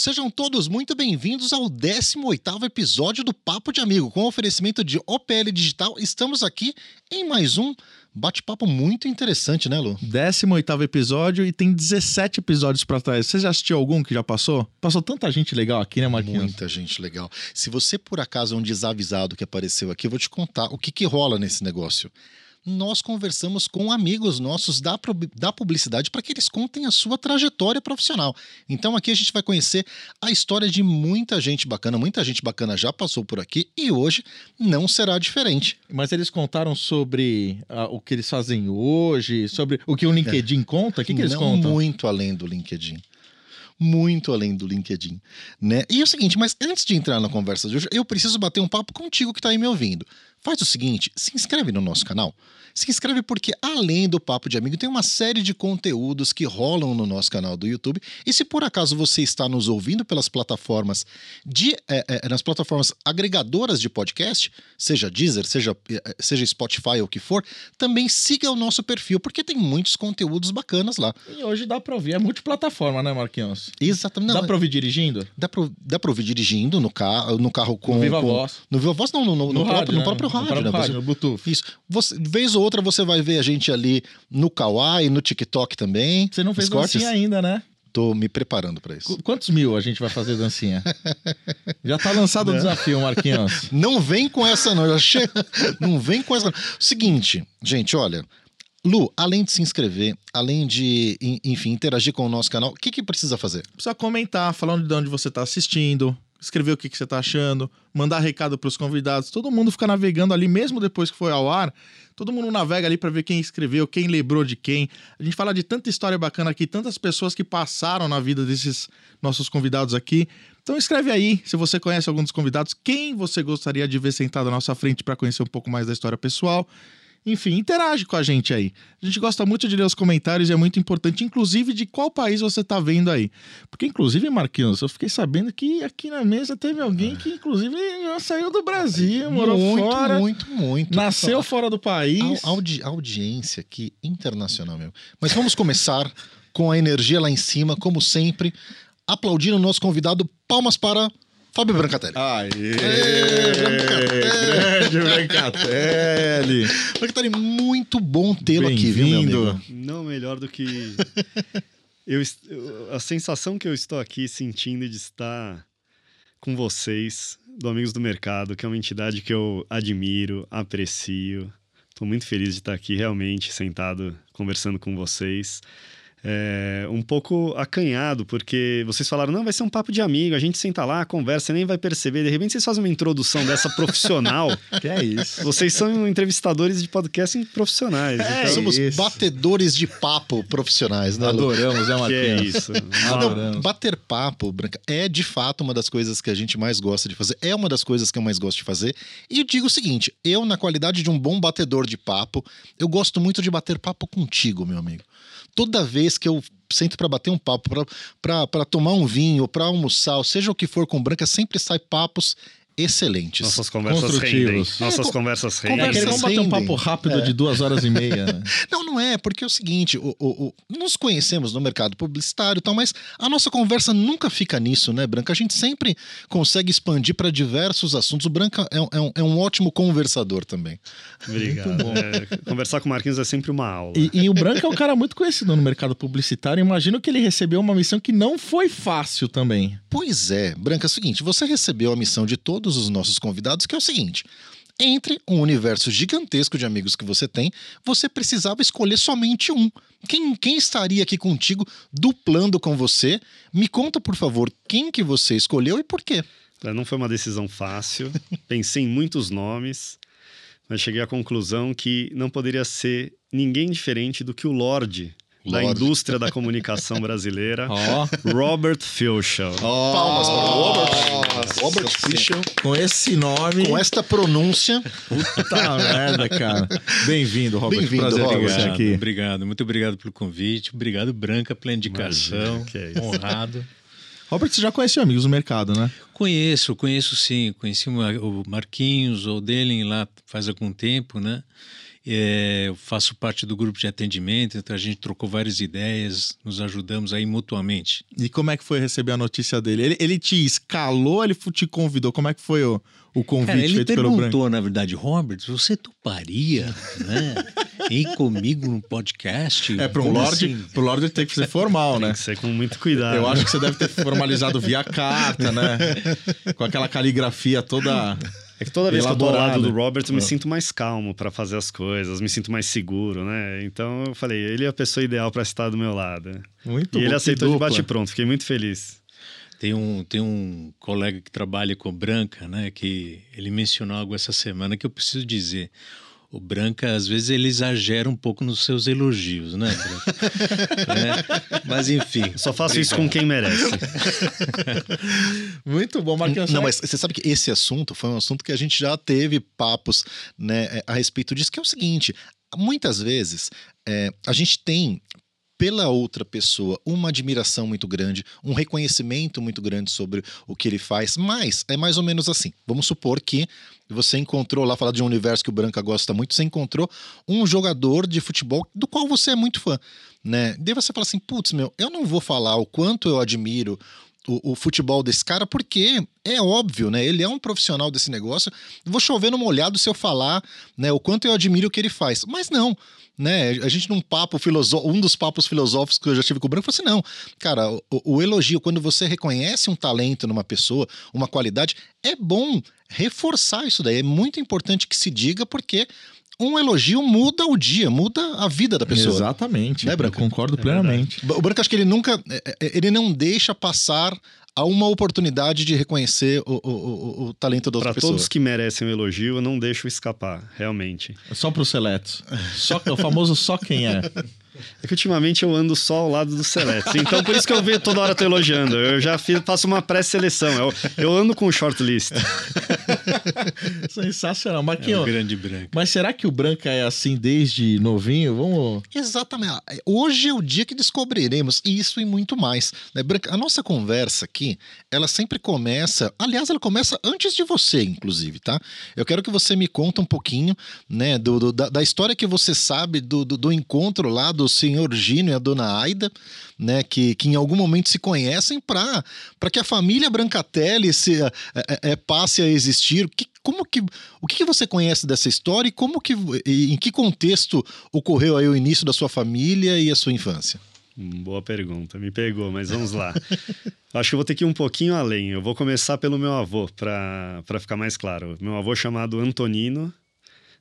sejam todos muito bem-vindos ao 18º episódio do Papo de Amigo. Com oferecimento de OPL Digital, estamos aqui em mais um bate-papo muito interessante, né, Lu? 18 episódio e tem 17 episódios pra trás. Você já assistiu algum que já passou? Passou tanta gente legal aqui, né, Marquinhos? Muita gente legal. Se você por acaso é um desavisado que apareceu aqui, eu vou te contar o que, que rola nesse negócio. Nós conversamos com amigos nossos da, da publicidade para que eles contem a sua trajetória profissional. Então aqui a gente vai conhecer a história de muita gente bacana. Muita gente bacana já passou por aqui e hoje não será diferente. Mas eles contaram sobre ah, o que eles fazem hoje, sobre o que o LinkedIn conta? O que, que eles não contam? muito além do LinkedIn. Muito além do LinkedIn, né? E é o seguinte, mas antes de entrar na conversa de hoje, eu preciso bater um papo contigo que tá aí me ouvindo. Faz o seguinte, se inscreve no nosso canal. Se inscreve porque além do papo de amigo tem uma série de conteúdos que rolam no nosso canal do YouTube. E se por acaso você está nos ouvindo pelas plataformas de eh, eh, nas plataformas agregadoras de podcast, seja Deezer, seja eh, seja Spotify ou o que for, também siga o nosso perfil porque tem muitos conteúdos bacanas lá. E hoje dá pra ouvir. É multiplataforma, né, Marquinhos? Exatamente. dá Não, pra ouvir dirigindo? dá pra, dá pra ouvir dirigindo no carro, no carro com. No Viva com- Voz. No Viva Voz, não, no, no, no próprio, no né? próprio rádio, No próprio né? rádio, no Bluetooth. Isso. Você, vez ou outra você vai ver a gente ali no Kawaii, no TikTok também. Você não fez dancinha ainda, né? Tô me preparando pra isso. Qu- Quantos mil a gente vai fazer dancinha? Já tá lançado o desafio, Marquinhos. Não vem com essa, não. Chega. Não vem com essa. Seguinte, gente, olha. Lu, além de se inscrever, além de, en- enfim, interagir com o nosso canal, o que, que precisa fazer? Precisa comentar, falar de onde você tá assistindo, escrever o que, que você tá achando, mandar recado pros convidados. Todo mundo fica navegando ali, mesmo depois que foi ao ar. Todo mundo navega ali pra ver quem escreveu, quem lembrou de quem. A gente fala de tanta história bacana aqui, tantas pessoas que passaram na vida desses nossos convidados aqui. Então escreve aí, se você conhece algum dos convidados, quem você gostaria de ver sentado à nossa frente para conhecer um pouco mais da história pessoal. Enfim, interage com a gente aí. A gente gosta muito de ler os comentários e é muito importante, inclusive, de qual país você tá vendo aí. Porque, inclusive, Marquinhos, eu fiquei sabendo que aqui na mesa teve alguém que, inclusive, saiu do Brasil, morou muito, fora, muito, muito. nasceu fora do país. Au- audi- audiência aqui internacional mesmo. Mas vamos começar com a energia lá em cima, como sempre, aplaudindo o nosso convidado. Palmas para Fábio Brancatelli. Aê! Brancatelli! Grande Brancatelli! Brancatelli, muito bom tê-lo aqui, viu, meu Bem-vindo. amigo? Não melhor do que. eu- a sensação que eu estou aqui sentindo de estar com vocês, do Amigos do Mercado, que é uma entidade que eu admiro, aprecio. Estou muito feliz de estar aqui, realmente, sentado, conversando com vocês. É, um pouco acanhado, porque vocês falaram, não, vai ser um papo de amigo, a gente senta lá, conversa, você nem vai perceber. De repente vocês fazem uma introdução dessa profissional. Que é isso? vocês são entrevistadores de podcasting profissionais. É, então, Somos isso. batedores de papo profissionais, né? Adoramos, né, que Marquinhos? é isso. Não, Adoramos. bater papo, Branca, é de fato uma das coisas que a gente mais gosta de fazer. É uma das coisas que eu mais gosto de fazer. E eu digo o seguinte: eu, na qualidade de um bom batedor de papo, eu gosto muito de bater papo contigo, meu amigo. Toda vez que eu sento para bater um papo, para tomar um vinho, para almoçar, ou seja o que for com Branca, sempre sai papos excelentes. Nossas conversas rendem. Construtivos. Nossas É, co- conversas É rendem. aquele, vamos bater um rendem. papo rápido de duas horas e meia, né? Não, não é, porque é o seguinte: o, o- o- nos conhecemos no mercado publicitário e tal, mas a nossa conversa nunca fica nisso, né, Branca? A gente sempre consegue expandir para diversos assuntos. O Branca é, um- é um, é um ótimo conversador também. Obrigado. É, conversar com o Marquinhos é sempre uma aula. E, e o Branco é um cara muito conhecido no mercado publicitário. Imagino que ele recebeu uma missão que não foi fácil também. Pois é, Branca, é o seguinte: você recebeu a missão de todos os nossos convidados, que é o seguinte. Entre um universo gigantesco de amigos que você tem, você precisava escolher somente um. Quem, quem estaria aqui contigo, duplando com você? Me conta, por favor, quem que você escolheu e por quê? Não foi uma decisão fácil. Pensei em muitos nomes, mas cheguei à conclusão que não poderia ser ninguém diferente do que o Lorde da indústria da comunicação brasileira, Ó, Robert Filchel. Palmas para o Robert. Nossa Robert. Fischel. com esse nome. Com esta pronúncia. Puta merda, cara. Bem-vindo, Robert. Bem-vindo, Prazer ter Robert. você Obrigado, aqui. obrigado, muito obrigado pelo convite, obrigado Branca pela indicação, Imagina, que é isso. honrado. Robert, você já conheceu amigos do mercado, né? Conheço, conheço sim, conheci o Mar- o Marquinhos, o Delen lá faz algum tempo, né? É, eu faço parte do grupo de atendimento, então a gente trocou várias ideias, nos ajudamos aí mutuamente. E como é que foi receber a notícia dele? Ele, ele te escalou, ele te convidou? Como é que foi o, o convite Cara, ele feito pelo Branco? perguntou, na verdade, Robert, você toparia, né? Ir comigo no podcast? É, pro Lorde, assim? pro Lorde tem que ser formal, Tem né? que ser com muito cuidado. Eu acho que você deve ter formalizado via carta, né? Com aquela caligrafia toda. É que toda vez que eu tô ao lado do Robert, eu me Ah. sinto mais calmo para fazer as coisas, me sinto mais seguro, né? Então eu falei, ele é a pessoa ideal para estar do meu lado. Muito e bom, ele aceitou de dupla. bate pronto, fiquei muito feliz. Tem um, tem um colega que trabalha com Branca, né? Que ele mencionou algo essa semana que eu preciso dizer. O Branca, às vezes, ele exagera um pouco nos seus elogios, né, Branca? Né? Mas enfim. Só faço isso com quem merece. Muito bom, Marquinhos. Não, será mas você sabe que esse assunto foi um assunto que a gente já teve papos né, é, a respeito disso, que é o seguinte: muitas vezes é, a gente tem pela outra pessoa uma admiração muito grande, um reconhecimento muito grande sobre o que ele faz, mas é mais ou menos assim. Vamos supor que você encontrou lá, falar de um universo que o Branca gosta muito, você encontrou um jogador de futebol do qual você é muito fã, né? Daí você fala assim, putz, meu, eu não vou falar o quanto eu admiro o, o futebol desse cara, porque é óbvio, né? Ele é um profissional desse negócio. Vou chover no molhado se eu falar, né? O quanto eu admiro o que ele faz. Mas não, né? A gente num papo filosófico, um dos papos filosóficos que eu já tive com o Branco, falou assim: não, cara, o, o elogio, quando você reconhece um talento numa pessoa, uma qualidade, é bom reforçar isso daí. É muito importante que se diga, porque um elogio muda o dia, muda a vida da pessoa. Exatamente. Né, eu Branco? concordo É plenamente. O Branco, acho que ele nunca. é, é, Ele não deixa passar a uma oportunidade de reconhecer o, o, o, o talento da outra Para pessoa. todos que merecem o elogio, eu não deixo escapar, realmente. Só pro seletos. Só, o famoso só quem é. É que ultimamente eu ando só ao lado dos seletos. Então por isso que eu vejo toda hora tô elogiando. Eu já fiz, faço uma pré-seleção. Eu, eu ando com shortlist. Sensacional. É o Marquinhos, grande Branca. mas será que o Branca é assim desde novinho? Vamos. Exatamente. Hoje é o dia que descobriremos isso e muito mais. né? Branca, A nossa conversa aqui, ela sempre começa. Aliás, ela começa antes de você, inclusive, tá? Eu quero que você me conta um pouquinho, né, do, do- da, da história que você sabe do, do, do encontro lá do senhor Gino e a dona Aida, né, que, que em algum momento se conhecem para que a família Brancatelli se, é, é, é, passe a existir. Que, como que, o que, que você conhece dessa história e como que, e em que contexto ocorreu aí o início da sua família e a sua infância? Hum, Boa pergunta, me pegou, mas vamos lá. Acho que eu vou ter que ir um pouquinho além. Eu vou começar pelo meu avô, para ficar mais claro. Meu avô chamado Antonino,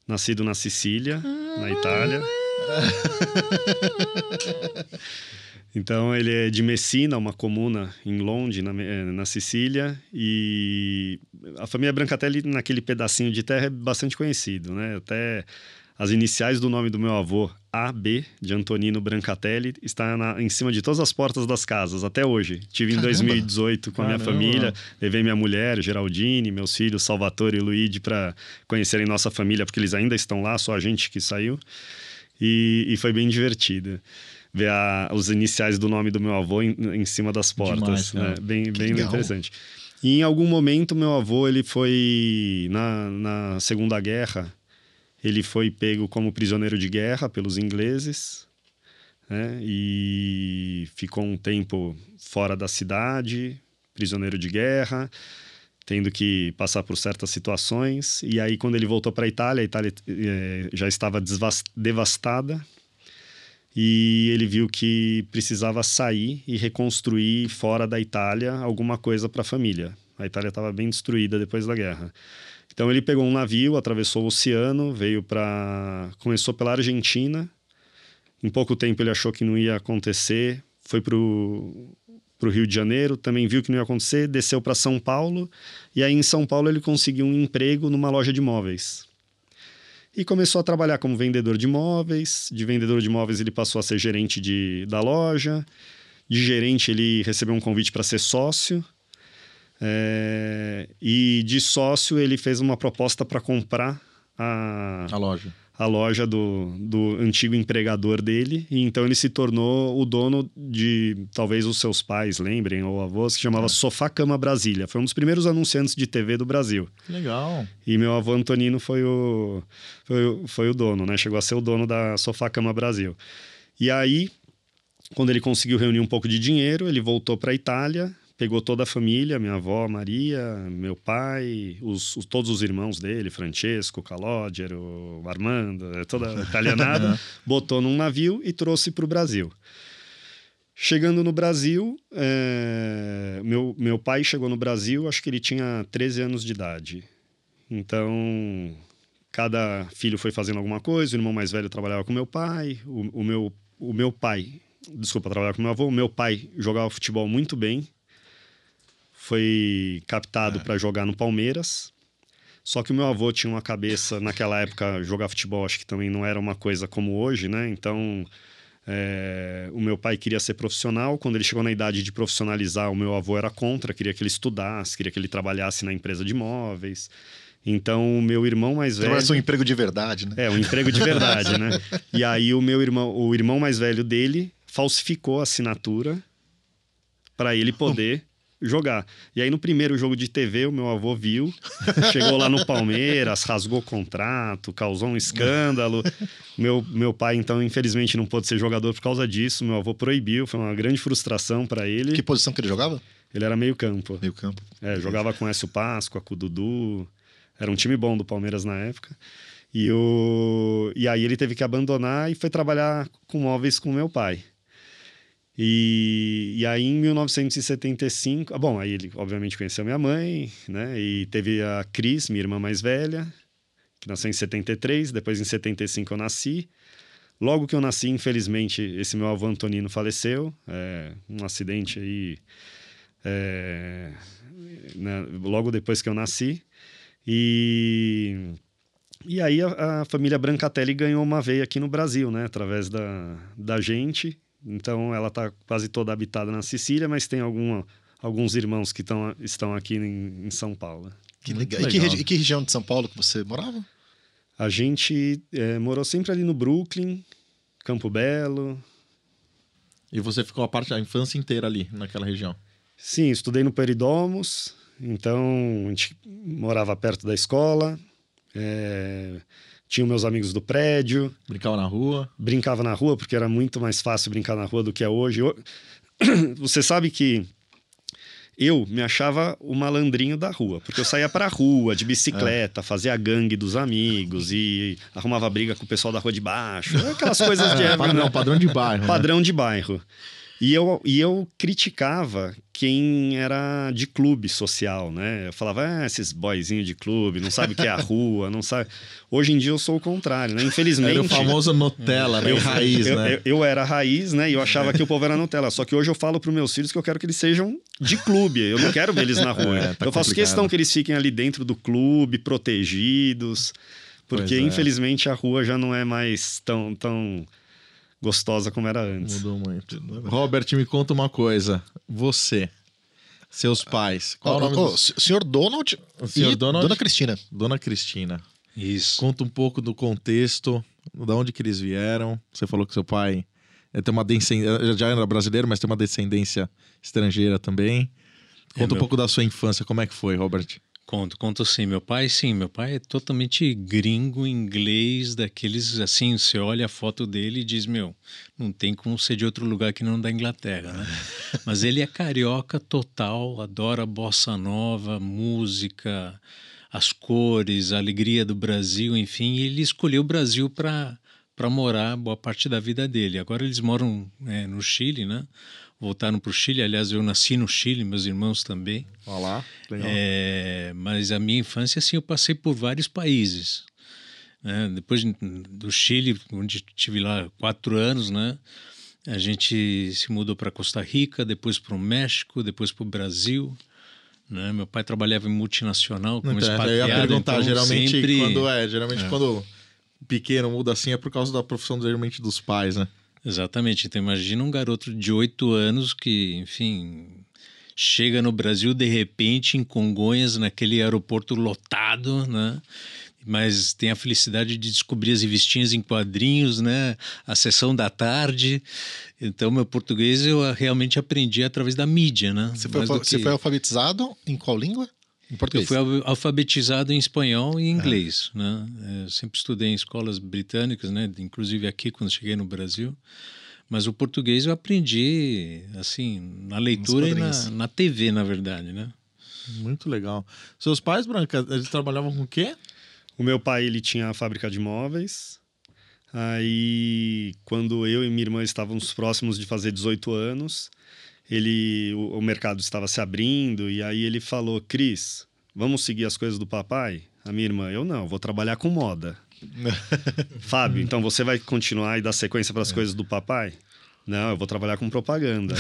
nascido na Sicília, na Itália. Então ele é de Messina, uma comuna em Londe, na, eh, na Sicília, e a família Brancatelli naquele pedacinho de terra é bastante conhecido, né? Até as iniciais do nome do meu avô, AB, de Antonino Brancatelli, está na- em cima de todas as portas das casas, até hoje. Tive em Caramba! 2018 com a minha Caramba! família, levei minha mulher, Geraldine, meus filhos, Salvatore e Luigi, para conhecerem nossa família, porque eles ainda estão lá, só a gente que saiu. E, e foi bem divertido ver a- os iniciais do nome do meu avô em, em cima das portas. Demais, né? Bem, bem legal. interessante. E em algum momento, meu avô, ele foi na, na Segunda Guerra, ele foi pego como prisioneiro de guerra pelos ingleses, né? E ficou um tempo fora da cidade, prisioneiro de guerra, tendo que passar por certas situações. E aí, quando ele voltou para a Itália, a Itália eh, já estava devastada. E ele viu que precisava sair e reconstruir fora da Itália alguma coisa para a família. A Itália estava bem destruída depois da guerra. Então ele pegou um navio, atravessou o oceano, veio para. começou pela Argentina. Em pouco tempo ele achou que não ia acontecer, foi para o Rio de Janeiro, também viu que não ia acontecer, desceu para São Paulo. E aí em São Paulo ele conseguiu um emprego numa loja de móveis. E começou a trabalhar como vendedor de móveis. De vendedor de móveis ele passou a ser gerente de, da loja. De gerente ele recebeu um convite para ser sócio. É, e de sócio ele fez uma proposta para comprar a, A loja. A loja do, do antigo empregador dele, e então ele se tornou o dono de, talvez os seus pais lembrem, ou avós, que chamava Sofá Cama Brasília. Foi um dos primeiros anunciantes de TV do Brasil. Legal. E meu avô Antonino foi o, foi, o- foi o dono, né? Chegou a ser o dono da Sofá Cama Brasil. E aí, quando ele conseguiu reunir um pouco de dinheiro, ele voltou para a Itália, pegou toda a família, minha avó Maria, meu pai, os, os- todos os irmãos dele, Francesco, Calogero, Armando, é toda a italianada, botou num navio e trouxe para o Brasil. Chegando no Brasil, é, meu, meu pai chegou no Brasil, acho que ele tinha 13 anos de idade. Então, cada filho foi fazendo alguma coisa, o irmão mais velho trabalhava com meu pai, o, o meu, o meu pai, desculpa, trabalhava com meu avô, o meu pai jogava futebol muito bem, foi captado para jogar no Palmeiras. Só que o meu avô tinha uma cabeça, naquela época, jogar futebol acho que também não era uma coisa como hoje, né? Então, é, o meu pai queria ser profissional. Quando ele chegou na idade de profissionalizar, o meu avô era contra, queria que ele estudasse, queria que ele trabalhasse na empresa de imóveis. Então, o meu irmão mais velho. Parece um emprego de verdade, né? É, um emprego de verdade, né? E aí o meu irmão, o irmão mais velho dele falsificou a assinatura para ele poder jogar. E aí no primeiro jogo de TV o meu avô viu, chegou lá no Palmeiras, rasgou contrato, causou um escândalo. Meu, meu pai então infelizmente não pôde ser jogador por causa disso, meu avô proibiu, foi uma grande frustração para ele. Que posição que ele jogava? Ele era meio campo. Meio campo. É, jogava com Écio Páscoa, com o Dudu. Era um time bom do Palmeiras na época. E, o... e aí ele teve que abandonar e foi trabalhar com móveis com meu pai. E, e aí em 1975, ah, bom, aí ele obviamente conheceu minha mãe, né? E teve a Cris, minha irmã mais velha, que nasceu em 73, depois em 75 eu nasci. Logo que eu nasci, infelizmente, esse meu avô Antonino faleceu, é, um acidente aí, é, né, logo depois que eu nasci. E, e aí a, a família Brancatelli ganhou uma veia aqui no Brasil, né? Através da, da gente. Então ela está quase toda habitada na Sicília, mas tem alguma, alguns irmãos que tão, estão aqui em, em São Paulo. Que Muito legal. E que, legal. regi- e que região de São Paulo que você morava? A gente é, morou sempre ali no Brooklyn, Campo Belo. E você ficou a parte da infância inteira ali, naquela região. Sim, estudei no Peridomos, então a gente morava perto da escola. É, tinha meus amigos do prédio. Brincava na rua. brincava na rua, porque era muito mais fácil brincar na rua do que é hoje. Eu- Você sabe que eu me achava o malandrinho da rua, porque eu saía pra rua de bicicleta, fazia gangue dos amigos e arrumava briga com o pessoal da rua de baixo. Aquelas coisas de época, padrão, né? padrão de bairro. né? padrão de bairro. E eu, e eu criticava quem era de clube social, né? Eu falava, ah, esses boyzinhos de clube, não sabe o que é a rua, não sabe. Hoje em dia eu sou o contrário, né? Infelizmente. Era o famoso Nutella, né? Raiz, eu, né? eu, eu era raiz, né? E eu achava que o povo era Nutella. Só que hoje eu falo para meus filhos que eu quero que eles sejam de clube. Eu não quero ver eles na rua. É, tá eu faço complicado. questão que eles fiquem ali dentro do clube, protegidos. Porque, é. infelizmente, a rua já não é mais tão, tão gostosa como era antes. Mudou muito. Robert, me conta uma coisa. Você, seus pais, qual Ó, o nome do... s- Senhor Donald senhor e Donald? Dona Cristina. Dona Cristina. Isso. Conta um pouco do contexto, da onde que eles vieram. Você falou que seu pai é, tem uma descendência, já era brasileiro, mas tem uma descendência estrangeira também. Conta um meu- pouco da sua infância, como é que foi, Robert? Conto, conto sim. Meu pai, sim, meu pai é totalmente gringo, inglês, daqueles assim, você olha a foto dele e diz, meu, não tem como ser de outro lugar que não da Inglaterra, né? Mas ele é carioca total, adora bossa nova, música, as cores, a alegria do Brasil, enfim, e ele escolheu o Brasil para para morar boa parte da vida dele. Agora eles moram é, no Chile, né? Voltaram para o Chile. Aliás, eu nasci no Chile, meus irmãos também. Olha lá, legal. É, mas a minha infância, assim, eu passei por vários países. né? Depois do Chile, onde tive lá quatro anos, né? A gente se mudou para Costa Rica, depois para o México, depois para o Brasil. Né? Meu pai trabalhava em multinacional como Então, eu expatriado. ia perguntar, então geralmente sempre... quando é, geralmente quando pequeno muda assim é por causa da profissão geralmente dos pais, né? Exatamente. Então imagina um garoto de oito anos que, enfim, chega no Brasil de repente em Congonhas, naquele aeroporto lotado, né? mas tem a felicidade de descobrir as revistinhas em quadrinhos, né? A sessão da tarde. Então, meu português eu realmente aprendi através da mídia, né? Você foi, você que- foi alfabetizado em qual língua? Em Eu fui al- alfabetizado em espanhol e inglês, né? Eu sempre estudei em escolas britânicas, né? Inclusive aqui quando cheguei no Brasil. Mas o português eu aprendi, assim, na leitura e na, na TV, na verdade, né? Muito legal. Seus pais, Branca, eles trabalhavam com o quê? O meu pai, ele tinha a fábrica de móveis. Aí, quando eu e minha irmã estávamos próximos de fazer 18 anos, ele, o, o mercado estava se abrindo e aí ele falou: Cris, vamos seguir as coisas do papai? A minha irmã, eu não, vou trabalhar com moda. Fábio, então você vai continuar e dar sequência para as coisas do papai? Não, eu vou trabalhar com propaganda.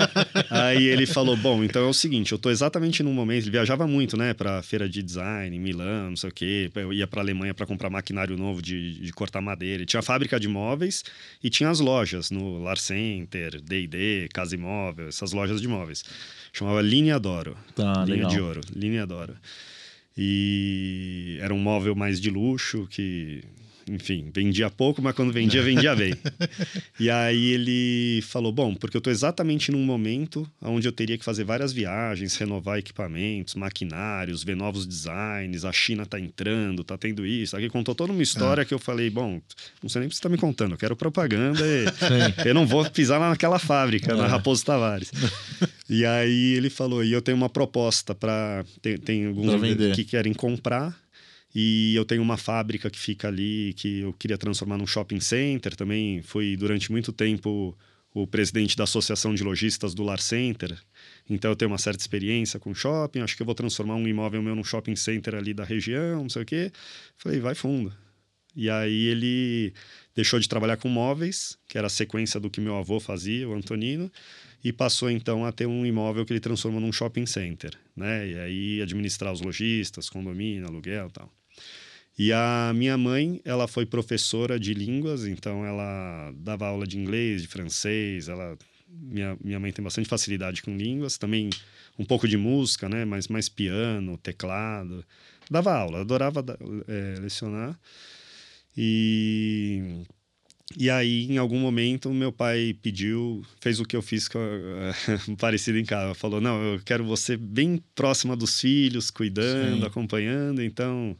Aí ele falou: Bom, então é o seguinte, eu tô exatamente num momento. Ele viajava muito, né, pra feira de design, em Milão, não sei o quê. Eu ia pra Alemanha para comprar maquinário novo de, de cortar madeira. E tinha a fábrica de móveis e tinha as lojas no Lar Center, DD, Casa Imóvel, essas lojas de móveis. Chamava Linha Doro. Tá, Linha legal. de ouro, linha Doro. E era um móvel mais de luxo que, enfim, vendia pouco, mas quando vendia, vendia bem. e aí ele falou: Bom, porque eu estou exatamente num momento onde eu teria que fazer várias viagens, renovar equipamentos, maquinários, ver novos designs, a China tá entrando, tá tendo isso. Aí contou toda uma história que eu falei: Bom, não sei nem o que você tá me contando, eu quero propaganda e eu não vou pisar lá naquela fábrica, na Raposo Tavares. E aí ele falou: e eu tenho uma proposta para. Tem, tem alguns que querem comprar. E eu tenho uma fábrica que fica ali que eu queria transformar num shopping center. Também fui durante muito tempo o presidente da Associação de Lojistas do Lar Center. Então eu tenho uma certa experiência com shopping. Acho que eu vou transformar um imóvel meu num shopping center ali da região, não sei o quê. Falei, vai fundo. E aí ele deixou de trabalhar com móveis, que era a sequência do que meu avô fazia, o Antonino, e passou então a ter um imóvel que ele transformou num shopping center, né? E aí administrar os lojistas, condomínio, aluguel tal. E a minha mãe, ela foi professora de línguas, então ela dava aula de inglês, de francês, ela minha, minha mãe tem bastante facilidade com línguas, também um pouco de música, né? Mas mais piano, teclado. Dava aula, adorava eh, lecionar. E e aí, em algum momento, meu pai pediu, fez o que eu fiz com a- parecido em casa. Falou: Não, eu quero você bem próxima dos filhos, cuidando, Sim. acompanhando. Então,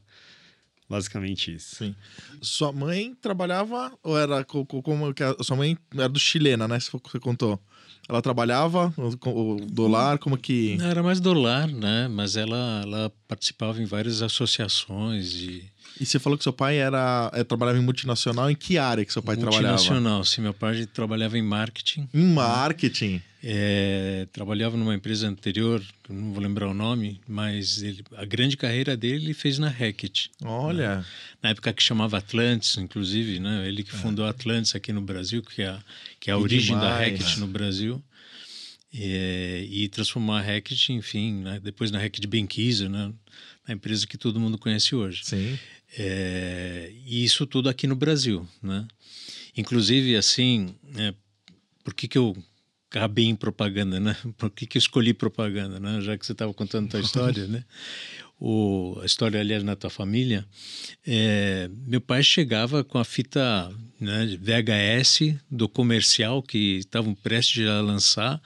basicamente isso. Sim. Sua mãe trabalhava ou era co- co- como que a sua mãe era do chilena, né? Se você contou. Ela trabalhava com o dólar, como que Era mais dólar, né? Mas ela, ela participava em várias associações de E você falou que seu pai era é, trabalhava em multinacional. Em que área que seu pai trabalhava? multinacional. Sim, meu pai trabalhava em marketing. Em marketing. É, trabalhava numa empresa anterior, não vou lembrar o nome, mas ele, a grande carreira dele ele fez na Hackett. Olha. Na época que chamava Atlantis, inclusive, né? Ele que fundou a Atlantis aqui no Brasil, que é a, que é a Que origem da demais. Hackett no Brasil. É, e transformou a Hackett, enfim, né? depois na Hackett Benkiser, né? na empresa que todo mundo conhece hoje. Sim. É, e isso tudo aqui no Brasil, né? Inclusive, assim, é, por que, que eu acabei em propaganda, né? Por que, que eu escolhi propaganda, né? Já que você estava contando a tua história, né? O, a história, aliás, na tua família. É, meu pai chegava com a fita né, VHS do comercial que estavam prestes a lançar,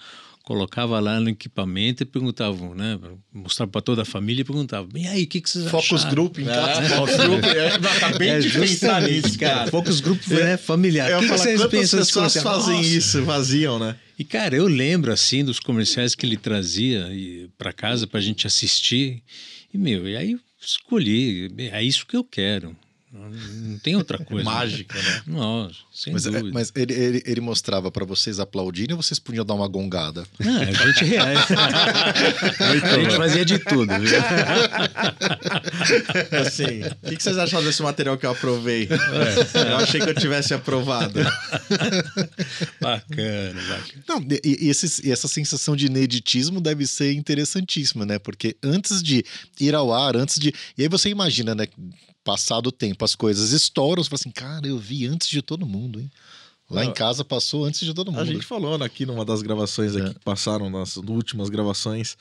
colocava lá no equipamento e perguntavam, né? Mostrava para toda a família e perguntavam, e aí, o que, que vocês Focus acharam? Group em casa. Focus Group, é, eu acabei É de pensar nisso, cara. Focus Group né, familiar. Eu que falar, quantas pensam desse pessoas fazem Nossa. isso, faziam, né? E, cara, eu lembro, assim, dos comerciais que ele trazia para casa pra gente assistir. E, meu, e aí eu escolhi. É isso que eu quero. Não, não tem outra coisa. Mágica, né? Nossa, sem Mas, é, dúvida. mas ele, ele, ele mostrava pra vocês aplaudirem ou vocês podiam dar uma gongada? Não, a gente, rea- a gente fazia de tudo. viu? Assim, o que, que vocês acharam desse material que eu aprovei? Eu achei que eu tivesse aprovado. Bacana, bacana. Não, e, e esses- e essa sensação de ineditismo deve ser interessantíssima, né? Porque antes de ir ao ar, antes de. E aí você imagina, né? Passado o tempo, as coisas estouram, você fala assim, cara, eu vi antes de todo mundo, hein? Lá em casa passou antes de todo mundo. A gente falou aqui numa das gravações aqui que passaram, nas últimas gravações,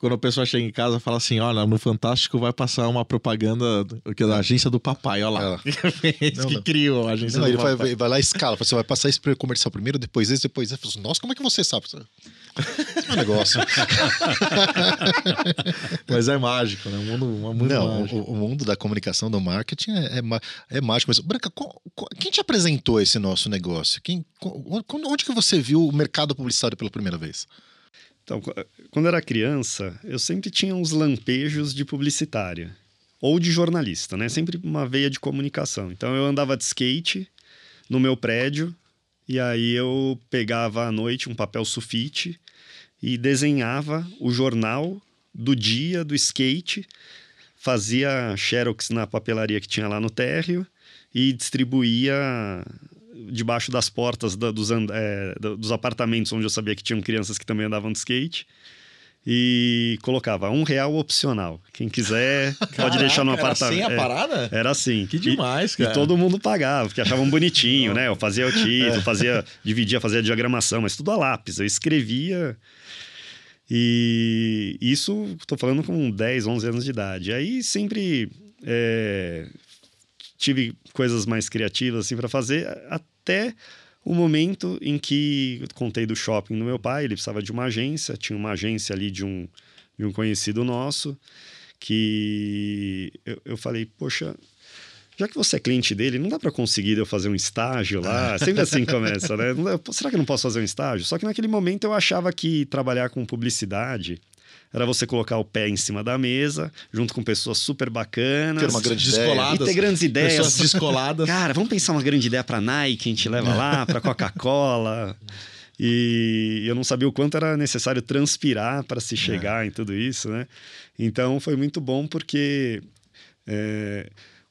quando a pessoa chega em casa fala assim: olha, no Fantástico vai passar uma propaganda é da agência do papai, olha lá. Não, que não. criou a agência Não, do ele vai, papai. vai, vai lá e escala. Você vai passar esse comercial primeiro, depois esse, depois esse. Assim, Nossa, como é que você sabe? Esse é um negócio. Mas é mágico, né? Um mundo, um mundo Não, mágico. o, o mundo da comunicação, do marketing é, é, é mágico. Mas, Branca, qual- qual- quem te apresentou esse nosso negócio? Quem, qual- onde, que você viu o mercado publicitário pela primeira vez? Então, qu- quando eu era criança, eu sempre tinha uns lampejos de publicitária ou de jornalista, né? Sempre uma veia de comunicação. Então, eu andava de skate no meu prédio e aí eu pegava à noite um papel sulfite e desenhava o jornal do dia do skate, fazia xerox na papelaria que tinha lá no térreo e distribuía debaixo das portas da- dos, é, dos apartamentos onde eu sabia que tinham crianças que também andavam de skate. E colocava um real opcional. Quem quiser pode deixar no Caraca, era apartamento. Sem a É, parada? era assim. Que E- demais, e cara. todo mundo pagava, porque achavam bonitinho, né? Eu fazia o título, fazia, dividia, fazia diagramação, mas tudo a lápis. Eu escrevia. E isso, tô falando com 10, 11 anos de idade. Aí sempre é, tive coisas mais criativas assim para fazer, até o momento em que eu contei do shopping do meu pai, ele precisava de uma agência, tinha uma agência ali de um, de um conhecido nosso, que eu, eu falei, poxa, já que você é cliente dele, não dá para conseguir eu fazer um estágio lá? Sempre assim começa, né? Será que eu não posso fazer um estágio? Só que naquele momento eu achava que trabalhar com publicidade era você colocar o pé em cima da mesa, junto com pessoas super bacanas. Ter uma grande Descoladas. E ter grandes ideias. Pessoas descoladas. Cara, vamos pensar uma grande ideia para Nike, a gente leva lá, para Coca-Cola. E eu não sabia o quanto era necessário transpirar para se chegar em tudo isso, né? Então foi muito bom porque é,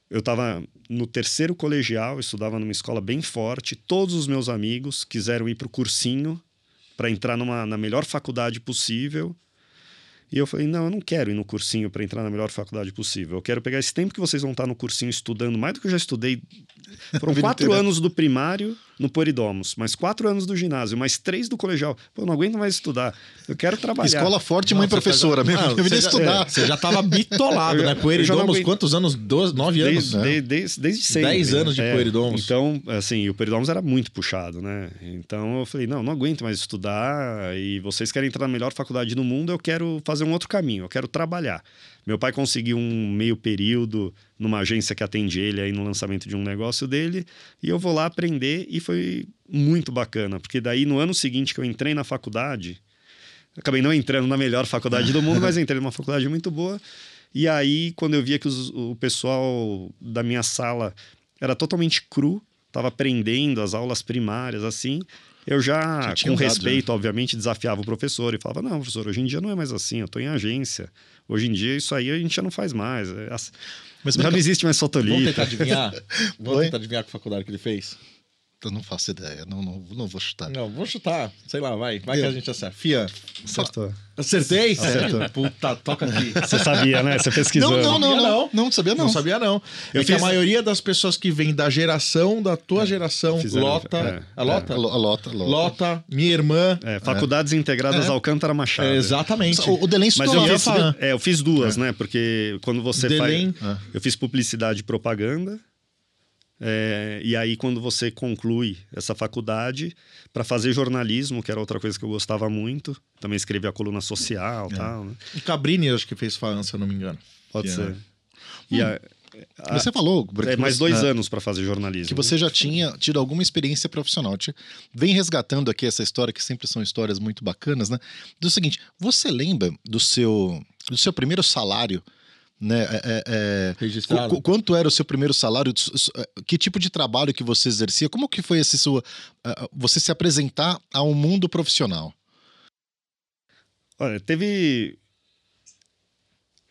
eu estava no terceiro colegial, estudava numa escola bem forte. Todos os meus amigos quiseram ir para o cursinho para entrar numa, na melhor faculdade possível. E eu falei, não, eu não quero ir no cursinho para entrar na melhor faculdade possível. Eu quero pegar esse tempo que vocês vão estar no cursinho estudando, mais do que eu já estudei. Foram quatro inteira. anos do primário no Poridomos, mais quatro anos do ginásio, mais três do colegial. Pô, eu não aguento mais estudar. Eu quero trabalhar. Escola forte, mãe Nossa, professora. já- Mesmo, Não, você já- estudar. é, Você já tava bitolado, Eu- né? eu Poeridomos, aguento- quantos anos? Doze, nove anos? Desde, né? de- desde, desde sempre. Dez anos de É, Poeridomos. Então, assim, o Poeridomos era muito puxado, né? Então eu falei, não, não aguento mais estudar e vocês querem entrar na melhor faculdade do mundo, eu quero fazer um outro caminho, eu quero trabalhar. Meu pai conseguiu um meio período numa agência que atende ele aí no lançamento de um negócio dele e eu vou lá aprender e foi muito bacana, porque daí no ano seguinte que eu entrei na faculdade, acabei não entrando na melhor faculdade do mundo, mas entrei numa faculdade muito boa. E aí, quando eu via que os- o pessoal da minha sala era totalmente cru, estava aprendendo as aulas primárias, assim, eu já, Já com respeito, obviamente, desafiava o professor e falava: Não, professor, hoje em dia não é mais assim, eu estou em agência. Hoje em dia, isso aí a gente já não faz mais. É Mas já não existe mais Vamos fotolito. tentar adivinhar? Vamos tentar adivinhar que faculdade que ele fez? Eu não faço ideia, não, não, não vou chutar. Não, vou chutar. Sei lá, vai. Vai que a gente acerta. Fia, Acertou. acertei? Acertou. Puta, toca aqui. Você sabia, né? Você pesquisou. Não, não, não, não, não. não, sabia não. Não sabia, não. Eu é que a fiz- maioria das pessoas que vem da geração, da tua geração, Fizeram- lota. é, a lota? A lo- a lota, lota. Lota, minha irmã. É, faculdades integradas É. Alcântara Machado. É, exatamente. O, o Delém Mas eu fiz, é, eu fiz duas, né? Porque quando você Delém. faz. Eu fiz publicidade e propaganda. É, e aí, quando você conclui essa faculdade, para fazer jornalismo, que era outra coisa que eu gostava muito, também escrevi a coluna social e tal, né? O Cabrini, acho que fez FAAN, se eu não me engano. Pode Que ser. é- E a- Você falou, é, mais dois é, anos para fazer jornalismo. que você já tinha tido alguma experiência profissional. Te- Vem resgatando aqui essa história, que sempre são histórias muito bacanas, né? Do seguinte, você lembra do seu, do seu primeiro salário, né? É, é, é, Registrado. Qu- qu- Quanto era o seu primeiro salário? Eh, Que tipo de trabalho que você exercia? Como que foi esse sua, ah, você se apresentar ao mundo profissional? Olha, teve.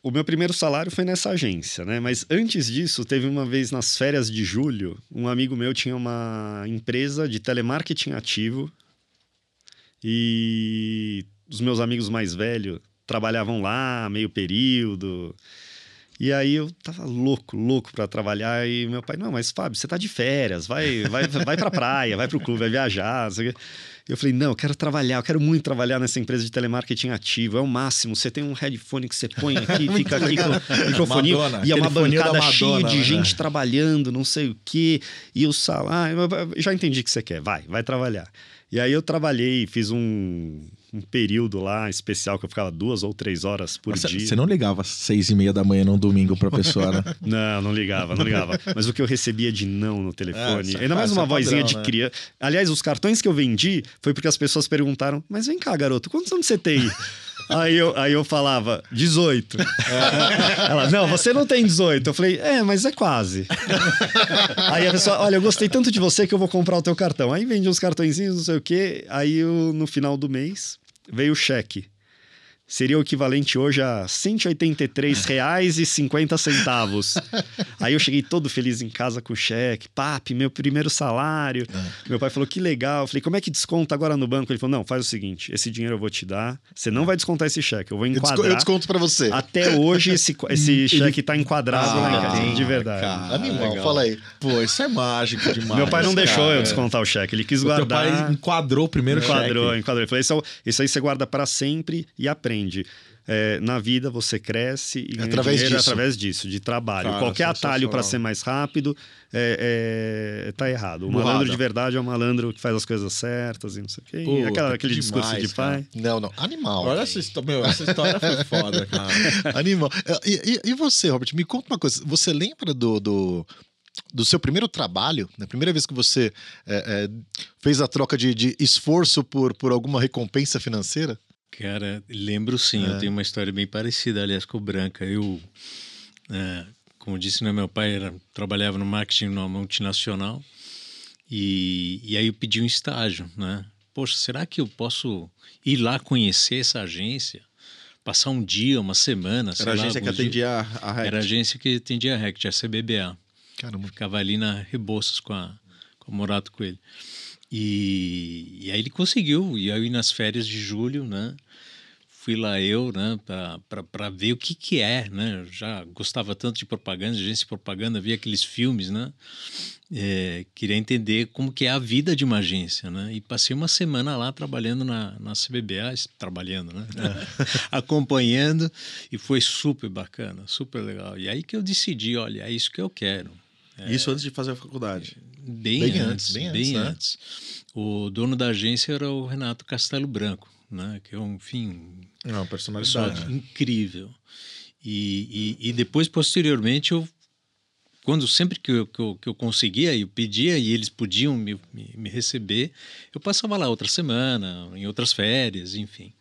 O meu primeiro salário foi nessa agência, né? Mas antes disso, teve uma vez nas férias de julho, um amigo meu tinha uma empresa de telemarketing ativo e os meus amigos mais velhos trabalhavam lá, meio período. E aí eu tava louco, louco para trabalhar. E meu pai, não, mas Fábio, você tá de férias, vai, vai, vai pra praia, vai pro clube, vai viajar. não sei o quê. Eu falei, não, eu quero trabalhar, eu quero muito trabalhar nessa empresa de telemarketing ativo. É o máximo. Você tem um headphone que você põe aqui, fica aqui com o microfone. E é uma bancada cheia Madonna, de né? gente trabalhando, não sei o quê. E o salário. Já entendi o que você quer. Vai, vai trabalhar. E aí eu trabalhei, fiz um, um período lá especial que eu ficava duas ou três horas por Mas dia. Você não ligava às seis e meia da manhã num domingo pra pessoa, né? Não, não ligava, não ligava. Mas o que eu recebia de não no telefone, É, ainda mais uma é vozinha padrão, de né? criança. Aliás, os cartões que eu vendi foi porque as pessoas perguntaram: Mas vem cá, garoto, quantos anos você tem? Aí eu, aí eu falava, 18. Ela, não, você não tem 18. Eu falei, é, mas é quase. aí a pessoa, olha, eu gostei tanto de você que eu vou comprar o teu cartão. Aí vendi uns cartõezinhos, não sei o quê. Aí eu, no final do mês veio o cheque. Seria o equivalente hoje a R$ 183,50. Aí eu cheguei todo feliz em casa com o cheque. Papi, meu primeiro salário. Meu pai falou, que legal. Eu falei, como é que desconta agora no banco? Ele falou, não, faz o seguinte, esse dinheiro eu vou te dar. Você não vai descontar esse cheque, eu vou enquadrar. eu desconto pra você. Até hoje esse, esse cheque tá enquadrado lá em casa, Ah, de verdade. cara. Animal, legal. fala aí. Pô, isso é mágico demais. Meu pai não deixou cara. eu descontar o cheque, ele quis O guardar. pai enquadrou o primeiro enquadrou, cheque. enquadrou. Ele falou: isso, é- isso aí você guarda para sempre e aprende. É, na vida você cresce e ganha Através dinheiro disso. através disso, de trabalho. Cara, Qualquer atalho para ser mais rápido é, é- tá errado. O Burrada. malandro de verdade é o malandro que faz as coisas certas e não sei o quê. Puta, aquela, que aquele discurso demais, de pai. Não, não. Animal. Olha essa história, meu, essa história foi foda, cara. Animal. E, e- e você, Robert, me conta uma coisa. Você lembra do, do, do seu primeiro trabalho? Na primeira vez que você é, é, fez a troca de, de esforço por, por alguma recompensa financeira? Cara, lembro sim, É. eu tenho uma história bem parecida, aliás, com o Branca. Eu, é, como disse, né, meu pai era, trabalhava no marketing numa multinacional e, e aí eu pedi um estágio, né? Poxa, será que eu posso ir lá conhecer essa agência? Passar um dia, uma semana, Era a lá, agência que atendia a, a Era a agência que atendia a RECT, a CBBA. Caramba. Ficava ali na Rebouças com a, com a Morato Coelho. E, e aí ele conseguiu, e aí nas férias de julho, né? Fui lá eu, né, para ver o que que é, né? Eu já gostava tanto de propaganda, de agência de propaganda, via aqueles filmes, né? É, queria entender como que é a vida de uma agência, né? E passei uma semana lá trabalhando na, na CBBA, trabalhando, né? Acompanhando, e foi super bacana, super legal. E aí que eu decidi, olha, é isso que eu quero. Isso antes de fazer a faculdade. Bem, Bem antes, antes, bem bem antes, antes, né? O dono da agência era o Renato Castelo Branco, né? Que é um, enfim, Não, pessoa personalidade. incrível. E, e, e depois, posteriormente, eu quando sempre que eu, que eu, que eu conseguia, eu pedia e eles podiam me, me, me receber, eu passava lá outra semana, em outras férias, enfim.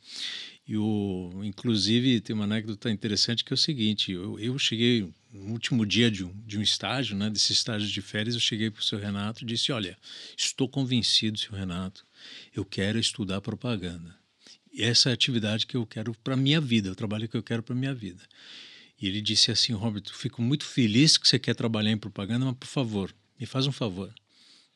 E o, inclusive, tem uma anécdota interessante que é o seguinte: eu, eu cheguei no último dia de um, de um estágio, né, desse estágio de férias, eu cheguei para o seu Renato e disse: Olha, estou convencido, seu Renato, eu quero estudar propaganda. E essa é a atividade que eu quero para a minha vida, o trabalho que eu quero para a minha vida. E ele disse assim: Robert, eu fico muito feliz que você quer trabalhar em propaganda, mas por favor, me faz um favor.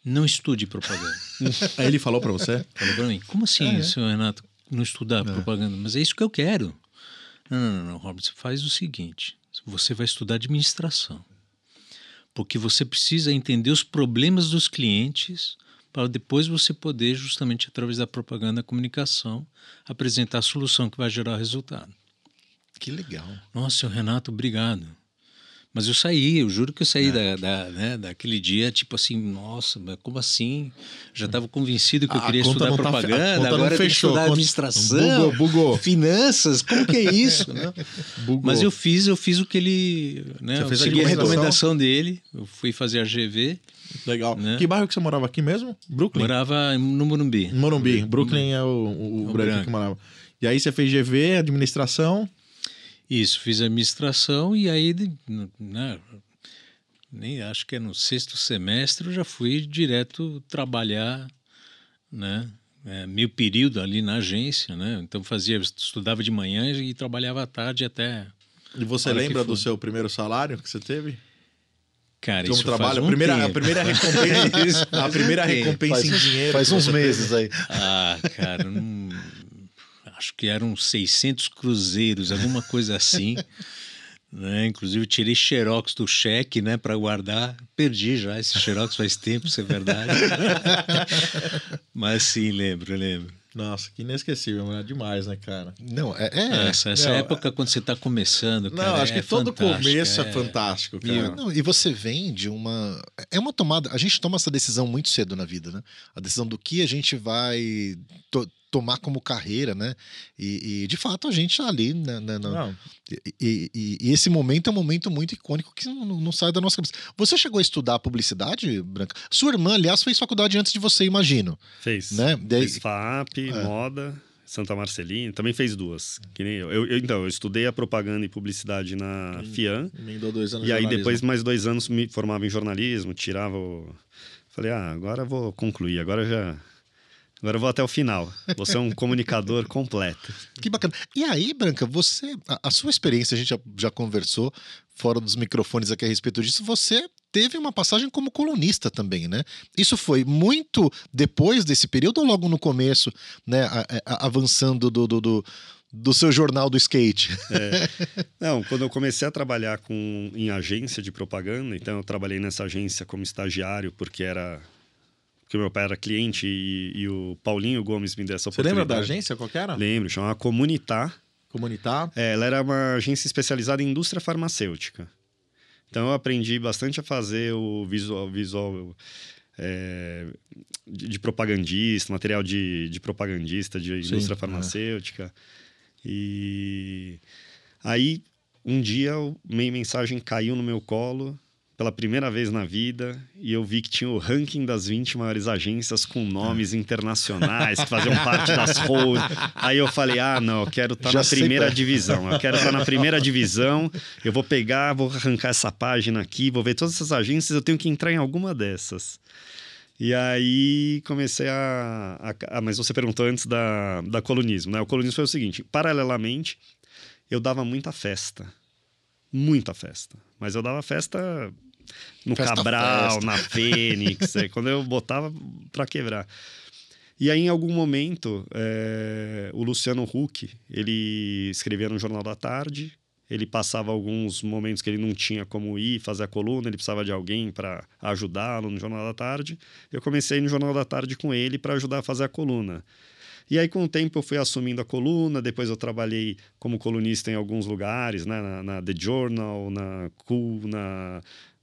Não estude propaganda. Aí ele falou pra você? Falou para mim: Como assim, É. senhor Renato, não estudar propaganda? Mas é isso que eu quero. Não, não, não, não, Robert, você faz o seguinte: você vai estudar administração. Porque você precisa entender os problemas dos clientes para depois você poder, justamente através da propaganda e comunicação, apresentar a solução que vai gerar o resultado. Que legal. Nossa, seu Renato, obrigado. Mas eu saí, eu juro que eu saí da, da, né, daquele dia, tipo assim, nossa, mas como assim? Já estava convencido que eu queria estudar tá propaganda, não agora eu fechou, estudar administração, Bugou, bugou. finanças, como que é isso? né? Mas eu fiz, eu fiz o que ele, né, Você eu fez a segui a recomendação? dele, eu fui fazer a GV, Legal. né? Que bairro que você morava aqui mesmo? Brooklyn? morava no Morumbi. Em Morumbi. Brooklyn é o, o, o O branco branco. que morava. E aí você fez GV, administração. Isso, fiz administração e aí, né, nem acho que é no sexto semestre, eu já fui direto trabalhar, né, é, meio período ali na agência, né, então fazia, estudava de manhã e trabalhava à tarde até, E você lembra do seu primeiro salário que você teve? cara, Como isso faz trabalho? um a, primeira, a tempo. primeira recompensa, a primeira um recompensa Faz, em dinheiro. faz uns meses aí. Ah, cara, não- acho que eram 600 cruzeiros, alguma coisa assim, Né? Inclusive, tirei xerox do cheque né, para guardar. Perdi já esse xerox faz tempo, isso é verdade. Mas sim, lembro, lembro. Nossa, que inesquecível, mano. É demais, né, cara? Não, é. é- Essa, essa Não, época, quando você está começando, cara, Não, acho é que todo fantástico, começo é, é. fantástico, E, cara. não, e você vem de uma. É uma tomada. A gente toma essa decisão muito cedo na vida, né? A decisão do que a gente vai to- tomar como carreira, né? E, e, de fato a gente tá ali. né, né, no- Não, e, e- e- e esse momento é um momento muito icônico que não, não sai da nossa cabeça. Você chegou a estudar publicidade, Branca? Sua irmã, aliás, fez faculdade antes de você, imagino. Fez. Né? Daí- Fez FAP, moda, Santa Marcelina. Também fez duas, que nem eu. Eu- eu- Então, eu estudei a propaganda e publicidade na FIAN. emendou dois anos E aí, jornalismo. depois, mais dois anos, me formava em jornalismo, tirava o... Falei, ah, agora eu vou concluir, agora já... Agora eu vou até o final. Vou ser um comunicador completo. Que bacana. E aí, Branca, você. A, a sua experiência, a gente já, já conversou fora dos microfones aqui a respeito disso. Você teve uma passagem como colunista também, né? Isso foi muito depois desse período ou logo no começo, né? a- a- avançando do, do, do, do seu jornal do skate? Não, quando eu comecei a trabalhar com, em agência de propaganda, então eu trabalhei nessa agência como estagiário, porque era. Porque meu pai era cliente e, e o Paulinho Gomes me deu essa Você lembra da agência? Qual que era? Lembro, chamava Comunitar. Comunitar? É, ela era uma agência especializada em indústria farmacêutica. Então eu aprendi bastante a fazer o visual, visual é, de, de propagandista, material de, de propagandista de Sim, indústria é. farmacêutica. E aí um dia meio mensagem caiu no meu colo pela primeira vez na vida e eu vi que tinha o ranking das 20 maiores agências com nomes internacionais que faziam parte das holdings. Aí eu falei: "Ah, não, eu quero estar Já na sei primeira é." divisão. Eu quero estar na primeira divisão. Eu vou pegar, vou arrancar essa página aqui, vou ver todas essas agências, eu tenho que entrar em alguma dessas." E aí comecei a, a- ah, mas você perguntou antes da, da colunismo, né? O colunismo foi o seguinte: paralelamente, eu dava muita festa. Muita festa. Mas eu dava festa no Festa, Cabral, festa. na Fênix, é, quando eu botava pra quebrar. E aí, em algum momento, é, o Luciano Huck, ele escrevia no Jornal da Tarde, ele passava alguns momentos que ele não tinha como ir fazer a coluna, ele precisava de alguém para ajudá-lo no Jornal da Tarde. Eu comecei no Jornal da Tarde com ele para ajudar a fazer a coluna. E aí, com o tempo, eu fui assumindo a coluna. Depois, eu trabalhei como colunista em alguns lugares, né? na, na The Journal, na Cool, na,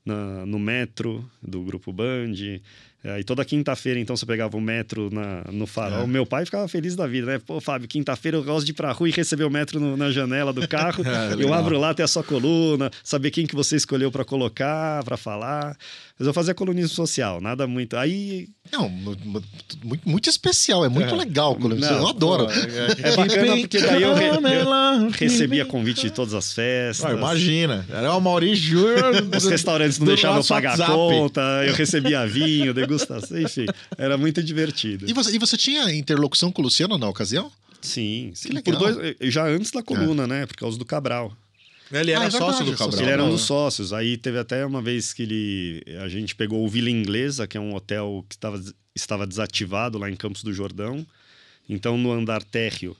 na- no Metro, do Grupo Band. É, e toda quinta-feira, então, você pegava o metro na, no farol. Meu pai ficava feliz da vida, né? Pô, Fábio, quinta-feira eu gosto de ir pra rua e receber o metro no- na janela do carro. É, eu abro lá, tem a sua coluna, saber quem que você escolheu para colocar, para falar. Mas eu fazia colunismo social, nada muito. Aí Não, mu- mu- muito, muito especial, é muito É. legal. quando você- Não, eu adoro. é bacana porque daí eu, re- eu recebia convite de todas as festas. Ah, imagina. Era o Mauri Júnior. Os restaurantes não deixavam eu pagar a WhatsApp. conta, eu recebia vinho, degustação, enfim. Era muito divertido. E você, e você tinha interlocução com o Luciano na ocasião? Sim, sim. Por dois, já antes da coluna, né? Por causa do Cabral. Ele era Ah, é sócio verdade, do Cabral. ele era um dos sócios. Aí teve até uma vez que ele, a gente pegou o Vila Inglesa, que é um hotel que estava, estava desativado lá em Campos do Jordão. Então, no andar térreo,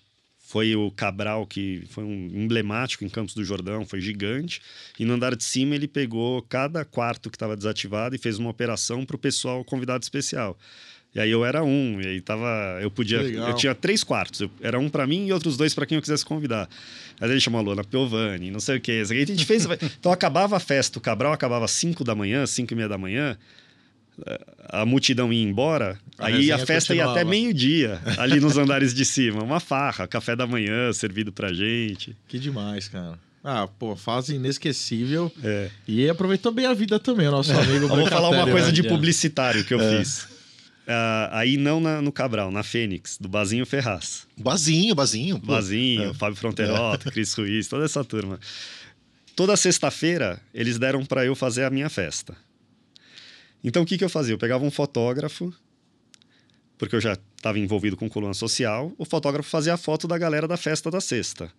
foi o Cabral, que foi um emblemático em Campos do Jordão, foi gigante. E no andar de cima, ele pegou cada quarto que estava desativado e fez uma operação para o pessoal convidado especial. E aí eu era um, e aí tava, eu podia, Legal. eu tinha três quartos, eu- era um para mim e outros dois para quem eu quisesse convidar. Aí ele chamou a Luana Piovani, não sei o que. A gente fez, então acabava a festa, o Cabral acabava às 5 da manhã, 5 e meia da manhã, a multidão ia embora, A aí a festa ia até meio-dia, ali nos andares de cima. Uma farra, café da manhã servido pra gente. Que demais, cara. Ah, pô, fase inesquecível. É. E aproveitou bem a vida também, o nosso amigo. Eu vou falar uma Brancatelli, coisa né? de publicitário que eu fiz. Ah, aí não na- no Cabral, na Fênix, do Bazinho Ferraz. Bazinho, Bazinho. pô. Bazinho, Fábio Fronterota, Cris Ruiz, toda essa turma. Toda sexta-feira, eles deram para eu fazer a minha festa. Então, o que, que eu fazia? Eu pegava um fotógrafo, porque eu já estava envolvido com coluna social, o fotógrafo fazia a foto da galera da festa da sexta.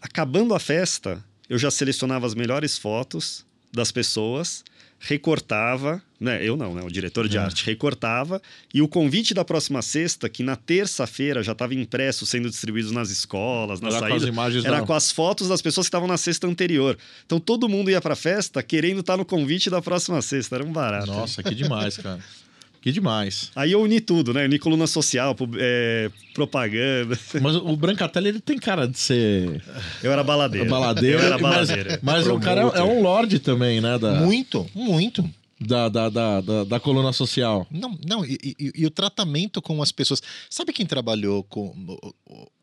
Acabando a festa, eu já selecionava as melhores fotos das pessoas, recortava, né? Eu não, né? O diretor de É. arte recortava e o convite da próxima sexta, que na terça-feira já estava impresso, sendo distribuído nas escolas, na Era com as saída, imagens era da- com as fotos das pessoas que estavam na sexta anterior. Então todo mundo ia pra festa querendo estar no convite da próxima sexta, era um barato. Nossa, que demais, cara. Que demais. Aí eu uni tudo, né? Uni coluna social, é, propaganda. Mas o Brancatelli, ele tem cara de ser Eu era baladeiro. baladeiro. Eu era mas baladeiro. mas o cara é um lorde também, né? Da, Muito, muito. da, da, da, da, da coluna social. Não, não, e, e- e o tratamento com as pessoas. Sabe quem trabalhou com.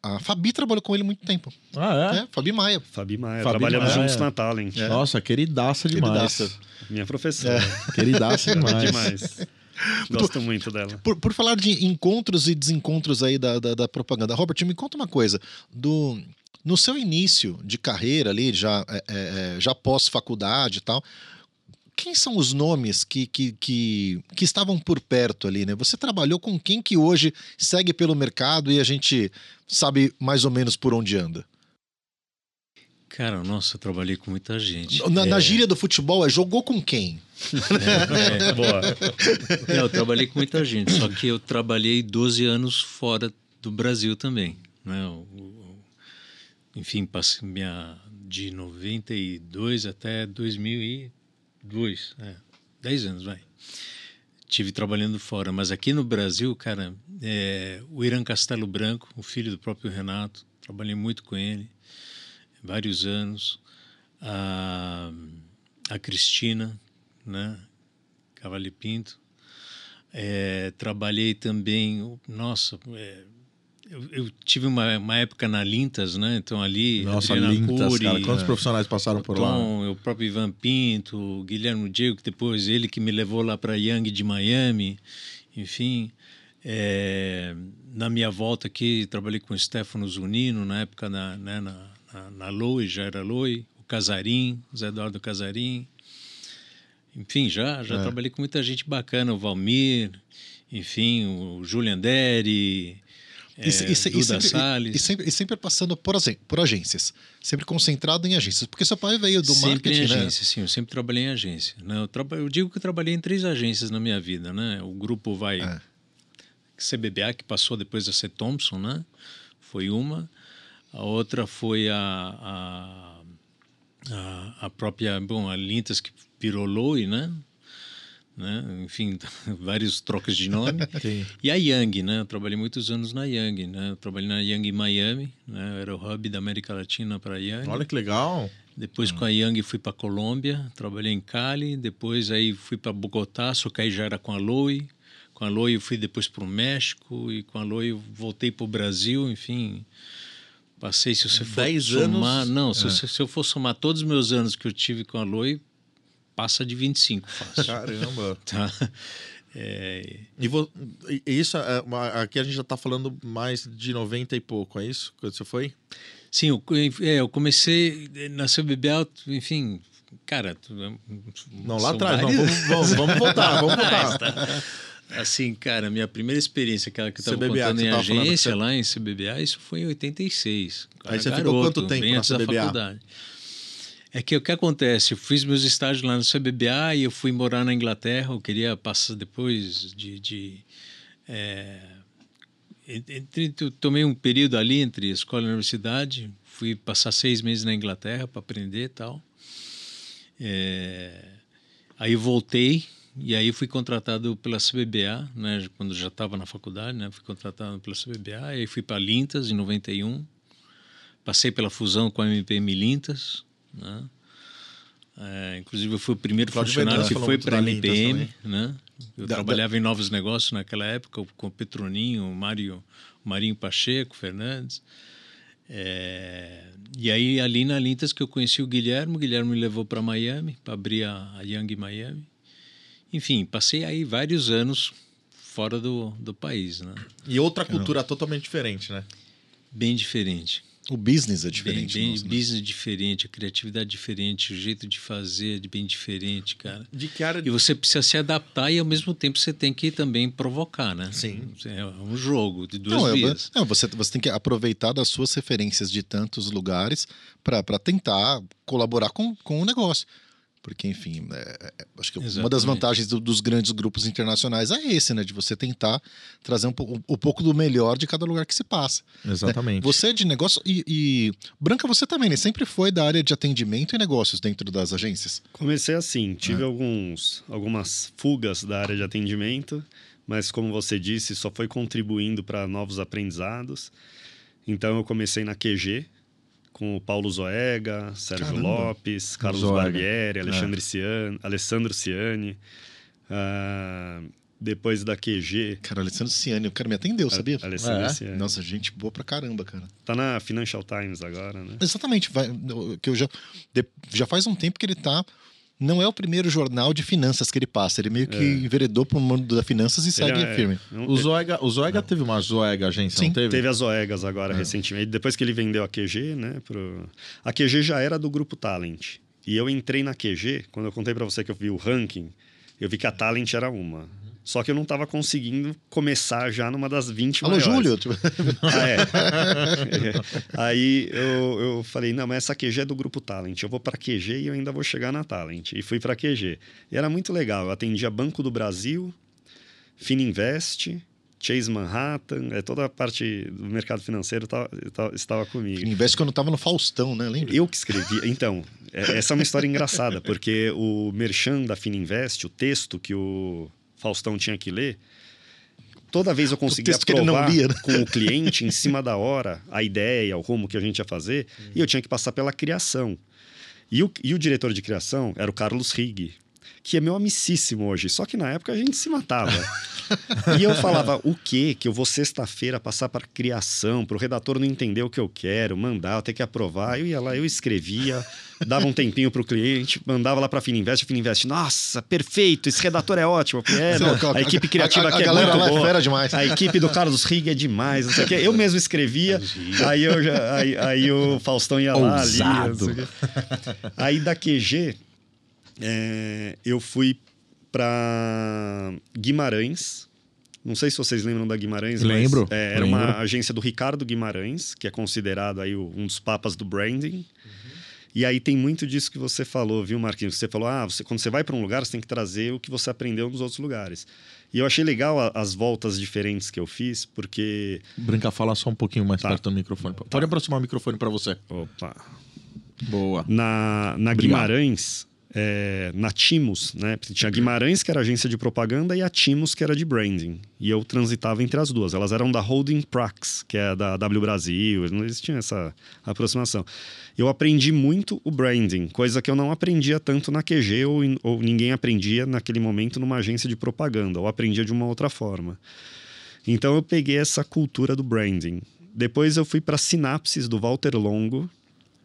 A Fabi trabalhou com ele muito tempo. Ah, é? É, Fabi Maia. Fabi Maia. Fabi Trabalhamos Maia. juntos na Talent. Nossa, queridaça demais. Queridaça. Minha professora. Queridaça demais. Demais. Gosto muito dela. Por, por falar de encontros e desencontros aí da, da, da propaganda, Robert, me conta uma coisa. Do, no seu início de carreira ali, já, é, é, já pós-faculdade e tal, quem são os nomes que, que, que, que estavam por perto ali, né? Você trabalhou com quem que hoje segue pelo mercado e a gente sabe mais ou menos por onde anda? Cara, nossa, eu trabalhei com muita gente. Na, na É, gíria do futebol, é jogou com quem? é, é. Boa. Não, eu trabalhei com muita gente, só que eu trabalhei 12 anos fora do Brasil também. Né? O- o- enfim, passei minha, de 92 até 2002, é, 10 anos, vai. Tive trabalhando fora, mas aqui no Brasil, cara, é, o Irã Castelo Branco, o filho do próprio Renato, trabalhei muito com ele, vários anos. A, a Cristina, né? Cavalli Pinto. É, trabalhei também, nossa, é, eu, eu tive uma, uma época na Lintas, né? Então ali, Nossa, Adriana Lintas, Cury, cara. Quantos profissionais passaram por lá? Tom, o próprio Ivan Pinto, o Guilherme Diego, que depois ele que me levou lá para Young de Miami, enfim. É, na minha volta aqui, trabalhei com o Stefano Zunino, na época na, né, na, na, na Loi, já era Loi, o Casarim, o Zé Eduardo Casarim. Enfim, já, já É. trabalhei com muita gente bacana, o Valmir, enfim, o Julian Deri, é, E, e e Duda sempre, Salles. e, sempre, e sempre passando por, por agências. Sempre concentrado em agências. Porque seu pai veio do sempre marketing, em né? agência, sim. Eu sempre trabalhei em agência. Né? Eu, traba- eu digo que eu trabalhei em três agências na minha vida, né? O grupo vai... É. CBBA, que passou depois a ser Thompson, né? Foi uma. A outra foi a... a a, própria, bom, a Lintas que virou Loi, né? né? Enfim, vários trocas de nome. Sim. E a Young, né? Eu trabalhei muitos anos na Young, né? Eu trabalhei na Young em Miami, né? Eu era o hub da América Latina para a Young. Olha que legal. Depois com a Young fui para Colômbia, trabalhei em Cali, depois aí fui para Bogotá, só que aí já era com a Loi. Com a Loi eu fui depois para o México e com a Loi voltei para o Brasil, enfim. Passei, se você for Dez somar... anos? Não, É. se, você- se eu for somar todos os meus anos que eu tive com a Loi, passa de 25 fácil. Caramba. tá? É, E, vo- e- isso, é aqui a gente já tá falando mais de 90 e pouco, é isso? Quando você foi? Sim, eu, é, eu comecei na CBBA, enfim, cara... Não, lá atrás. Não, vamos, vamos, vamos voltar, vamos voltar. Assim, cara, minha primeira experiência, aquela que eu tava CBBA, que contando em agência você- lá em CBBA, isso foi em 86. Aí você Era ficou quanto tempo na CBBA? faculdade. É que o que acontece, eu fiz meus estágios lá no CBBA e eu fui morar na Inglaterra, eu queria passar depois de... de é, entre, tomei um período ali entre escola e universidade, fui passar seis meses na Inglaterra para aprender e tal. É, aí voltei e aí fui contratado pela CBBA, né, quando já estava na faculdade, né, fui contratado pela CBBA, aí fui para Lintas em 91, passei pela fusão com a MPM Lintas, né, é, inclusive eu fui o primeiro funcionário que foi para a da MPM, né, eu Da- trabalhava em novos negócios naquela época com o Petroninho, o Mário, o Marinho Pacheco, Fernandes, é, e aí, ali na Lintas, que eu conheci o Guilherme, o Guilherme me levou para Miami, para abrir a, a Young Miami. Enfim, passei aí vários anos fora do, do país, né? E outra cultura totalmente diferente, né? Bem diferente. O business é Bem, diferente. bem nosso, né? business diferente, a criatividade diferente, o jeito de fazer é bem diferente, cara. De que área E você precisa se adaptar e ao mesmo tempo você tem que também provocar, né? Sim. É um jogo de duas Não, é- vias. não, você, você tem que aproveitar das suas referências de tantos lugares para tentar colaborar com, com o negócio. Porque, enfim, é, é, acho que uma das Exatamente. vantagens do- dos grandes grupos internacionais é esse, né? De você tentar trazer um, pouco- um pouco do melhor de cada lugar que se passa. Exatamente. Você é de negócio e, e- Branca, você também, né? Sempre foi da área de atendimento e negócios dentro das agências. Comecei assim, É. tive alguns, algumas fugas da área de atendimento, mas como você disse, só foi contribuindo para novos aprendizados. Então eu comecei na QG com o Paulo Zoega, Sérgio Caramba. Lopes, Carlos Zoega. Barbieri, Alexandre Ciani, Alessandro Ciani. Ah, depois da QG, Cara, Alessandro Ciani, o cara me atendeu, sabia? Alessandro É? Ciani. Nossa, gente boa pra caramba, cara. Tá na Financial Times agora, né? Exatamente, vai, que eu já, de- já faz um tempo que ele tá. Não é o primeiro jornal de finanças que ele passa. Ele meio que enveredou pro mundo das finanças e segue é- firme. é O Zoega, o Zoega teve uma Zoega agência, Sim, não teve? Teve as Zoegas agora, recentemente. Depois que ele vendeu a QG, né? Pro... A QG já era do grupo Talent. E eu entrei na QG, quando eu contei pra você que eu vi o ranking, eu vi que a Talent era uma. Só que eu não tava conseguindo começar já numa das 20 Alô, maiores. Júlio. Ah, é. Aí eu, eu falei, não, mas essa QG é do grupo Talent. Eu vou pra QG e eu ainda vou chegar na Talent. E fui pra QG. E era muito legal. Eu atendia Banco do Brasil, Fininvest, Chase Manhattan, é, toda a parte do mercado financeiro tava- tava- estava comigo. Investe quando tava no Faustão, né? Lembra? Eu que escrevi. Então, é- essa é uma história engraçada, porque o merchan da Fininvest, o texto que o Faustão tinha que ler, toda vez eu conseguia aprovar lia, né? com o cliente em cima da hora a ideia, o rumo que a gente ia fazer, e eu tinha que passar pela criação. E o, e o diretor de criação era o Carlos Rigg, que é meu amicíssimo hoje, só que na época a gente se matava. e eu falava, o quê? Que eu vou sexta-feira passar para criação, para o redator não entender o que eu quero, mandar, eu ter que aprovar. Eu ia lá, eu escrevia, dava um tempinho para o cliente, mandava lá para a Fininvest, a Fininvest, nossa, perfeito, esse redator é ótimo. Falei, é, não, a equipe criativa a, a, aqui a é galera muito lá boa. é fera demais. A equipe do Carlos Rigg é demais, não sei o quê. Eu mesmo escrevia, aí, eu já, aí, aí o Faustão ia lá, ali. Ousado. não sei o quê. Aí da QG, é, eu fui para Guimarães. Não sei se vocês lembram da Guimarães. mas, Lembro, é, era lembro. uma agência do Ricardo Guimarães, que é considerado aí um dos papas do branding. E aí tem muito disso que você falou, viu, Marquinhos? Você falou, ah, você, quando você vai para um lugar, você tem que trazer o que você aprendeu nos outros lugares. E eu achei legal a- as voltas diferentes que eu fiz, porque... Branca, fala só um pouquinho mais Tá. perto do microfone. Pode aproximar o microfone pra você. Opa! Boa. Na, na. Guimarães, é, na Timos, né? Tinha Guimarães, que era agência de propaganda, e a Timos, que era de branding. E eu transitava entre as duas. Elas eram da Holding Prax, que é da W Brasil, não existia essa aproximação. Eu aprendi muito o branding, coisa que eu não aprendia tanto na QG ou, ou ninguém aprendia naquele momento numa agência de propaganda, ou aprendia de uma outra forma. Então eu peguei essa cultura do branding. Depois eu fui para Sinapses do Walter Longo,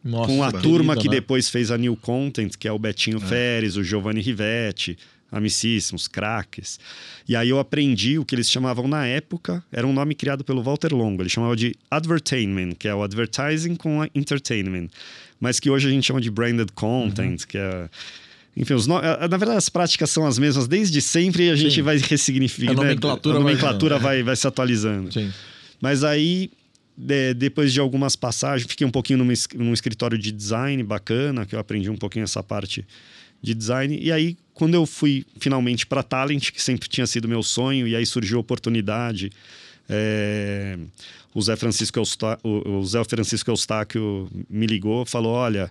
Nossa, com a querida, turma que né? depois fez a New Content, que é o Betinho Feres, o Giovanni Rivetti, amicíssimos, craques. E aí eu aprendi o que eles chamavam na época, era um nome criado pelo Walter Longo, ele chamava de advertainment, que é o advertising com a entertainment, mas que hoje a gente chama de branded content, Uhum. que é... Enfim, os no... eh, na verdade as práticas são as mesmas desde sempre e a gente Sim. vai ressignificando. A nomenclatura a vai- nomenclatura vai, vai se atualizando. Sim. Mas aí, de- depois de algumas passagens, fiquei um pouquinho numa num escritório de design bacana, que eu aprendi um pouquinho essa parte de design. E aí, quando eu fui finalmente para Talent, que sempre tinha sido meu sonho, e aí surgiu a oportunidade. é, o Zé Francisco Eustá- o, Zé Francisco Eustáquio me ligou, falou: olha,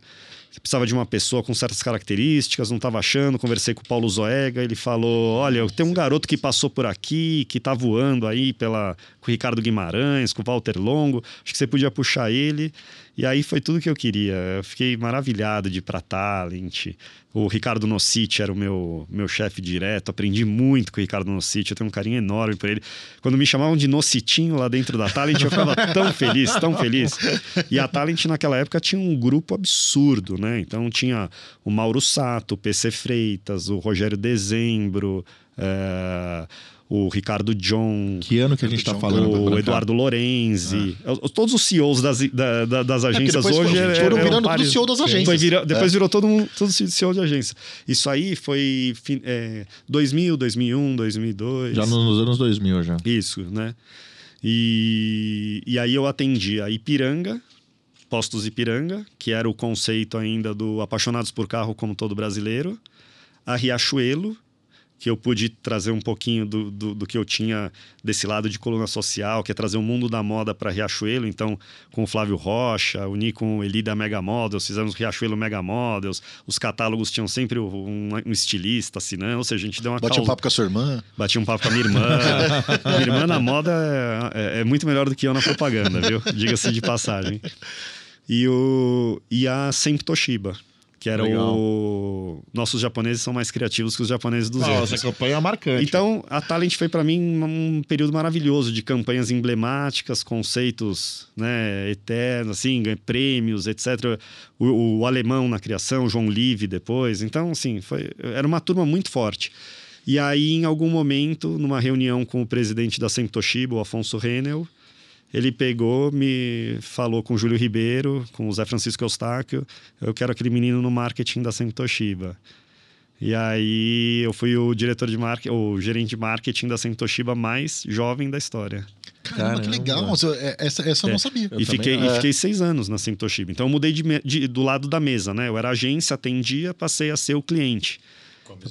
precisava de uma pessoa com certas características, não estava achando. Conversei com o Paulo Zoega, ele falou: Olha, tenho um garoto que passou por aqui, que está voando aí pela, com o Ricardo Guimarães, com o Walter Longo, acho que você podia puxar ele. E aí foi tudo que eu queria. Eu fiquei maravilhado de ir para Talent. O Ricardo Nocic era o meu, meu chefe direto, aprendi muito com o Ricardo Nocic, eu tenho um carinho enorme por ele. Quando me chamavam de Nocitinho lá dentro da Talent, eu ficava tão feliz, tão feliz. E a Talent naquela época tinha um grupo absurdo, né? Então tinha o Mauro Sato, o PC Freitas, o Rogério Dezembro, eh, o Ricardo John, Que ano que a gente tá John, falando? o? Eduardo Lorenzi, Ah. todos os CEOs das, da- da- das É, agências depois hoje foram, é- foram virando pares- tudo CEO das agências. foi vira- depois É. virou todo mundo todo CEO de agência. Isso aí foi é, 2000, 2001, 2002. Já nos anos 2000, já. Isso, né? E, e aí eu atendi a Ipiranga, Postos Ipiranga, que era o conceito ainda do Apaixonados por Carro como todo brasileiro, a Riachuelo, que eu pude trazer um pouquinho do, do, do, que eu tinha desse lado de coluna social, que é trazer o mundo da moda para Riachuelo. Então, com o Flávio Rocha, uni com o Eli da Mega Models, fizemos Riachuelo Mega Models. Os catálogos tinham sempre um, um estilista assinando, ou seja, a gente deu uma Bate causa... um papo com a sua irmã. Bati um papo com a minha irmã. minha irmã na moda é, é, é, muito melhor do que eu na propaganda, viu? Diga-se de passagem. E, o, e a Sempre Toshiba que era Legal. o nossos japoneses são mais criativos que os japoneses dos Nossa, outros. Essa campanha é marcante. Então, a Talent foi para mim um período maravilhoso de campanhas emblemáticas, conceitos, né, eternos, assim, prêmios, etc. O, o alemão na criação, João Live depois. Então, assim, foi era uma turma muito forte. E aí, em algum momento, numa reunião com o presidente da Sempre Toshiba, o Afonso Renel, ele pegou, me falou com o Júlio Ribeiro, com o Zé Francisco Eustáquio, eu quero aquele menino no marketing da Sempre Toshiba. E aí eu fui o diretor de marketing, o gerente de marketing da Sempre Toshiba mais jovem da história. Caramba, que legal. Essa, essa eu é. não sabia. Eu e, fiquei, é. e fiquei seis anos na Sempre Toshiba. Então eu mudei de, de, do lado da mesa, né? Eu era agência, atendia, passei a ser o cliente.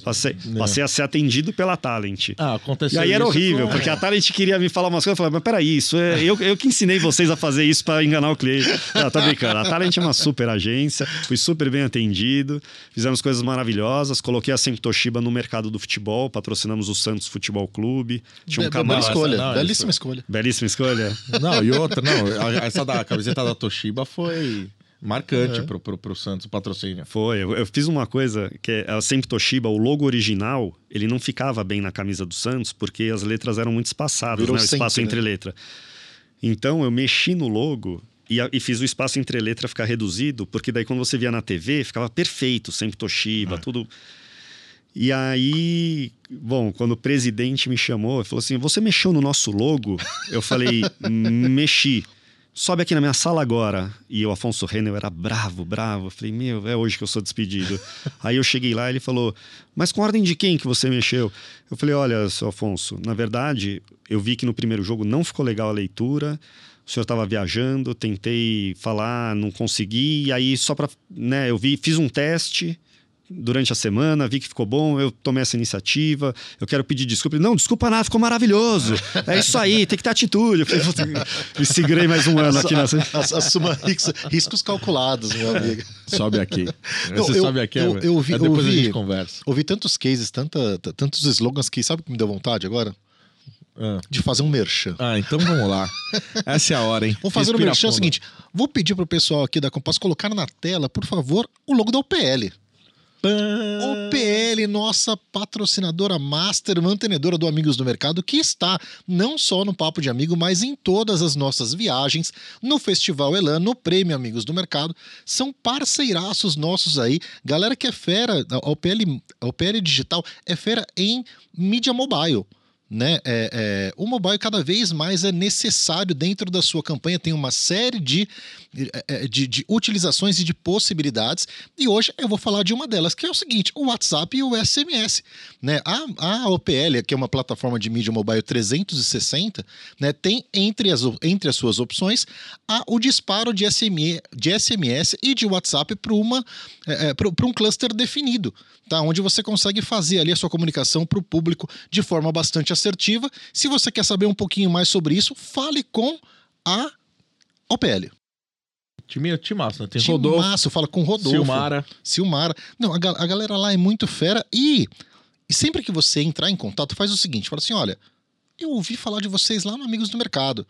Passei, passei, a ser atendido pela Talent. Ah, aconteceu E aí era horrível, com... porque a Talent queria me falar umas coisas. Eu falava, mas peraí, isso é, eu, eu que ensinei vocês a fazer isso para enganar o cliente. Não, tá brincando. A Talent é uma super agência, fui super bem atendido, fizemos coisas maravilhosas. Coloquei a Sempre Toshiba no mercado do futebol, patrocinamos o Santos Futebol Clube. Tinha um Bela escolha, não, belíssima isso... escolha. Belíssima escolha. Não, e outra, não, essa da camiseta da Toshiba foi marcante uhum. pro, pro, pro Santos, o patrocínio. Foi, eu, eu, fiz uma coisa que é a sempre Toshiba, o logo original, ele não ficava bem na camisa do Santos porque as letras eram muito espaçadas, Virou né? O espaço entre né? letra. Então eu mexi no logo e, e, fiz o espaço entre letra ficar reduzido, porque daí quando você via na TV, ficava perfeito, sempre Toshiba, ah. tudo. E aí, bom, quando o presidente me chamou, ele falou assim: Você mexeu no nosso logo? Eu falei: Mexi sobe aqui na minha sala agora. E o Afonso Renner era bravo, bravo. Eu falei, meu, é hoje que eu sou despedido. Aí eu cheguei lá e ele falou, mas com ordem de quem que você mexeu? Eu falei, olha, seu Afonso, na verdade, eu vi que no primeiro jogo não ficou legal a leitura. O senhor estava viajando, tentei falar, não consegui. E aí, só para. Né, eu vi, fiz um teste durante a semana, vi que ficou bom, eu tomei essa iniciativa, eu quero pedir desculpa. Não, desculpa nada, ficou maravilhoso. É isso aí, tem que ter atitude. Eu falei, me segurei mais um ano aqui nessa. Assuma riscos, riscos calculados, meu amigo. Sobe aqui. Não, Você eu, sobe aqui, eu, eu, vi, é depois ouvi, a gente conversa. Ouvi tantos cases, tanta, tantos slogans que sabe o que me deu vontade agora? Ah. De fazer um merchan. Ah, então vamos lá. Essa é a hora, hein? Vamos fazer o um merchan é o seguinte: vou pedir pro pessoal aqui da Compass colocar na tela, por favor, o logo da UPL. OPL, nossa patrocinadora master, mantenedora do Amigos do Mercado, que está não só no Papo de Amigo, mas em todas as nossas viagens, no Festival Elan, no Prêmio Amigos do Mercado. São parceiraços nossos aí. Galera que é fera, a OPL, OPL Digital é fera em mídia mobile né? É, é, o mobile cada vez mais é necessário dentro da sua campanha, tem uma série de, é, é, de, de, utilizações e de possibilidades. E hoje eu vou falar de uma delas, que é o seguinte: o WhatsApp e o SMS. Né? A, a OPL, que é uma plataforma de mídia mobile 360, né, tem entre as, entre as suas opções a, o disparo de, SM, de SMS e de WhatsApp para é, é um cluster definido, tá? onde você consegue fazer ali a sua comunicação para o público de forma bastante assertiva. Se você quer saber um pouquinho mais sobre isso, fale com a OPL. Time, massa, né? Tem time Rodolfo. Fala com Rodolfo. Silmara. Silmara. Não, a, a galera lá é muito fera. E, e sempre que você entrar em contato, faz o seguinte: fala assim: olha, eu ouvi falar de vocês lá no Amigos do Mercado.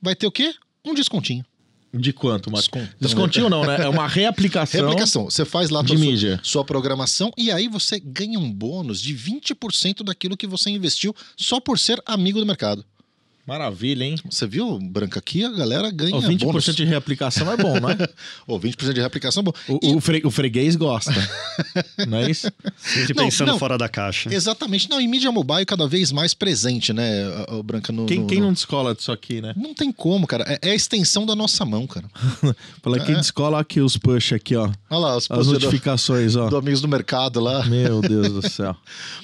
Vai ter o quê? Um descontinho. De quanto? Mas Descontinho não, né? É uma reaplicação. Reaplicação. Você faz lá a sua, sua programação e aí você ganha um bônus de 20% daquilo que você investiu só por ser amigo do mercado. Maravilha, hein? Você viu, Branca, aqui a galera ganha. Oh, 20% bônus. de reaplicação é bom, né? oh, 20% de reaplicação é bom. O, e... o, fre... o freguês gosta. não é isso? Sempre não, pensando não, fora da caixa. Exatamente. Não, em mídia mobile cada vez mais presente, né, o Branca? No, quem, no, quem não descola disso aqui, né? Não tem como, cara. É, é a extensão da nossa mão, cara. Fala, é. quem descola aqui os push aqui, ó. Olha lá, as notificações, do, ó. Do Amigos do Mercado lá. Meu Deus do céu.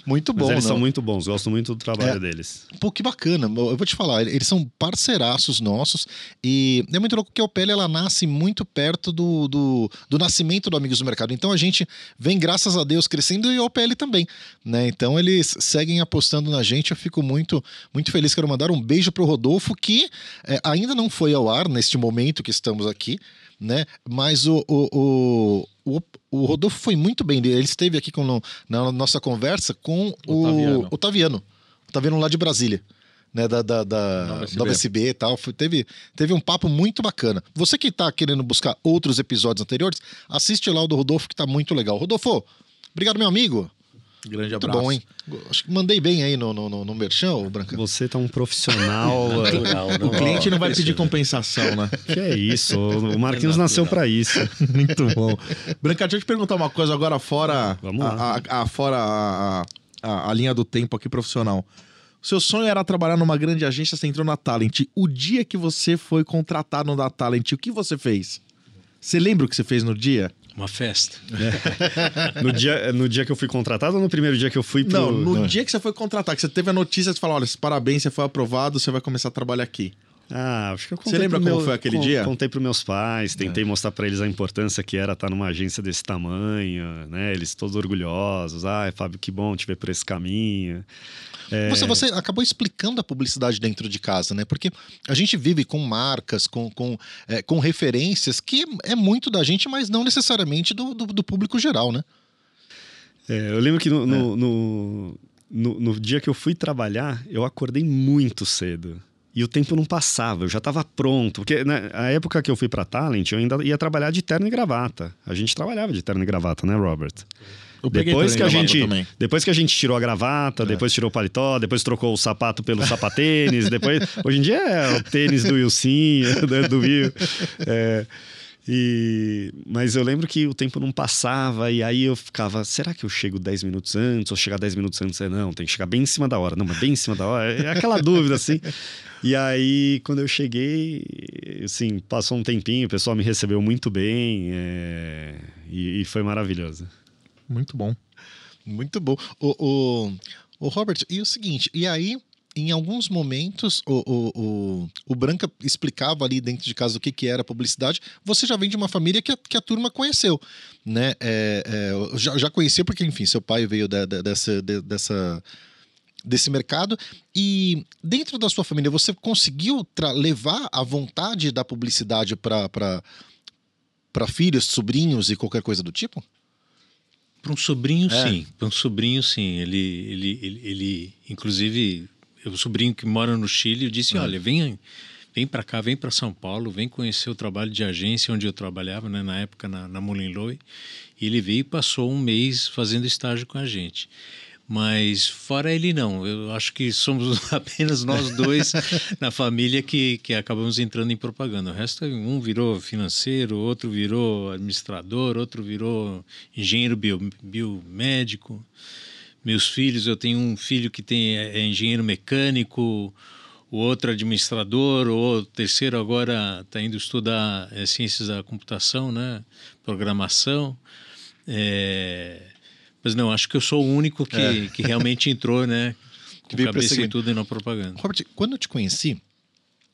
muito bom, Mas eles não? são muito bons. Gosto muito do trabalho é. deles. Pô, que bacana. Eu vou te falar falar, eles são parceiraços nossos e é muito louco que a Opel ela nasce muito perto do, do, do nascimento do Amigos do Mercado. Então a gente vem, graças a Deus, crescendo e a Opel também, né? Então eles seguem apostando na gente. Eu fico muito, muito feliz. Quero mandar um beijo pro Rodolfo, que é, ainda não foi ao ar neste momento que estamos aqui, né? Mas o, o, o, o Rodolfo foi muito bem. Ele esteve aqui com, na nossa conversa com o Otaviano. Otaviano. Otaviano lá de Brasília. Né, da, da, da Nova SB. Nova SB e tal. Foi- teve, teve um papo muito bacana. Você que tá querendo buscar outros episódios anteriores, assiste lá o do Rodolfo, que tá muito legal. Rodolfo, obrigado, meu amigo. Grande Muito abraço. bom, hein? Acho que mandei bem aí no, no, no, no Merchan, Branca. Você tá um profissional. Natural, O cliente não vai pedir compensação, né? que é isso? O Marquinhos É nasceu pra isso. Muito bom. Branca, deixa eu te perguntar uma coisa agora fora, Vamos a, lá. a- a- fora a, a- a linha do tempo aqui profissional. Seu sonho era trabalhar numa grande agência, você entrou na Talent. O dia que você foi contratado na Talent, o que você fez? Você lembra o que você fez no dia? Uma festa. No dia, no dia que eu fui contratado ou no primeiro dia que eu fui pro... Não, no dia que você foi contratado, que você teve a notícia, você falou, olha, parabéns, você foi aprovado, você vai começar a trabalhar aqui. Ah, acho que eu contei Você lembra como foi aquele dia? É. Contei para meus pais, tentei mostrar para eles a importância que era estar numa agência desse tamanho, né? Eles todos orgulhosos. Ai, Fábio, que bom te ver por esse caminho. É, Você, você acabou explicando a publicidade dentro de casa, né? Porque a gente vive com marcas, com, com, é, com referências que é muito da gente, mas não necessariamente do, do, do público geral, né? é, eu lembro que no, É. no, no, no- no dia que eu fui trabalhar, eu acordei muito cedo. E o tempo não passava, eu já estava pronto. Porque na a época que eu fui para Talent, eu ainda ia trabalhar de terno e gravata. A gente trabalhava de terno e gravata, né, Robert? Peguei Depois que, a gente, também. depois que a gente tirou a gravata, depois tirou o paletó, depois trocou o sapato pelo sapatênis, depois hoje em dia é o tênis do Wilson, né, do Will. É, e, mas eu lembro que o tempo não passava e aí eu ficava, será que eu chego 10 minutos antes ou chegar 10 minutos antes? É, não, tem que chegar bem em cima da hora. Não, mas bem em cima da hora. É aquela dúvida assim. E aí, quando eu cheguei, assim, passou um tempinho, o pessoal me recebeu muito bem é, e- e foi maravilhoso. Muito bom. Muito bom. O, o, o Robert, e o seguinte, e aí, em alguns momentos, o, o, o, o Branca explicava ali dentro de casa o que, que era publicidade. Você já vem de uma família que a, que a turma conheceu, né? É, é, já, já conhecia porque, enfim, seu pai veio da- da- dessa, de- dessa, desse mercado. E dentro da sua família, você conseguiu levar a vontade da publicidade para filhos, sobrinhos e qualquer coisa do tipo? Para um sobrinho, É. sim. Para um sobrinho, sim. Ele, ele, ele, ele, inclusive, o sobrinho que mora no Chile, disse: olha, vem, vem para cá, vem para São Paulo, vem conhecer o trabalho de agência onde eu trabalhava, né, na época na, na. E ele veio e passou um mês fazendo estágio com a gente. Mas fora ele não, eu acho que somos apenas nós dois na família que, que acabamos entrando em propaganda. O resto, um virou financeiro, outro virou administrador, outro virou engenheiro bio, biomédico. Meus filhos, eu tenho um filho que tem, é engenheiro mecânico, o outro administrador, o terceiro agora está indo estudar é, ciências da computação, né? programação. É, Mas não, acho que eu sou o único que, que realmente entrou, né? Com veio cabeça e tudo na propaganda. Robert, quando eu te conheci,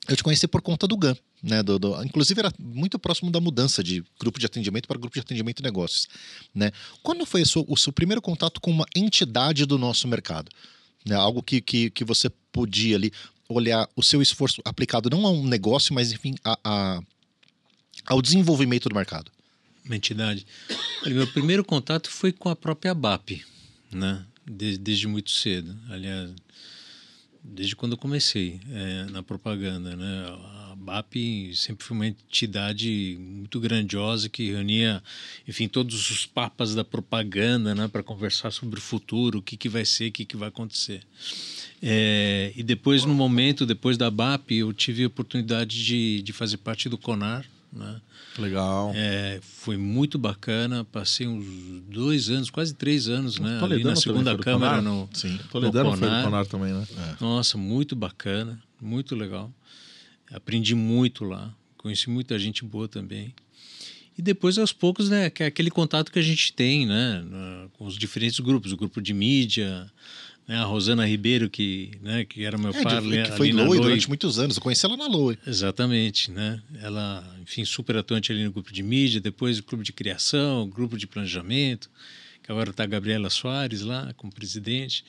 eu te conheci por conta do GAN, né? Do, do- inclusive era muito próximo da mudança de grupo de atendimento para grupo de atendimento e negócios, né? Quando foi sua- o seu primeiro contato com uma entidade do nosso mercado? Né? Algo que, que, que você podia ali olhar o seu esforço aplicado não a um negócio, mas enfim, a, a- ao desenvolvimento do mercado. Uma entidade. Olha, meu primeiro contato foi com a própria BAP, né? De- desde muito cedo. Aliás, desde quando eu comecei é, na propaganda, né? A BAP sempre foi uma entidade muito grandiosa que reunia, enfim, todos os papas da propaganda, né? Para conversar sobre o futuro, o que, que vai ser, o que, que vai acontecer. É, e depois, no momento, depois da BAP, eu tive a oportunidade de, de fazer parte do CONAR, né? Legal. É, foi muito bacana. Passei uns dois anos, quase três anos, né? Ali Toledano na também segunda foi câmara Conar? no, Sim. Toledano no foi do Conar. Conar também, né? Nossa, muito bacana, muito legal. Aprendi muito lá, conheci muita gente boa também. E depois, aos poucos, né, que é aquele contato que a gente tem, né, na- com os diferentes grupos, o grupo de mídia, né? A Rosana Ribeiro, que, né, que era meu É, par ali que foi na Loe durante muitos anos. Eu conheci ela na Loe. Exatamente, né? Ela, enfim, super atuante ali no grupo de mídia, depois o clube de criação, grupo de planejamento, que agora está a Gabriela Soares lá como presidente.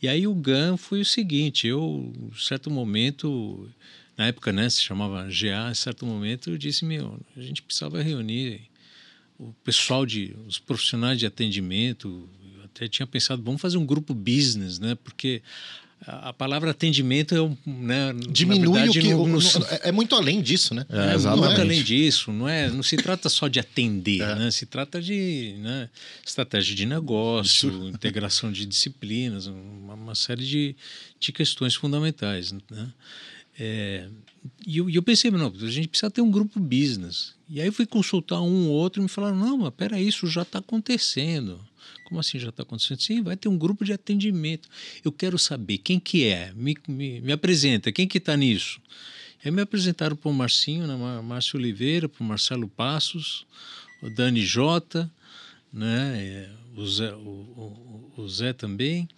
E aí o GAN foi o seguinte, eu, em certo momento, na época, né, se chamava GA, em certo momento eu disse, meu, a gente precisava reunir o pessoal de, os profissionais de atendimento, até tinha pensado, vamos fazer um grupo business, né? Porque a, palavra atendimento é um, né, Diminui verdade, o que. não- o- não não- se- é, é muito além disso, né? É, é, exatamente. muito além disso, não é? Não se trata só de atender, É. né? Se trata de né, estratégia de negócio, integração de disciplinas, uma, uma série de, de questões fundamentais, né? É, e eu, eu pensei, não, a gente precisa ter um grupo business. E aí eu fui consultar um ou outro e me falaram, não, mas peraí, isso já está acontecendo. Como assim já está acontecendo? Sim, vai ter um grupo de atendimento. Eu quero saber quem que é, me, me, me apresenta, quem que está nisso? Aí me apresentaram para o Marcinho, né, Márcio Oliveira, para o Marcelo Passos, o Dani Jota, né, é, o, Zé, o, o- o Zé também.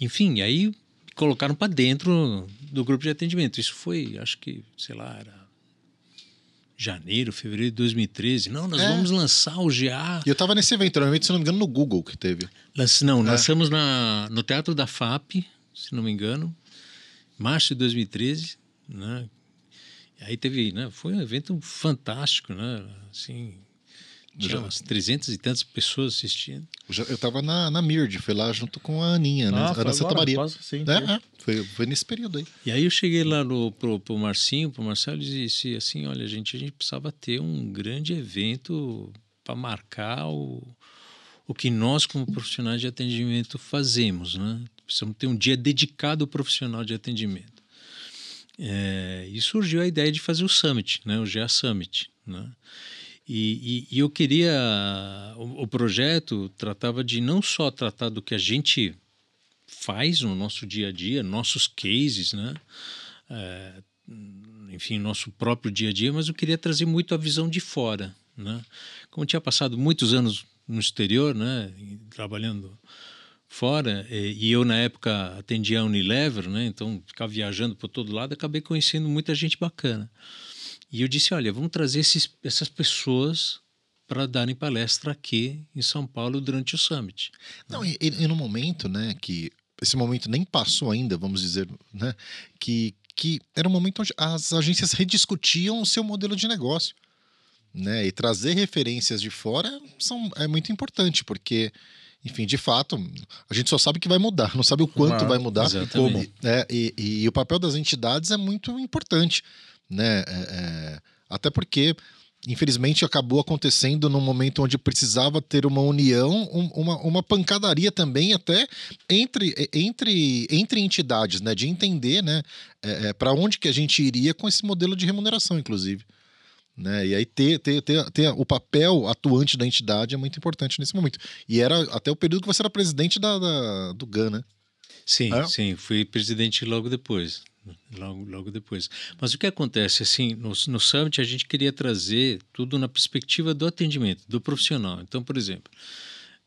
Enfim, aí colocaram para dentro do grupo de atendimento. Isso foi, acho que, sei lá, era janeiro, fevereiro de 2013. Não, nós É. vamos lançar o GA. E eu tava nesse evento, evento, se não me engano, no Google que teve. Lanç- não, lançamos na, no Teatro da FAP, se não me engano, março de 2013, né? E aí teve, né? Foi um evento fantástico, né? Assim, tinha Já- umas 300 e tantas pessoas assistindo. Eu, já- eu tava na, na Mird, foi lá junto com a Aninha, né? Ah, Ana Santa agora, Maria. sim, É, foi. é, foi, foi nesse período aí. E aí eu cheguei lá no, pro, pro Marcinho, pro Marcelo, e disse assim, olha, gente, a gente precisava ter um grande evento para marcar o, o que nós, como profissionais de atendimento, fazemos, né? Precisamos ter um dia dedicado ao profissional de atendimento. É, e surgiu a ideia de fazer o Summit, né? o GA Summit. Né? E, e- e eu queria. O, o projeto tratava de não só tratar do que a gente faz no nosso dia a dia, nossos cases, né? É, enfim, nosso próprio dia a dia, mas eu queria trazer muito a visão de fora, né? Como tinha passado muitos anos no exterior, né, trabalhando fora, e, e eu na época atendia a Unilever, né, então ficava viajando por todo lado, acabei conhecendo muita gente bacana. E eu disse, olha, vamos trazer esses, essas pessoas para darem palestra aqui em São Paulo durante o Summit. Não, e, e, no momento, né, que esse momento nem passou ainda, vamos dizer, né, que, que era um momento onde as agências rediscutiam o seu modelo de negócio, né, e trazer referências de fora são, é muito importante, porque, enfim, de fato, a gente só sabe que vai mudar, não sabe o quanto vai mudar e como. né, e, e o papel das entidades é muito importante, né, é- é, até porque infelizmente acabou acontecendo num momento onde precisava ter uma união, um- uma, uma pancadaria também até entre, entre, entre entidades, né? De entender, né? para onde que a gente iria com esse modelo de remuneração, inclusive. Né? E aí ter, ter, ter, ter o papel atuante da entidade é muito importante nesse momento. E era até o período que você era presidente da, da- do GAN, né? Sim, É? sim, fui presidente logo depois. Logo, logo depois. Mas o que acontece, assim, no, no Summit a gente queria trazer tudo na perspectiva do atendimento, do profissional. Então, por exemplo,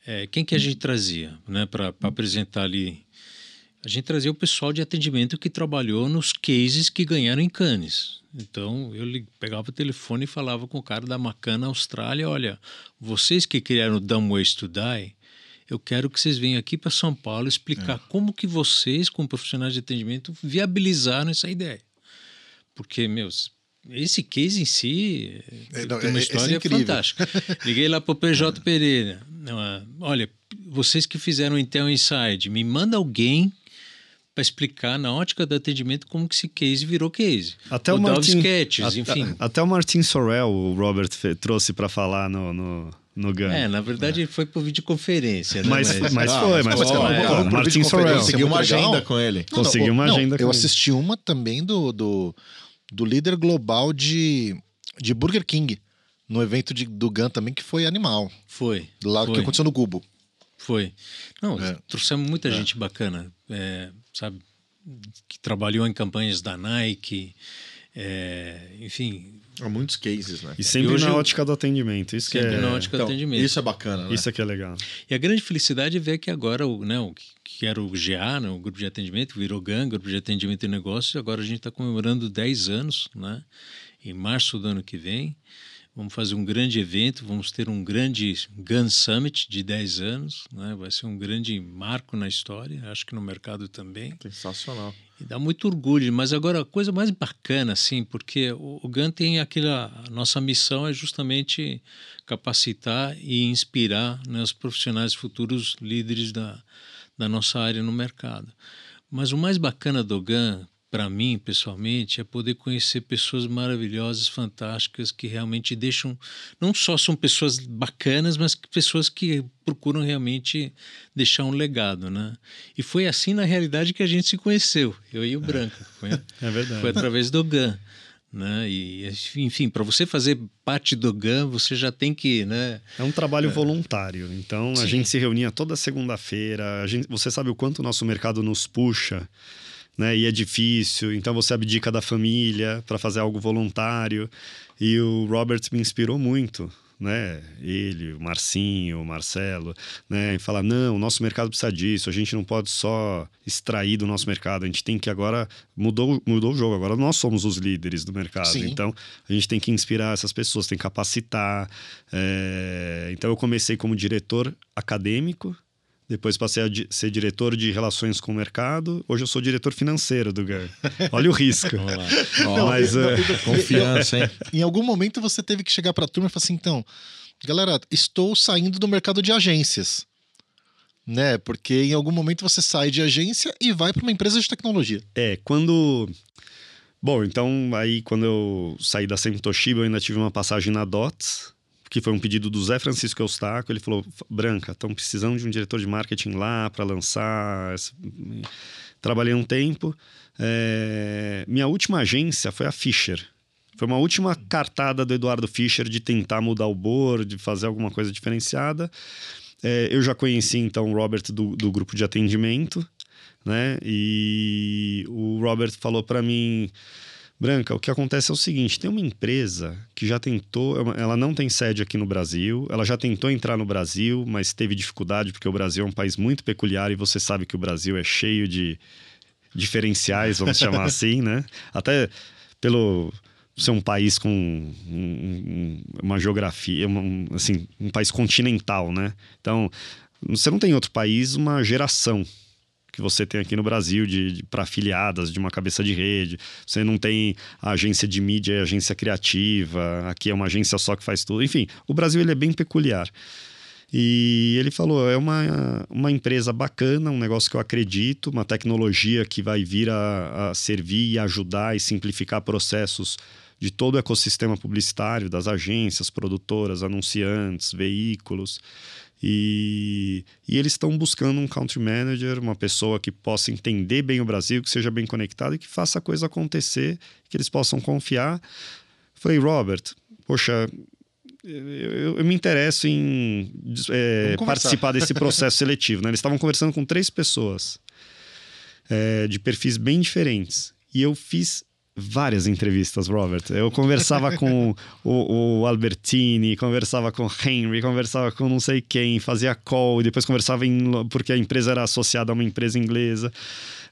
eh, quem que a gente trazia né, para apresentar ali? A gente trazia o pessoal de atendimento que trabalhou nos cases que ganharam em Cannes. Então, eu pegava o telefone e falava com o cara da Macana Austrália, olha, vocês que criaram o Dumb Ways to Die, eu quero que vocês venham aqui para São Paulo explicar como que vocês, como profissionais de atendimento, viabilizaram essa ideia. Porque, meus, esse case em si É, não, tem uma é- é história incrível. fantástica. Liguei lá para o PJ Pereira. Não, ah, Olha, vocês que fizeram o Intel Inside, me manda alguém para explicar na ótica do atendimento como que esse case virou case. Até o, Dove Martin, Sketches, até- enfim. Até o Martin Sorrell, o Robert trouxe para falar no, no, no GAN. É, na verdade foi por videoconferência, né? Mas, mas, Ah, foi, mas mas foi. é, Martin Sorrell. Conseguiu uma agenda com ele. Não, Consegui não, uma não, agenda Eu com- assisti uma também do, do, do líder global de, de Burger King, no evento de, do GAN também, que foi animal. Foi. Lá foi. que aconteceu no Gubo. Foi. Não, É. trouxemos muita gente bacana, é, sabe? Que trabalhou em campanhas da Nike, É, enfim, Há muitos cases, né? E sempre hoje na eu- ótica do atendimento. Isso que Sempre é, na ótica do Então, atendimento. isso é bacana, né? isso é que é legal. E a grande felicidade é ver que agora o, né, o que- que era o GA, né, o grupo de atendimento, virou GAN, grupo de atendimento e negócios, e agora a gente está comemorando 10 anos, né? Em março do ano que vem. Vamos fazer um grande evento, vamos ter um grande GAN Summit de 10 anos, né? Vai ser um grande marco na história, acho que no mercado também. Sensacional. E dá muito orgulho, mas agora a coisa mais bacana, assim, porque o, o GAN tem aquela. A nossa missão é justamente capacitar e inspirar né, os profissionais futuros líderes da, da nossa área no mercado. Mas o mais bacana do GAN, para mim, pessoalmente, é poder conhecer pessoas maravilhosas, fantásticas, que realmente deixam. Não só são pessoas bacanas, mas pessoas que procuram realmente deixar um legado, né? E foi assim, na realidade, que a gente se conheceu, eu e o Branca. Foi, É verdade. foi através do GAN. Né? E, enfim, para você fazer parte do GAN, você já tem que. Né? É um trabalho voluntário. Então a Sim. gente se reunia toda segunda-feira. A Você sabe o quanto o nosso mercado nos puxa, né? E é difícil. Então você abdica da família para fazer algo voluntário. E o Robert me inspirou muito. Né? Ele, o Marcinho, o Marcelo, né? E falar: não, o nosso mercado precisa disso, a gente não pode só extrair do nosso mercado, a gente tem que agora. Mudou, mudou o jogo, agora nós somos os líderes do mercado. Sim. Então a gente tem que inspirar essas pessoas, tem que capacitar. é, Então eu comecei como diretor acadêmico, depois passei a di- ser diretor de relações com o mercado. Hoje eu sou diretor financeiro do GAN. Olha o risco. Vamos lá. Ó, Mas, é, Confiança, hein? Em algum momento você teve que chegar pra turma e falar assim: então, galera, estou saindo do mercado de agências. Né? Porque em algum momento você sai de agência e vai para uma empresa de tecnologia. É, quando. Bom, então aí quando eu saí da Sempre Toshiba, eu ainda tive uma passagem na DOTS, que foi um pedido do Zé Francisco Eustáquio. Ele falou: Branca, estão precisando de um diretor de marketing lá para lançar. esse-" Trabalhei um tempo. É, Minha última agência foi a Fischer. Foi uma última cartada do Eduardo Fischer de tentar mudar o board, de fazer alguma coisa diferenciada. É, eu já conheci então o Robert do, do grupo de atendimento, né? E o Robert falou para mim, Branca, o que acontece é o seguinte: tem uma empresa que já tentou, é ela não tem sede aqui no Brasil, ela já tentou entrar no Brasil, mas teve dificuldade porque o Brasil é um país muito peculiar e você sabe que o Brasil é cheio de diferenciais, vamos chamar assim, né? Até pelo ser um país com um- um- uma geografia, um, assim, um país continental, né? Então, você não tem outro país uma geração que você tem aqui no Brasil de, de para afiliadas de uma cabeça de rede. Você não tem agência de mídia e agência criativa. Aqui é uma agência só que faz tudo. Enfim, o Brasil ele é bem peculiar. E ele falou: é uma, uma empresa bacana, um negócio que eu acredito, uma tecnologia que vai vir a, a servir e ajudar e simplificar processos de todo o ecossistema publicitário, das agências, produtoras, anunciantes, veículos. E, e eles estão buscando um country manager, uma pessoa que possa entender bem o Brasil, que seja bem conectado e que faça a coisa acontecer, que eles possam confiar. Falei, Robert, poxa, eu, eu- eu me interesso em é, participar desse processo seletivo. Né? Eles estavam conversando com três pessoas é, de perfis bem diferentes. E eu fiz várias entrevistas, Robert. Eu conversava com o, o Albertini, conversava com o Henry, conversava com não sei quem, fazia call, e depois conversava em, porque a empresa era associada a uma empresa inglesa.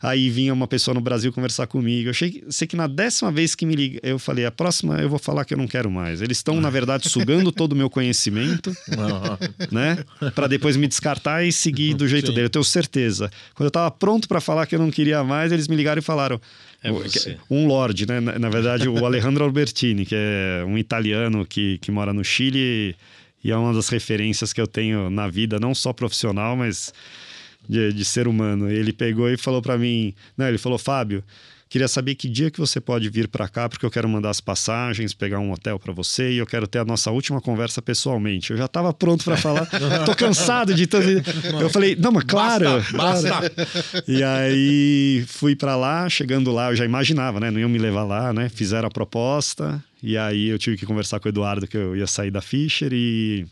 Aí vinha uma pessoa no Brasil conversar comigo. Eu achei, sei que na décima vez que me liga, eu falei: a próxima eu vou falar que eu não quero mais. Eles estão, na verdade, sugando todo o meu conhecimento né? Para depois me descartar e seguir do jeito Sim. dele. Eu tenho certeza. Quando eu tava pronto para falar que eu não queria mais, eles me ligaram e falaram. É você. Um lord, né? Na, na verdade, o Alejandro Albertini, que é um italiano que, que mora no Chile e é uma das referências que eu tenho na vida, não só profissional, mas de, de ser humano. Ele pegou e falou para mim, não, ele falou, Fábio, queria saber que dia que você pode vir para cá, porque eu quero mandar as passagens, pegar um hotel para você e eu quero ter a nossa última conversa pessoalmente. Eu já estava pronto para falar, tô cansado de tanto. Eu falei, não, mas claro. Basta, claro. E aí fui para lá, chegando lá, eu já imaginava, né? Não iam me levar lá, né? Fizeram a proposta e aí eu tive que conversar com o Eduardo que eu ia sair da Fischer e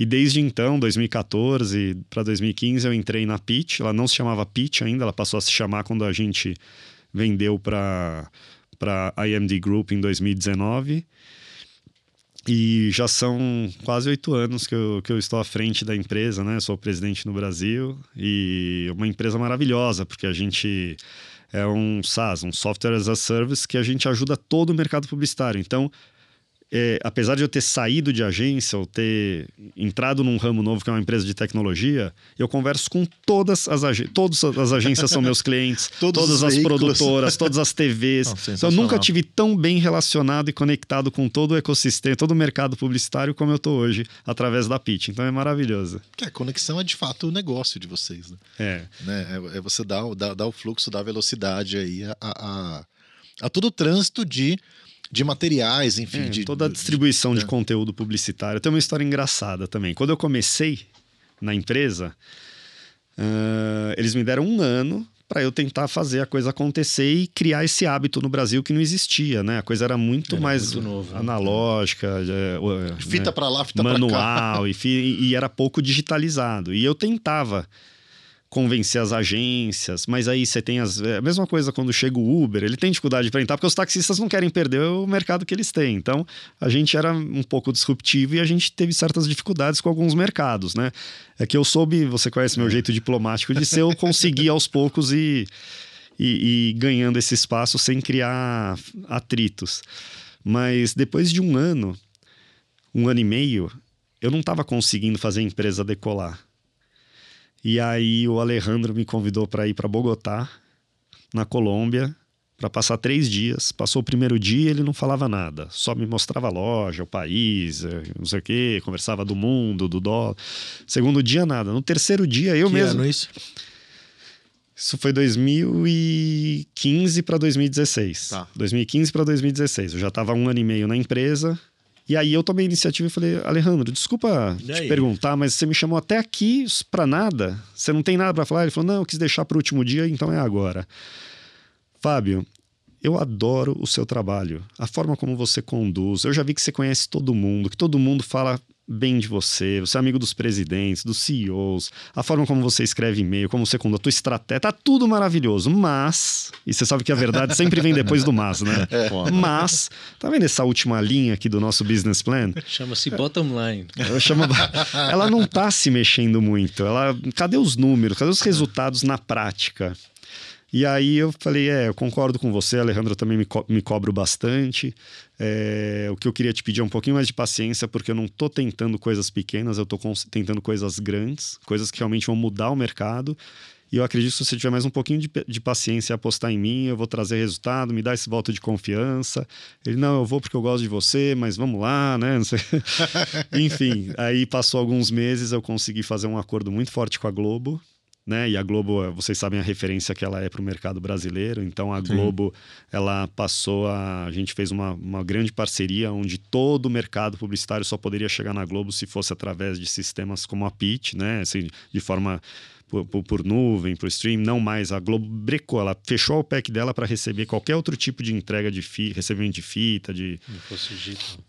e desde então, 2014 para 2015, eu entrei na Pitch. Ela não se chamava Pitch ainda, ela passou a se chamar quando a gente vendeu para a IMD Group em 2019. E já são quase oito anos que eu, que eu estou à frente da empresa, né? Sou presidente no Brasil e uma empresa maravilhosa, porque a gente é um SaaS, um Software as a Service, que a gente ajuda todo o mercado publicitário. Então, é, apesar de eu ter saído de agência ou ter entrado num ramo novo que é uma empresa de tecnologia, eu converso com todas as agências. Todas as agências são meus clientes, todas as veículos. produtoras, todas as TVs. Não, então, eu nunca tive tão bem relacionado e conectado com todo o ecossistema, todo o mercado publicitário como eu estou hoje, através da Pitch. Então é maravilhoso. Que a conexão é de fato o negócio de vocês, né? É. Né? é, é você dar, dar, dar o fluxo, dar a velocidade aí a, a, a todo o trânsito de de materiais, enfim. É, de, toda a distribuição de, de, de conteúdo publicitário. Tem uma história engraçada também. Quando eu comecei na empresa, uh, eles me deram um ano para eu tentar fazer a coisa acontecer e criar esse hábito no Brasil que não existia, né? A coisa era muito era mais muito novo, né? analógica, é, fita né? para lá, fita manual e, e era pouco digitalizado. E eu tentava convencer as agências, mas aí você tem as. É a mesma coisa quando chega o Uber, ele tem dificuldade para entrar porque os taxistas não querem perder o mercado que eles têm. Então, a gente era um pouco disruptivo e a gente teve certas dificuldades com alguns mercados, né? É que eu soube, você conhece meu jeito diplomático de ser, eu consegui aos poucos e, e, e ganhando esse espaço sem criar atritos. Mas depois de um ano, um ano e meio, eu não estava conseguindo fazer a empresa decolar e aí o Alejandro me convidou para ir para Bogotá, na Colômbia, para passar três dias. Passou o primeiro dia, ele não falava nada, só me mostrava a loja, o país, eh, não sei o quê, conversava do mundo, do dólar. Segundo dia, nada. No terceiro dia, eu que mesmo. Ano isso? Isso foi 2015 para 2016. Tá. 2015 para 2016. Eu já estava um ano e meio na empresa. E aí eu tomei a iniciativa e falei, Alejandro, desculpa te perguntar, mas você me chamou até aqui para nada? Você não tem nada para falar? Ele falou, não, eu quis deixar para o último dia, então é agora. Fábio, eu adoro o seu trabalho, a forma como você conduz. Eu já vi que você conhece todo mundo, que todo mundo fala bem de você, você é amigo dos presidentes, dos CEOs, a forma como você escreve e-mail, como você conduz a tua estratégia, tá tudo maravilhoso. Mas, e você sabe que a verdade sempre vem depois do mas, né? É. Mas, tá vendo essa última linha aqui do nosso business plan? Chama-se bottom line. Ela, chama, ela não tá se mexendo muito. Ela, cadê os números? Cadê os resultados na prática? E aí eu falei, é, eu concordo com você, Alejandro, eu também me, co me cobro bastante. É, o que eu queria te pedir é um pouquinho mais de paciência, porque eu não estou tentando coisas pequenas, eu estou tentando coisas grandes, coisas que realmente vão mudar o mercado. E eu acredito que se você tiver mais um pouquinho de, de paciência e apostar em mim, eu vou trazer resultado, me dar esse voto de confiança. Ele, não, eu vou porque eu gosto de você, mas vamos lá, né? Enfim, aí passou alguns meses, eu consegui fazer um acordo muito forte com a Globo né? E a Globo, vocês sabem a referência que ela é para o mercado brasileiro. Então a Sim. Globo, ela passou a, a gente fez uma, uma grande parceria onde todo o mercado publicitário só poderia chegar na Globo se fosse através de sistemas como a Pitch, né? Assim, de forma por, por, por, nuvem, por stream, não mais. A Globo brecou, ela fechou o pack dela para receber qualquer outro tipo de entrega de fita, recebimento de fita, de. Não fosse Egito.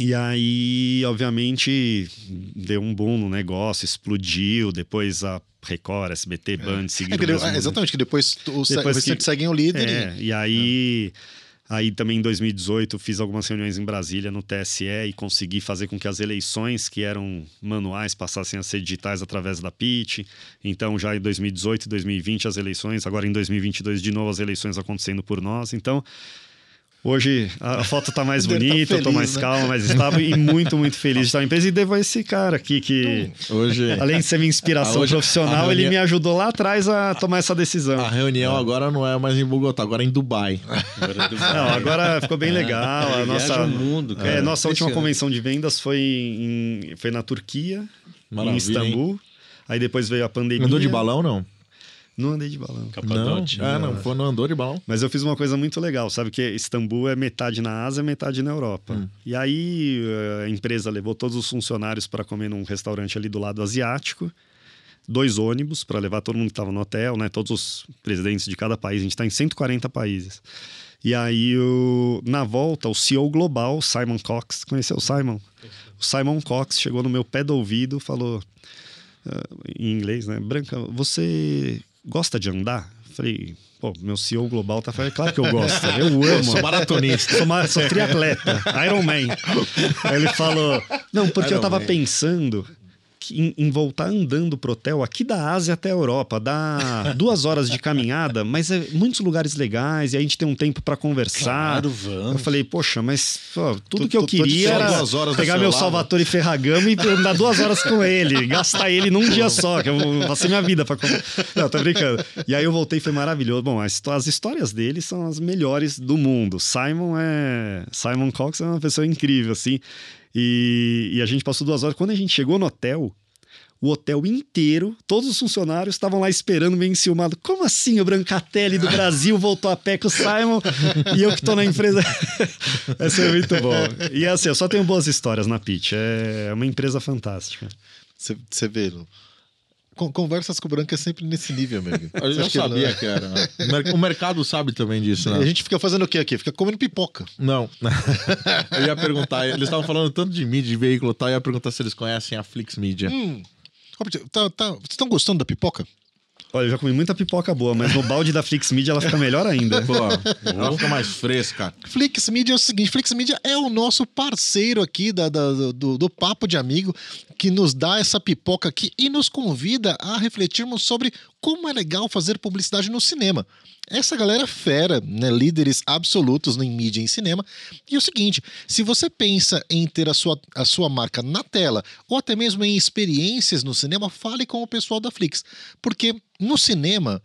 E aí, obviamente, deu um boom no negócio, explodiu. Depois a Record, SBT, é. Band, é. seguiram. É, exatamente, que depois os depois que, seguem o líder. É, e, e aí. É. Aí também em 2018 fiz algumas reuniões em Brasília no TSE e consegui fazer com que as eleições que eram manuais passassem a ser digitais através da PIT. Então já em 2018 e 2020 as eleições, agora em 2022 de novo as eleições acontecendo por nós. Então Hoje a foto tá mais tá bonita, tá feliz, eu tô mais né? calma, mais estável e muito, muito feliz de estar na empresa. E devo a esse cara aqui que, hoje, além de ser minha inspiração hoje, profissional, reunião... ele me ajudou lá atrás a tomar essa decisão. A reunião é. agora não é mais em Bogotá, agora é em Dubai. Agora, é Dubai. Não, agora ficou bem é. legal. A nossa, mundo, cara. É, nossa última convenção de vendas foi, em, foi na Turquia, Maravilha, em Istambul. Hein? Aí depois veio a pandemia. Andou de balão, não? Não andei de balão. Capadote. Não, ah, não, foi, não andou de balão. Mas eu fiz uma coisa muito legal, sabe? Que Istambul é metade na Ásia, metade na Europa. Hum. E aí eh, a empresa levou todos os funcionários para comer num restaurante ali do lado asiático. Dois ônibus para levar todo mundo que estava no hotel, né? Todos os presidentes de cada país. A gente está em 140 países. E aí, o, na volta, o CEO global, Simon Cox, conheceu o Simon? O Simon Cox chegou no meu pé do ouvido falou, uh, em inglês, né? Branca, você gosta de andar? Falei, pô, meu CEO global tá falando, claro que eu gosto, eu amo. Sou maratonista. Sou, sou triatleta, Iron Man. Aí ele falou, não, porque eu Iron tava Man. pensando em, em voltar andando pro hotel aqui da Ásia até a Europa. Dá duas horas de caminhada, mas é muitos lugares legais e a gente tem um tempo pra conversar. Claro, vamos. Eu falei, poxa, mas tudo Tô- que eu tô- queria era pegar meu. Salvatore Ferragamo e andar duas horas com ele, gastar ele num dia só, que eu vou- passei minha vida pra. com- Não, tô brincando. E aí eu voltei e foi maravilhoso. Bom, as, as histórias dele são as melhores do mundo. Simon é. Simon Cox é uma pessoa incrível, assim. E, e a gente passou duas horas. Quando a gente chegou no hotel, o hotel inteiro, todos os funcionários estavam lá esperando, meio enciumado. Como assim o Brancatelli do Brasil voltou a pé com o Simon e eu que tô na empresa? Essa é muito bom. E assim, eu só tenho boas histórias na Pitch. É uma empresa fantástica. Você vê, Conversas com o Branco é sempre nesse nível, amigo. Eu Você já que sabia não- que era. né? O mer- O mercado sabe também disso, A né? gente fica fazendo o quê aqui? Fica comendo pipoca. Não. Eu ia perguntar, eles estavam falando tanto de mídia, de veículo e tal, eu ia perguntar se eles conhecem a Flix Media. Hum. Robert, tá, tá, vocês estão gostando da pipoca? Olha, eu já comi muita pipoca boa, mas no balde da Flix Media ela fica melhor ainda. Pô, ela fica mais fresca. Flix Media é o seguinte: Flix Media é o nosso parceiro aqui da, da- do, do Papo de Amigo, que nos dá essa pipoca aqui e nos convida a refletirmos sobre como é legal fazer publicidade no cinema. Essa galera é fera, né? líderes absolutos em mídia e em cinema. E é o seguinte: se você pensa em ter a sua, a sua marca na tela ou até mesmo em experiências no cinema, fale com o pessoal da Flix. Porque no cinema,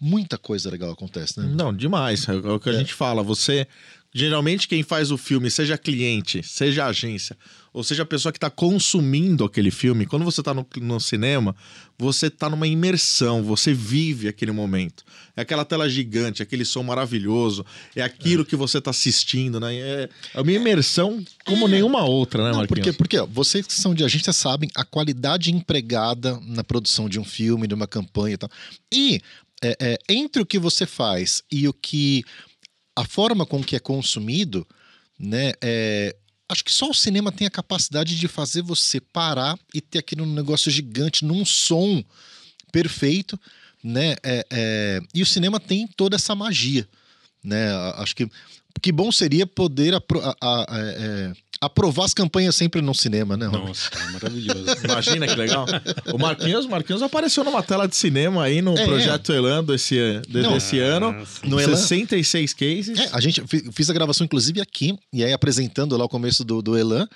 muita coisa legal acontece, né? Não, demais. É o que a gente fala. Você. Geralmente, quem faz o filme, seja cliente, seja agência, ou seja a pessoa que está consumindo aquele filme, quando você está no, no cinema, você está numa imersão, você vive aquele momento. É aquela tela gigante, aquele som maravilhoso, é aquilo que você está assistindo, né? É, é uma imersão como nenhuma outra, né, Não, Marquinhos? porque, porque vocês que são de agência sabem a qualidade empregada na produção de um filme, de uma campanha e tal. E é, é, entre o que você faz e o que. a forma com que é consumido, né? é, acho que só o cinema tem a capacidade de fazer você parar e ter aquele negócio gigante num som perfeito, né? É, é, e o cinema tem toda essa magia, né? A- Acho que que bom seria poder apro- a- a- é, é, aprovar as campanhas sempre no cinema, né? Robert? Nossa, é maravilhoso. Imagina que legal. O Marquinhos, Marquinhos apareceu numa tela de cinema aí no É, projeto Elan desse, de- Não, desse ano. No Elan- 66 cases. É, a gente fi- fiz a gravação inclusive aqui e aí apresentando lá o começo do, do Elan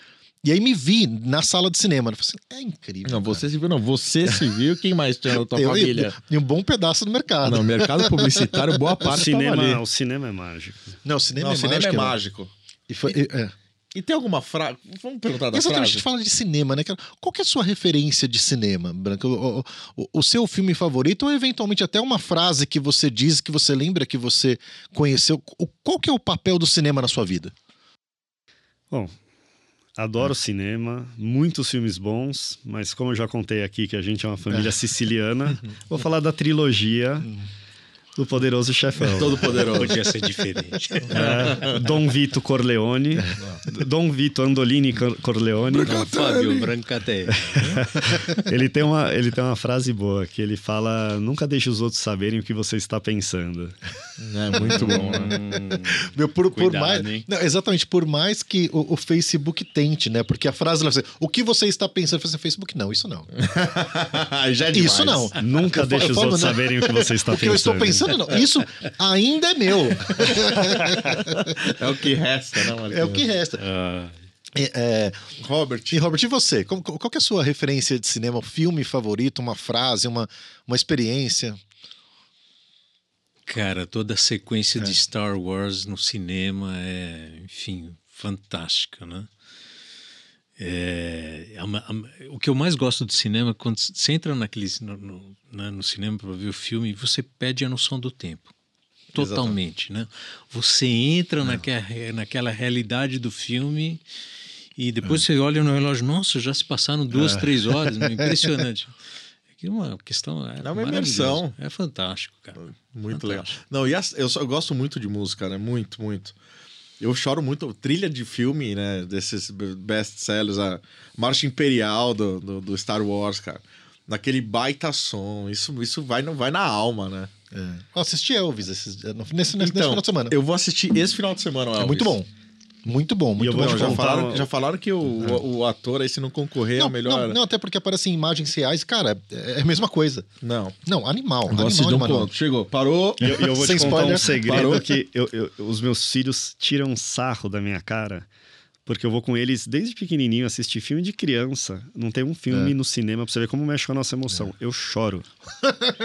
e aí me vi na sala de cinema. Eu falei assim, é incrível. Não, cara. você se viu, não. Você se viu, quem mais tinha na tua Eu- família? E um bom pedaço do mercado. não, mercado publicitário, boa O parte tava ali. cinema, o cinema é mágico. Não, o cinema Não, é o cinema mágico. é mágico. E foi- e- é. E tem alguma frase? Vamos perguntar da Exatamente, a frase? gente fala de cinema, né? cara? Qual que é a sua referência de cinema, Branca? O, o- o- seu filme favorito ou eventualmente até uma frase que você diz, que você lembra que você conheceu? O- Qual que é o papel do cinema na sua vida? Bom, adoro cinema, muitos filmes bons, mas como eu já contei aqui que a gente é uma família siciliana, vou falar da trilogia do Poderoso Chefão. Todo poderoso. Podia ser diferente. É, Dom Vito Corleone, Dom Vito Andolini Cor- Corleone. Não, Fábio Brancatelli. Ele tem, uma, ele tem uma frase boa que ele fala: Nunca deixe os outros saberem o que você está pensando. É muito bom, né? Meu, por, por Cuidado, mais, hein? não, exatamente, por mais que o, o Facebook tente, né? Porque a frase o que você está pensando? Falei assim, Facebook, não, isso não. Já é demais. Isso não. Nunca deixe os outros né? saberem o que você está O que eu pensando. estou pensando, não. Isso ainda é meu. É o que resta, né, Marquinhos? É o que resta. ah, É, é, Robert. E Robert, e você? Qual que é a sua referência de cinema? Filme favorito, uma frase, uma, uma experiência? cara, toda a sequência É. de Star Wars no cinema é, enfim, fantástica, né? É, a ma- a- o que eu mais gosto do cinema é quando você entra naquele, no, no- né, no cinema para ver o filme você perde a noção do tempo. Totalmente, né? Você entra naquela, naquela realidade do filme e depois você olha no relógio, nossa, já se passaram duas, três horas, né? impressionante. É uma questão. É, É uma imersão. É fantástico, cara. Muito legal. Fantástico. Não, e as- eu, só- eu gosto muito de música, né? Muito, muito. Eu choro muito. Trilha de filme, né? Desses best-sellers, a Marcha Imperial do, do, do Star Wars, cara. Naquele baita som. Isso, isso vai, não vai na alma, né? É. Eu assisti Elvis esses, nesse, nesse, nesse Então, final de semana. Eu vou assistir esse final de semana, É Elvis. muito bom. Muito bom, muito bom. Não, já, contar falaram, uma- já falaram que o, o, o ator aí, se não concorrer, é não, o melhor. não, não, até porque aparecem imagens reais, cara, é a mesma coisa. Não. Não, animal. Eu animal, gosto de um animal. ponto. Chegou, parou. E eu, eu vou Sem te contar spoiler. um segredo Parou. que eu- eu- os meus filhos tiram sarro da minha cara. Porque eu vou com eles desde pequenininho assistir filme de criança. Não tem um filme É. no cinema pra você ver como mexe com a nossa emoção. Eu choro.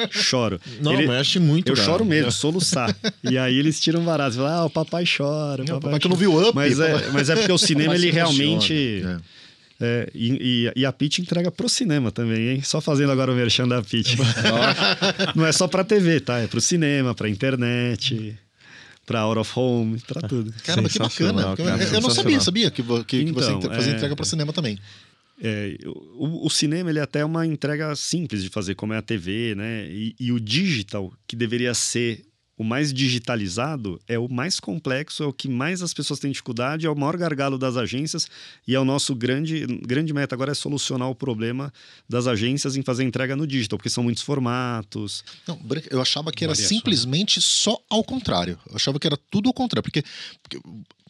choro. Não, Ele- mexe muito, Eu cara. choro mesmo, soluçar. e aí eles tiram barato. Falam, ah, o papai chora. Não, papai papai que não chora." viu Up. Mas é, mas é porque o cinema, ele realmente... É. É, e, e- a Pitch entrega pro cinema também, hein? Só fazendo agora o merchan da Pitch. Não é só pra TV, tá? É pro cinema, pra internet, pra out of home, pra tudo. Caramba, que bacana. Cara, eu não sabia, sabia que, que, que você Então, entre- fazia é- entrega para cinema também. É, o, o cinema ele é até uma entrega simples de fazer, como é a TV, né? E, e o digital, que deveria ser o mais digitalizado, é o mais complexo, é o que mais as pessoas têm dificuldade, é o maior gargalo das agências e é o nosso grande, grande meta agora é solucionar o problema das agências em fazer entrega no digital, porque são muitos formatos. Não, eu achava que era Variações. simplesmente só ao contrário. Eu achava que era tudo ao contrário. Porque, porque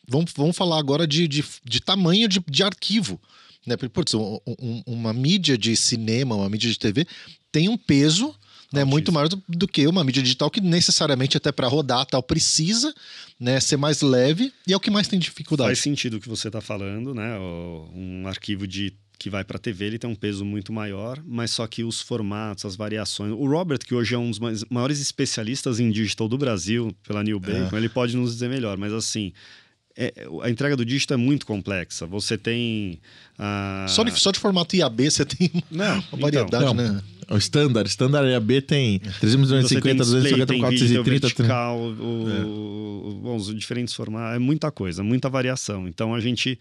vamos, vamos falar agora de, de, de tamanho de, de arquivo. Né? Porque, putz, um- um- uma mídia de cinema, uma mídia de TV, tem um peso né, muito maior do, do que uma mídia digital que necessariamente até para rodar tal precisa né, ser mais leve e é o que mais tem dificuldade. Faz sentido o que você está falando, né? Um arquivo de que vai para a TV, ele tem um peso muito maior, mas só que os formatos, as variações. O Robert, que hoje é um dos maiores especialistas em digital do Brasil, pela New Bacon, ele pode nos dizer melhor, mas assim. É- a entrega do digital é muito complexa. Você tem. a- Só, de, só de formato IAB você tem Não, uma então, variedade, Não, né? O standard. Standard EAB tem 350, Você tem display, 250, tem 430. vídeo 30. vertical, o, o- bom, os diferentes formatos, é muita coisa, muita variação. Então a gente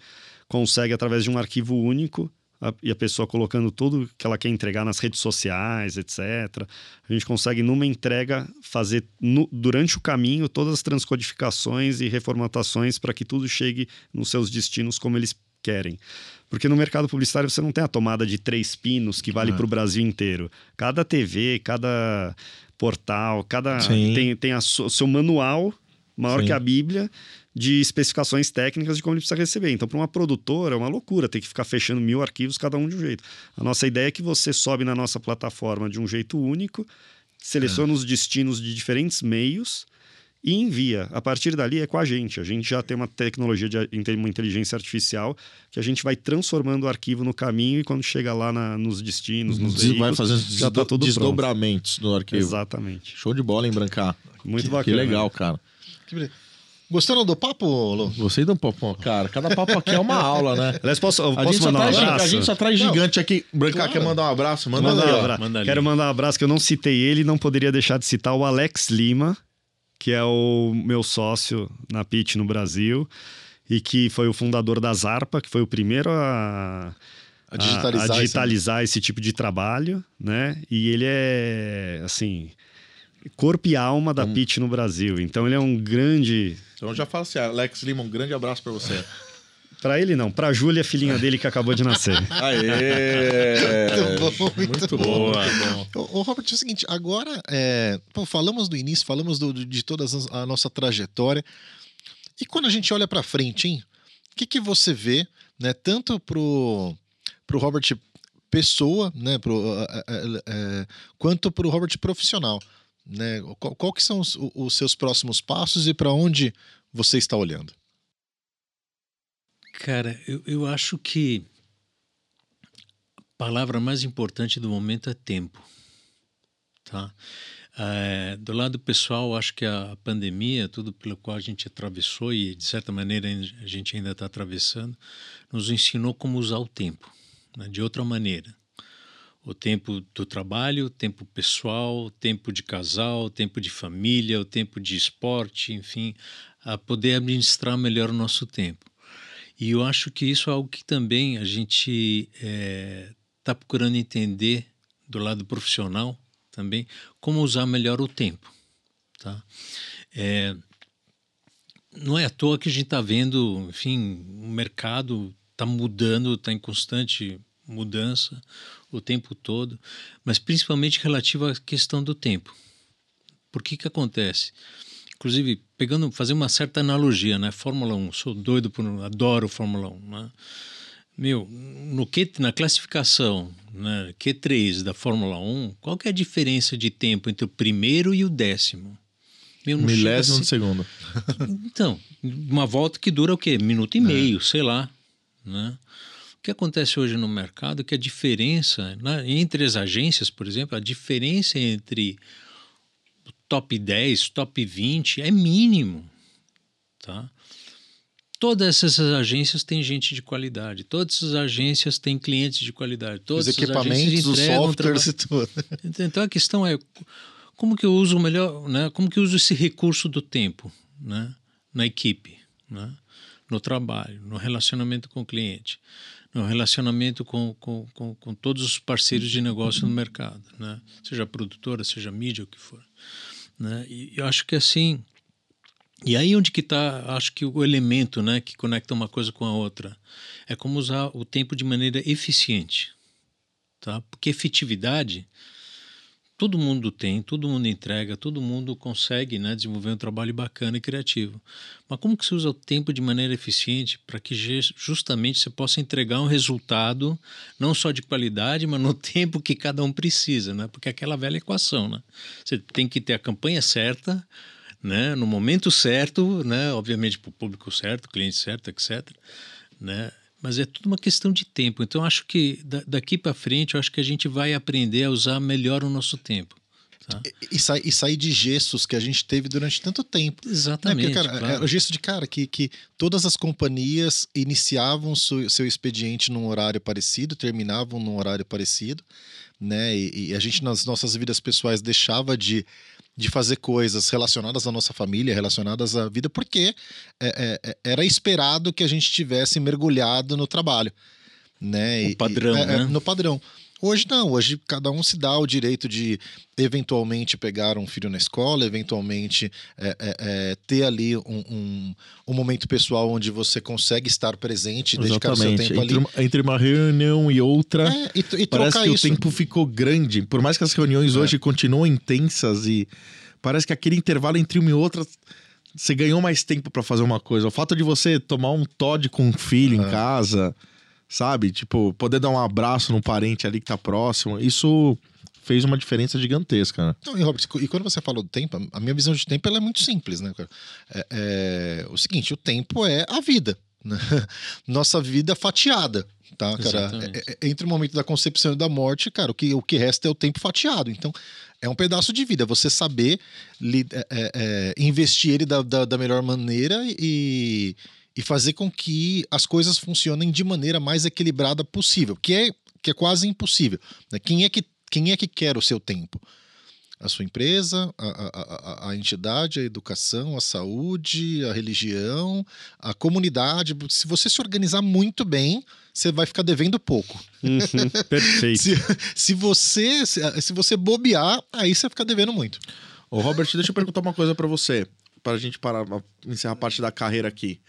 consegue, através de um arquivo único, a- e a pessoa colocando tudo que ela quer entregar nas redes sociais, etc., a gente consegue, numa entrega, fazer no- durante o caminho todas as transcodificações e reformatações para que tudo chegue nos seus destinos como eles querem. Porque no mercado publicitário você não tem a tomada de três pinos que vale Ah. para o Brasil inteiro. Cada TV, cada portal, cada Sim. tem, tem o seu manual maior Sim. que a Bíblia de especificações técnicas de como ele precisa receber. Então, para uma produtora, é uma loucura ter que ficar fechando mil arquivos, cada um de um jeito. A nossa ideia é que você sobe na nossa plataforma de um jeito único, seleciona os destinos de diferentes meios e envia. A partir dali é com a gente. A gente já tem uma tecnologia de uma inteligência artificial que a gente vai transformando o arquivo no caminho e quando chega lá na- nos destinos, nos Des- vai veículos, fazendo já tá tudo desdobramentos do pronto. arquivo. Exatamente. Show de bola, hein, Brancar? Muito que, bacana. Que legal, cara. Que beleza. Gostaram do papo, Lu? Gostei do papo, cara. Cada papo aqui é uma aula, né? Aliás, posso, A posso gente, só mandar um abraço? a gente só traz Não. gigante aqui. Brancar Claro. quer mandar um abraço? Manda Manda aí, um abraço. Manda ali. Quero mandar um abraço que eu não citei ele e não poderia deixar de citar o Alex Lima, que é o meu sócio na Pitch no Brasil e que foi o fundador da Zarpa, que foi o primeiro a, A digitalizar a esse- digitalizar esse tipo de trabalho, né? E ele é assim corpo e alma da Pitch no Brasil. Então ele é um grande Então já fala assim, Alex Lima, um grande abraço pra você. Para ele não, para Júlia, filhinha dele que acabou de nascer. Aê! Muito bom, muito bom. Boa. Ô, ô, Robert, é o seguinte, agora é, pô, falamos do início, falamos do- de toda a nossa trajetória. E quando a gente olha para frente, hein? O que, que você vê, né? Tanto pro, pro Robert pessoa, né? Pro, eh, eh, quanto pro Robert profissional, né? Qual, qual que são os, os seus próximos passos e para onde você está olhando? Cara, eu, eu acho que a palavra mais importante do momento é tempo. Tá? Eh, do lado pessoal, acho que a pandemia, tudo pelo qual a gente atravessou e de certa maneira a gente ainda está atravessando, nos ensinou como usar o tempo, né? de outra maneira. O tempo do trabalho, o tempo pessoal, o tempo de casal, o tempo de família, o tempo de esporte, enfim, a poder administrar melhor o nosso tempo. E eu acho que isso é algo que também a gente está procurando entender do lado profissional também, como usar melhor o tempo. Tá? É, não é à toa que a gente está vendo, enfim, o mercado está mudando, está em constante mudança o tempo todo, mas principalmente relativo à questão do tempo. Por que que acontece? Inclusive, pegando, fazer uma certa analogia, né? Fórmula 1, sou doido por, adoro Fórmula 1, né? Meu, no Q, na classificação né, Q3 da Fórmula 1, qual que é a diferença de tempo entre o primeiro e o décimo? Meu, Milésimo de segundo. então, uma volta que dura o quê? Minuto e meio, sei lá. Né? O que acontece hoje no mercado é que a diferença né, entre as agências, por exemplo, a diferença entre o top 10, top 20 é mínimo. Tá? Todas essas agências têm gente de qualidade, todas essas agências têm clientes de qualidade, todas Os equipamentos, os softwares e tudo. então a questão é como que eu uso o melhor, né? Como que eu uso esse recurso do tempo, né? Na equipe, né? No trabalho, no relacionamento com o cliente, no relacionamento com, com, com, com todos os parceiros de negócio no mercado, né? Seja produtora, seja mídia, o que for, né? E eu acho que assim e aí onde que está, acho que o elemento, né, que conecta uma coisa com a outra, é como usar o tempo de maneira eficiente, tá? Porque efetividade todo mundo tem, todo mundo entrega, todo mundo consegue, né, desenvolver um trabalho bacana e criativo. Mas como que você usa o tempo de maneira eficiente para que justamente você possa entregar um resultado não só de qualidade, mas no tempo que cada um precisa, né? Porque é aquela velha equação, né? Você tem que ter a campanha certa, né, no momento certo, né, obviamente para o público certo, cliente certo, etc. Né? Mas é tudo uma questão de tempo. Então, acho que da- daqui para frente, eu acho que a gente vai aprender a usar melhor o nosso tempo. Tá? E, sai- e sair de gestos que a gente teve durante tanto tempo. Né? Exatamente. Porque, cara, claro. é o gesto de cara que, que todas as companhias iniciavam seu, seu expediente num horário parecido, terminavam num horário parecido, né? E, e a gente, nas nossas vidas pessoais, deixava de, de fazer coisas relacionadas à nossa família, relacionadas à vida, porque é, é, é, era esperado que a gente tivesse mergulhado no trabalho, né? O E- e- padrão, é, é, né? No padrão. Hoje não, hoje cada um se dá o direito de eventualmente pegar um filho na escola, eventualmente é, é, é, ter ali um, um, um momento pessoal onde você consegue estar presente e dedicar o seu tempo ali. Entre, uma- entre uma reunião e outra, É, e, e parece que isso. o tempo ficou grande. Por mais que as reuniões É. hoje continuam intensas e parece que aquele intervalo entre uma e outra você ganhou mais tempo pra fazer uma coisa. O fato de você tomar um Todd com um filho É. em casa, sabe? Tipo, poder dar um abraço num parente ali que tá próximo, isso fez uma diferença gigantesca, né? Não, e Robert, e quando você falou do tempo, a minha visão de tempo ela é muito simples, né, cara? É, é o seguinte, o tempo é a vida. né? Nossa vida fatiada, tá, cara? É- é- entre o momento da concepção e da morte, cara, o que, o que resta é o tempo fatiado. Então, é um pedaço de vida. Você saber li- é, é, investir ele da, da, da melhor maneira e, e fazer com que as coisas funcionem de maneira mais equilibrada possível, que é, que é quase impossível. né? Quem é que quem é que quer o seu tempo? A sua empresa, a, a, a- a entidade, a educação, a saúde, a religião, a comunidade. Se você se organizar muito bem, você vai ficar devendo pouco. Uhum, perfeito. Se, se você se, se você bobear, aí você fica devendo muito. Ô, Robert, deixa eu perguntar uma coisa pra você, pra gente parar, encerrar a parte da carreira aqui.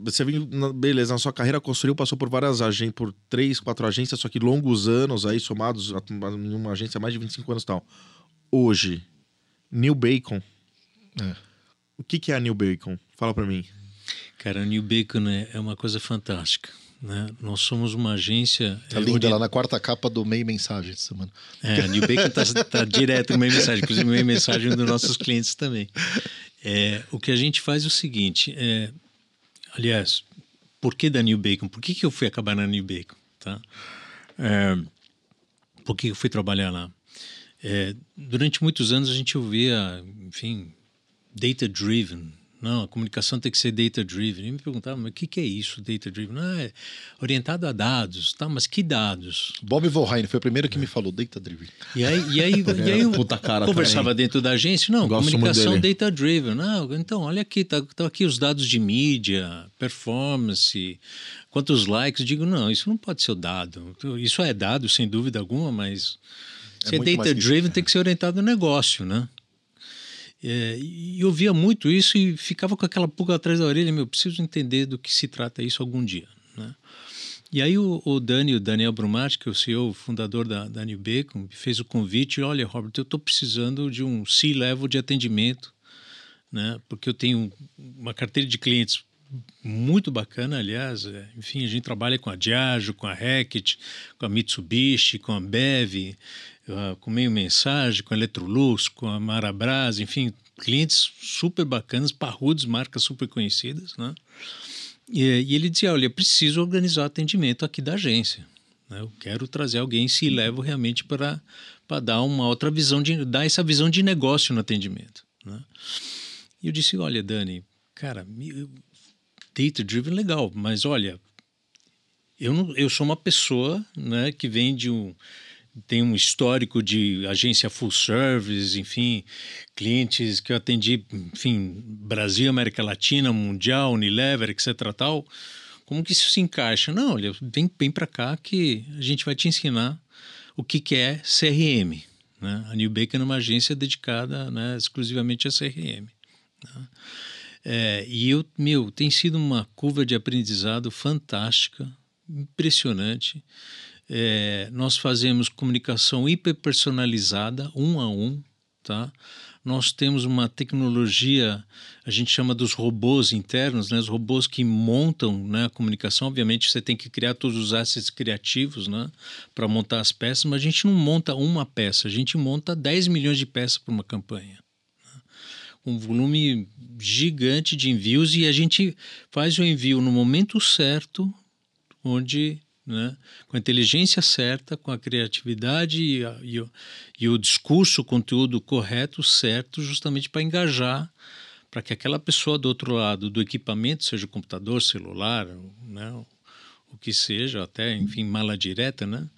Você na- beleza, na sua carreira construiu, passou por várias agências, por três, quatro agências, só que longos anos aí, somados a- em uma agência, mais de 25 anos e tal. Hoje, New Bacon. É. O que, que é a New Bacon? Fala pra mim. Cara, a New Bacon é, é uma coisa fantástica. Né? Nós somos uma agência. Tá é, linda ori- lá na quarta capa do Meio Mensagem essa semana. É, a New Bacon está tá direto no meio mensagem, inclusive no meio mensagem dos nossos clientes também. É, o que a gente faz é o seguinte, é, aliás, por que da New Bacon? Por que, que eu fui acabar na New Bacon? Tá? É, por que eu fui trabalhar lá? É, durante muitos anos a gente ouvia, enfim, data driven. Não, a comunicação tem que ser data driven. E me perguntavam, mas o que, que é isso, data driven? Não, é orientado a dados, tá? Mas que dados? Bob Volheim foi o primeiro que me falou, Data Driven. E aí, e aí, e aí eu conversava dentro da agência, não, Gosto comunicação dele. data driven. Não, então, olha aqui, tá, tá aqui os dados de mídia, performance, quantos likes. Digo, não, isso não pode ser o dado. Isso é dado, sem dúvida alguma, mas É se é muito mais data que isso. driven, tem que ser orientado ao negócio, né? É, e eu via muito isso e ficava com aquela pulga atrás da orelha, meu, preciso entender do que se trata isso algum dia, né? E aí o, o Dani, o Daniel Brumati, que é o CEO, fundador da, da New Bacon, fez o convite, olha, Robert, eu estou precisando de um C-level de atendimento, né? Porque eu tenho uma carteira de clientes muito bacana, aliás. é, Enfim, a gente trabalha com a Diageo, com a Hackett, com a Mitsubishi, com a Bev, com Meio Mensagem, com a Electrolux, com a Marabras, enfim, clientes super bacanas, parrudos, marcas super conhecidas, né? E, e ele dizia, olha, preciso organizar o atendimento aqui da agência. né? Eu quero trazer alguém se levo realmente para para dar uma outra visão de dar essa visão de negócio no atendimento. Né? E eu disse, olha, Dani, cara, data driven legal, mas olha, eu não, eu sou uma pessoa, né, que vem de um tem um histórico de agência full service, enfim, clientes que eu atendi, enfim, Brasil, América Latina, Mundial, Unilever, etc. tal. Como que isso se encaixa? Não, olha, vem, vem para cá que a gente vai te ensinar o que, que é CRM. Né? A New Bacon é uma agência dedicada né, exclusivamente a CRM. né? É, e eu, meu, tem sido uma curva de aprendizado fantástica, impressionante. É, nós fazemos comunicação hiperpersonalizada, um a um, tá? Nós temos uma tecnologia, a gente chama dos robôs internos, né? Os robôs que montam né, a comunicação. Obviamente, você tem que criar todos os assets criativos, né? Para montar as peças, mas a gente não monta uma peça, a gente monta 10 milhões de peças para uma campanha um volume gigante de envios e a gente faz o envio no momento certo, onde, né, com a inteligência certa, com a criatividade e, a- e o, e o discurso, o conteúdo correto, certo, justamente para engajar, para que aquela pessoa do outro lado do equipamento, seja o computador, celular, né, o que seja, até, enfim, mala direta, né,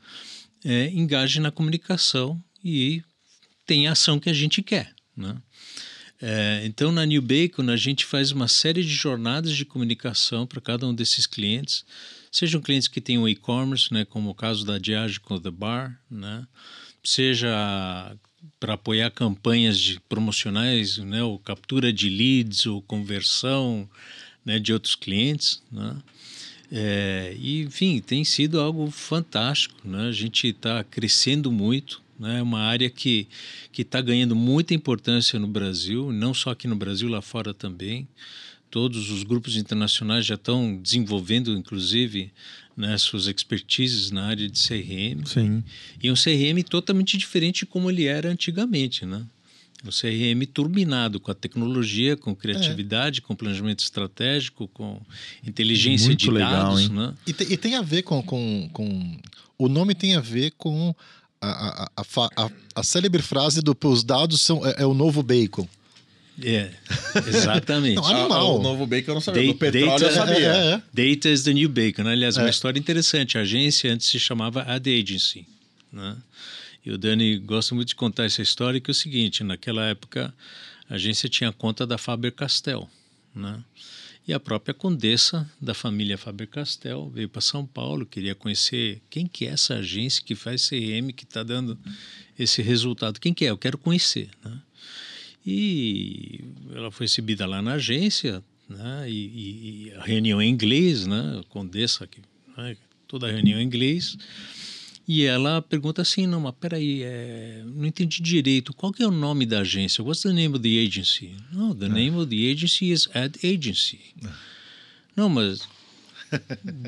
é, engaje na comunicação e tenha a ação que a gente quer, né? É, então, na New Bacon, a gente faz uma série de jornadas de comunicação para cada um desses clientes, sejam clientes que tenham e-commerce, né, como o caso da Diageo com The Bar, né, seja para apoiar campanhas de promocionais, né, ou captura de leads ou conversão né, de outros clientes, né. É, enfim, tem sido algo fantástico. Né? A gente está crescendo muito. né? É uma área que está ganhando muita importância no Brasil, não só aqui no Brasil, lá fora também. Todos os grupos internacionais já estão desenvolvendo, inclusive, né, suas expertises na área de CRM. Sim. E um CRM totalmente diferente de como ele era antigamente, né? Um CRM turbinado com a tecnologia, com criatividade, com planejamento estratégico, com inteligência Muito de legal, dados, hein? né? E, te- e tem a ver com, com, com. O nome tem a ver com a, a, a, a, a célebre frase do os dados são, é, é o novo bacon. É, exatamente. Não, Animal. Ah, o novo bacon eu não sabia. Da- Do petróleo eu data- sabia. É, é. Data is the new bacon. né? Aliás, É. uma história interessante. A agência antes se chamava Ad Agency. Né? E o Dani gosta muito de contar essa história, que é o seguinte, naquela época a agência tinha conta da Faber-Castell. Né? E a própria condessa da família Faber-Castell veio para São Paulo, queria conhecer quem que é essa agência que faz CRM, que está dando esse resultado. Quem que é? Eu quero conhecer. Né? E ela foi exibida lá na agência, né? E, e- a reunião em inglês, né? Condessa, que, né? toda a reunião em inglês. E ela pergunta assim, não, mas peraí, é, não entendi direito, qual que é o nome da agência? What's the name of the agency? No, the name of the agency is Ad Agency. Não, mas...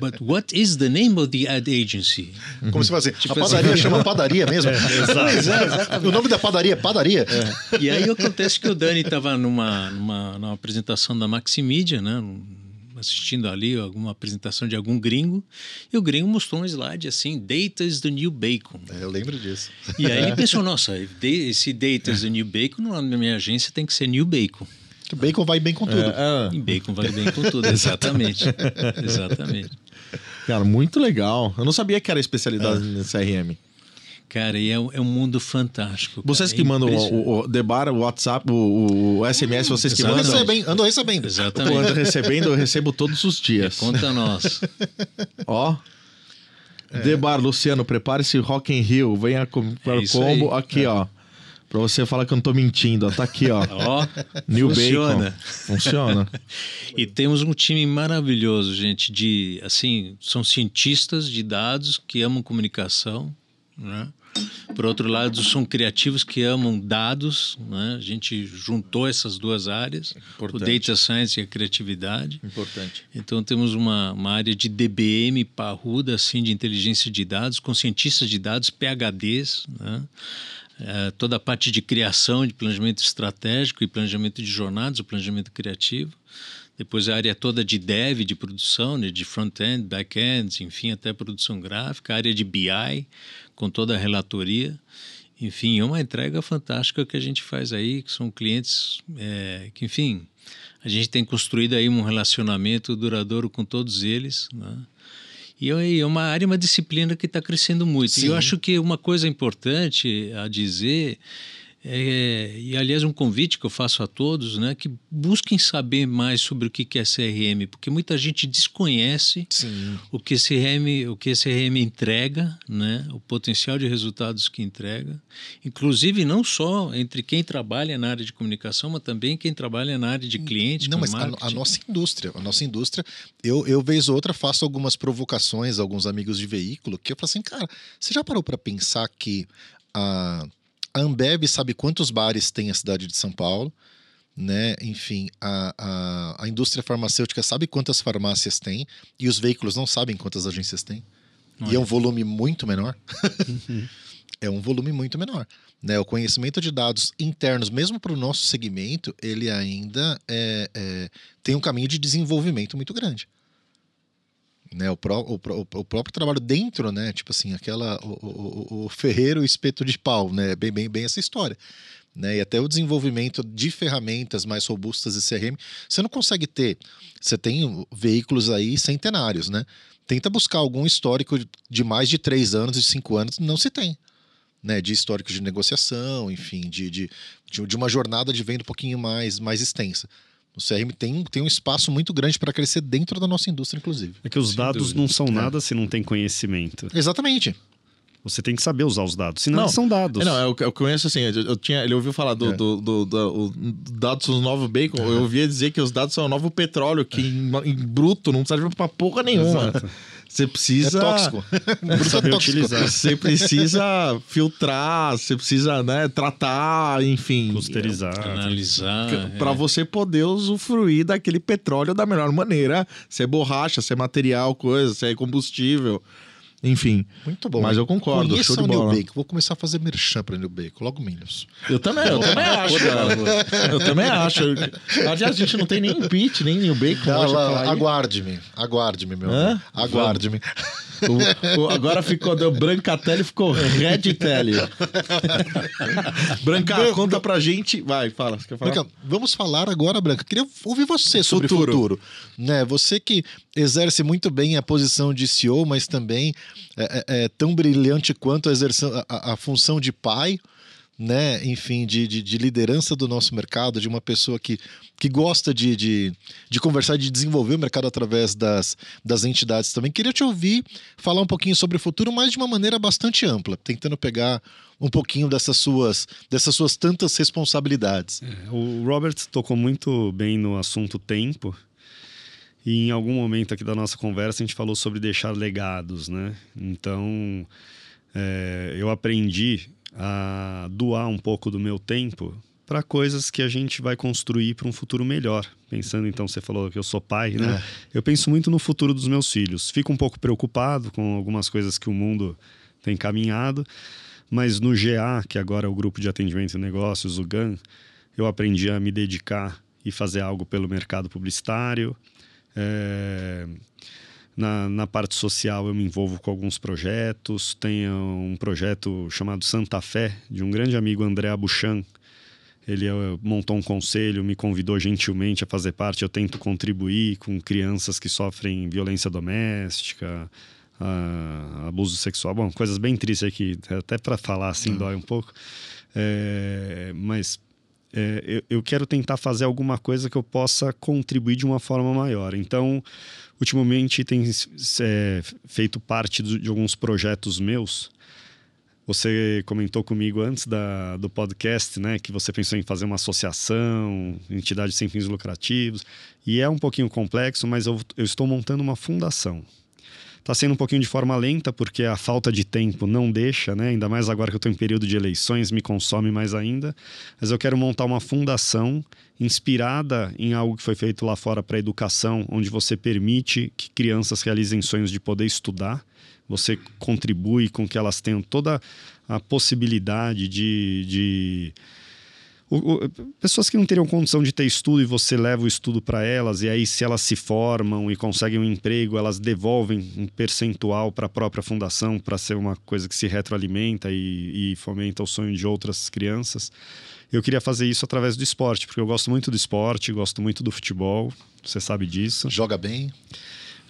But what is the name of the ad agency? Como se faz assim, Tipo a padaria assim. chama padaria mesmo. Pois é, o nome da padaria é padaria. E aí acontece que o Dani estava numa, numa, numa apresentação da Maximídia, né? assistindo ali alguma apresentação de algum gringo, e o gringo mostrou um slide assim, Data is the new bacon. É, eu lembro disso. E aí ele pensou, nossa, esse Data is the new bacon, da minha agência tem que ser New Bacon. Que bacon vai bem com tudo. É, E bacon vai bem com tudo, exatamente. exatamente. Cara, muito legal. Eu não sabia que era especialidade no CRM. Cara, e é, um- é um mundo fantástico. cara. Vocês É que mandam impressionante. o, o, o Debar, o WhatsApp, o, o SMS, vocês que mandam. recebendo, ando recebendo. Eu Exatamente. ando recebendo, eu recebo todos os dias. Conta nós. Ó. É. Debar, Luciano, prepare-se Rock in Rio. Venha comprar É combo aí. aqui, ó. Pra você falar que eu não tô mentindo, ó. Tá aqui, ó. Ó, New funciona. Bacon. Funciona. E temos um time maravilhoso, gente, de assim, são cientistas de dados que amam comunicação, né? Por outro lado, são criativos que amam dados, né? A gente juntou essas duas áreas, o Importante. data science e a criatividade. Importante. Então temos uma, uma área de DBM parruda, assim, de inteligência de dados, com cientistas de dados, PhDs, né? É, toda a parte de criação, de planejamento estratégico e planejamento de jornadas, o planejamento criativo. Depois a área toda de dev, de produção, né? de front-end, back-end, enfim, até produção gráfica. A área de BI, com toda a relatoria. Enfim, é uma entrega fantástica que a gente faz aí, que são clientes é, que, enfim, a gente tem construído aí um relacionamento duradouro com todos eles, né? E é é uma área, uma disciplina que está crescendo muito. E Sim. eu acho que uma coisa importante a dizer, é, e aliás um convite que eu faço a todos, né, que busquem saber mais sobre o que é CRM, porque muita gente desconhece Sim. o que CRM, o que CRM entrega, né? O potencial de resultados que entrega, inclusive não só entre quem trabalha na área de comunicação, mas também quem trabalha na área de cliente, Não, mas a, a nossa indústria, a nossa indústria, eu, eu vez ou outra faço algumas provocações a alguns amigos de veículo que eu falo assim, cara, você já parou para pensar que a, a Ambev sabe quantos bares tem a cidade de São Paulo, né? Enfim, a, a, a indústria farmacêutica sabe quantas farmácias tem e os veículos não sabem quantas agências tem. E é um volume muito menor. é um volume muito menor. Né? O conhecimento de dados internos, mesmo para o nosso segmento, ele ainda é, é, tem um caminho de desenvolvimento muito grande. Né? O, pró- o pró- o próprio trabalho dentro, né? Tipo assim, aquela. O, o, ferreiro espeto de pau, né? Bem, bem, bem essa história. Né? E até o desenvolvimento de ferramentas mais robustas de CRM, você não consegue ter. Você tem veículos aí centenários, né? Tenta buscar algum histórico de mais de três anos e cinco anos, não se tem. Né, de histórico de negociação, enfim, de, de, de, de uma jornada de venda um pouquinho mais, mais extensa. O CRM tem, tem um espaço muito grande para crescer dentro da nossa indústria, inclusive. É que os Sem dados dúvida. não são É. nada se não tem conhecimento. Exatamente. Você tem que saber usar os dados, senão Não. são dados. É, Não, eu, eu conheço assim, eu, eu tinha, ele ouviu falar do, É. do, do- do- o- dados são o novo bacon, eu ouvia dizer que os dados são o novo petróleo, que em, em bruto não serve pra porra nenhuma. Exato. Você É precisa. tóxico. Bruto é Saber tóxico. utilizar. Você precisa filtrar, você precisa, né, tratar, enfim. Clusterizar. analisar. é. Para você poder usufruir daquele petróleo da melhor maneira. Se é borracha, se é material, coisa, se é combustível. Enfim. Muito bom. Mas eu concordo, Conheça show de New bola. Bacon. Vou começar a fazer merchan para New Bacon, logo menos. Eu também, eu também acho. Eu também acho. Aliás, a gente não tem nem pitch, nem New Bacon. Aí. aguarde-me, aguarde-me, meu. Aguarde-me. O- o- agora ficou, deu branca tele, ficou red tele. branca, conta pra gente. Vai, fala. Branca, vamos falar agora, Branca. Queria ouvir você sobre Futuro. futuro. Né? Você que exerce muito bem a posição de CEO, mas também é, é- é tão brilhante quanto a, exerção- a- a função de pai, né? Enfim, de, de- de liderança do nosso mercado, de uma pessoa que, que gosta de, de, de conversar, de desenvolver o mercado através das, das entidades também. Queria te ouvir falar um pouquinho sobre o futuro, mas de uma maneira bastante ampla, tentando pegar um pouquinho dessas suas, dessas suas tantas responsabilidades. É, O Robert tocou muito bem no assunto tempo. E em algum momento aqui da nossa conversa a gente falou sobre deixar legados, né? Então é, eu aprendi a doar um pouco do meu tempo para coisas que a gente vai construir para um futuro melhor. Pensando, então, você falou que eu sou pai, né? Eu penso muito no futuro dos meus filhos. Fico um pouco preocupado com algumas coisas que o mundo tem caminhado, mas no GA, que agora é o grupo de atendimento e negócios, o GAN, eu aprendi a me dedicar e fazer algo pelo mercado publicitário. É, Na, na parte social, eu me envolvo com alguns projetos. Tem um projeto chamado Santa Fé, de um grande amigo, André Abuchan. Ele eh, montou um conselho, me convidou gentilmente a fazer parte. Eu tento contribuir com crianças que sofrem violência doméstica, ah, abuso sexual. Bom, coisas bem tristes aqui, até para falar assim dói um pouco. É, mas é, eu, eu quero tentar fazer alguma coisa que eu possa contribuir de uma forma maior. Então, ultimamente tem é, feito parte de alguns projetos meus Você comentou comigo antes da, do podcast, né, que você pensou em fazer uma associação, entidade sem fins lucrativos, e é um pouquinho complexo, mas eu, eu estou montando uma fundação. Está sendo um pouquinho de forma lenta, porque a falta de tempo não deixa, né? Ainda mais agora que eu estou em período de eleições, me consome mais ainda. Mas eu quero montar uma fundação inspirada em algo que foi feito lá fora para a educação, onde você permite que crianças realizem sonhos de poder estudar. Você contribui com que elas tenham toda a possibilidade de, de o, o, pessoas que não teriam condição de ter estudo e você leva o estudo para elas, e aí, se elas se formam e conseguem um emprego, elas devolvem um percentual para a própria fundação para ser uma coisa que se retroalimenta e, e fomenta o sonho de outras crianças. Eu queria fazer isso através do esporte, porque eu gosto muito do esporte, gosto muito do futebol, você sabe disso. Joga bem?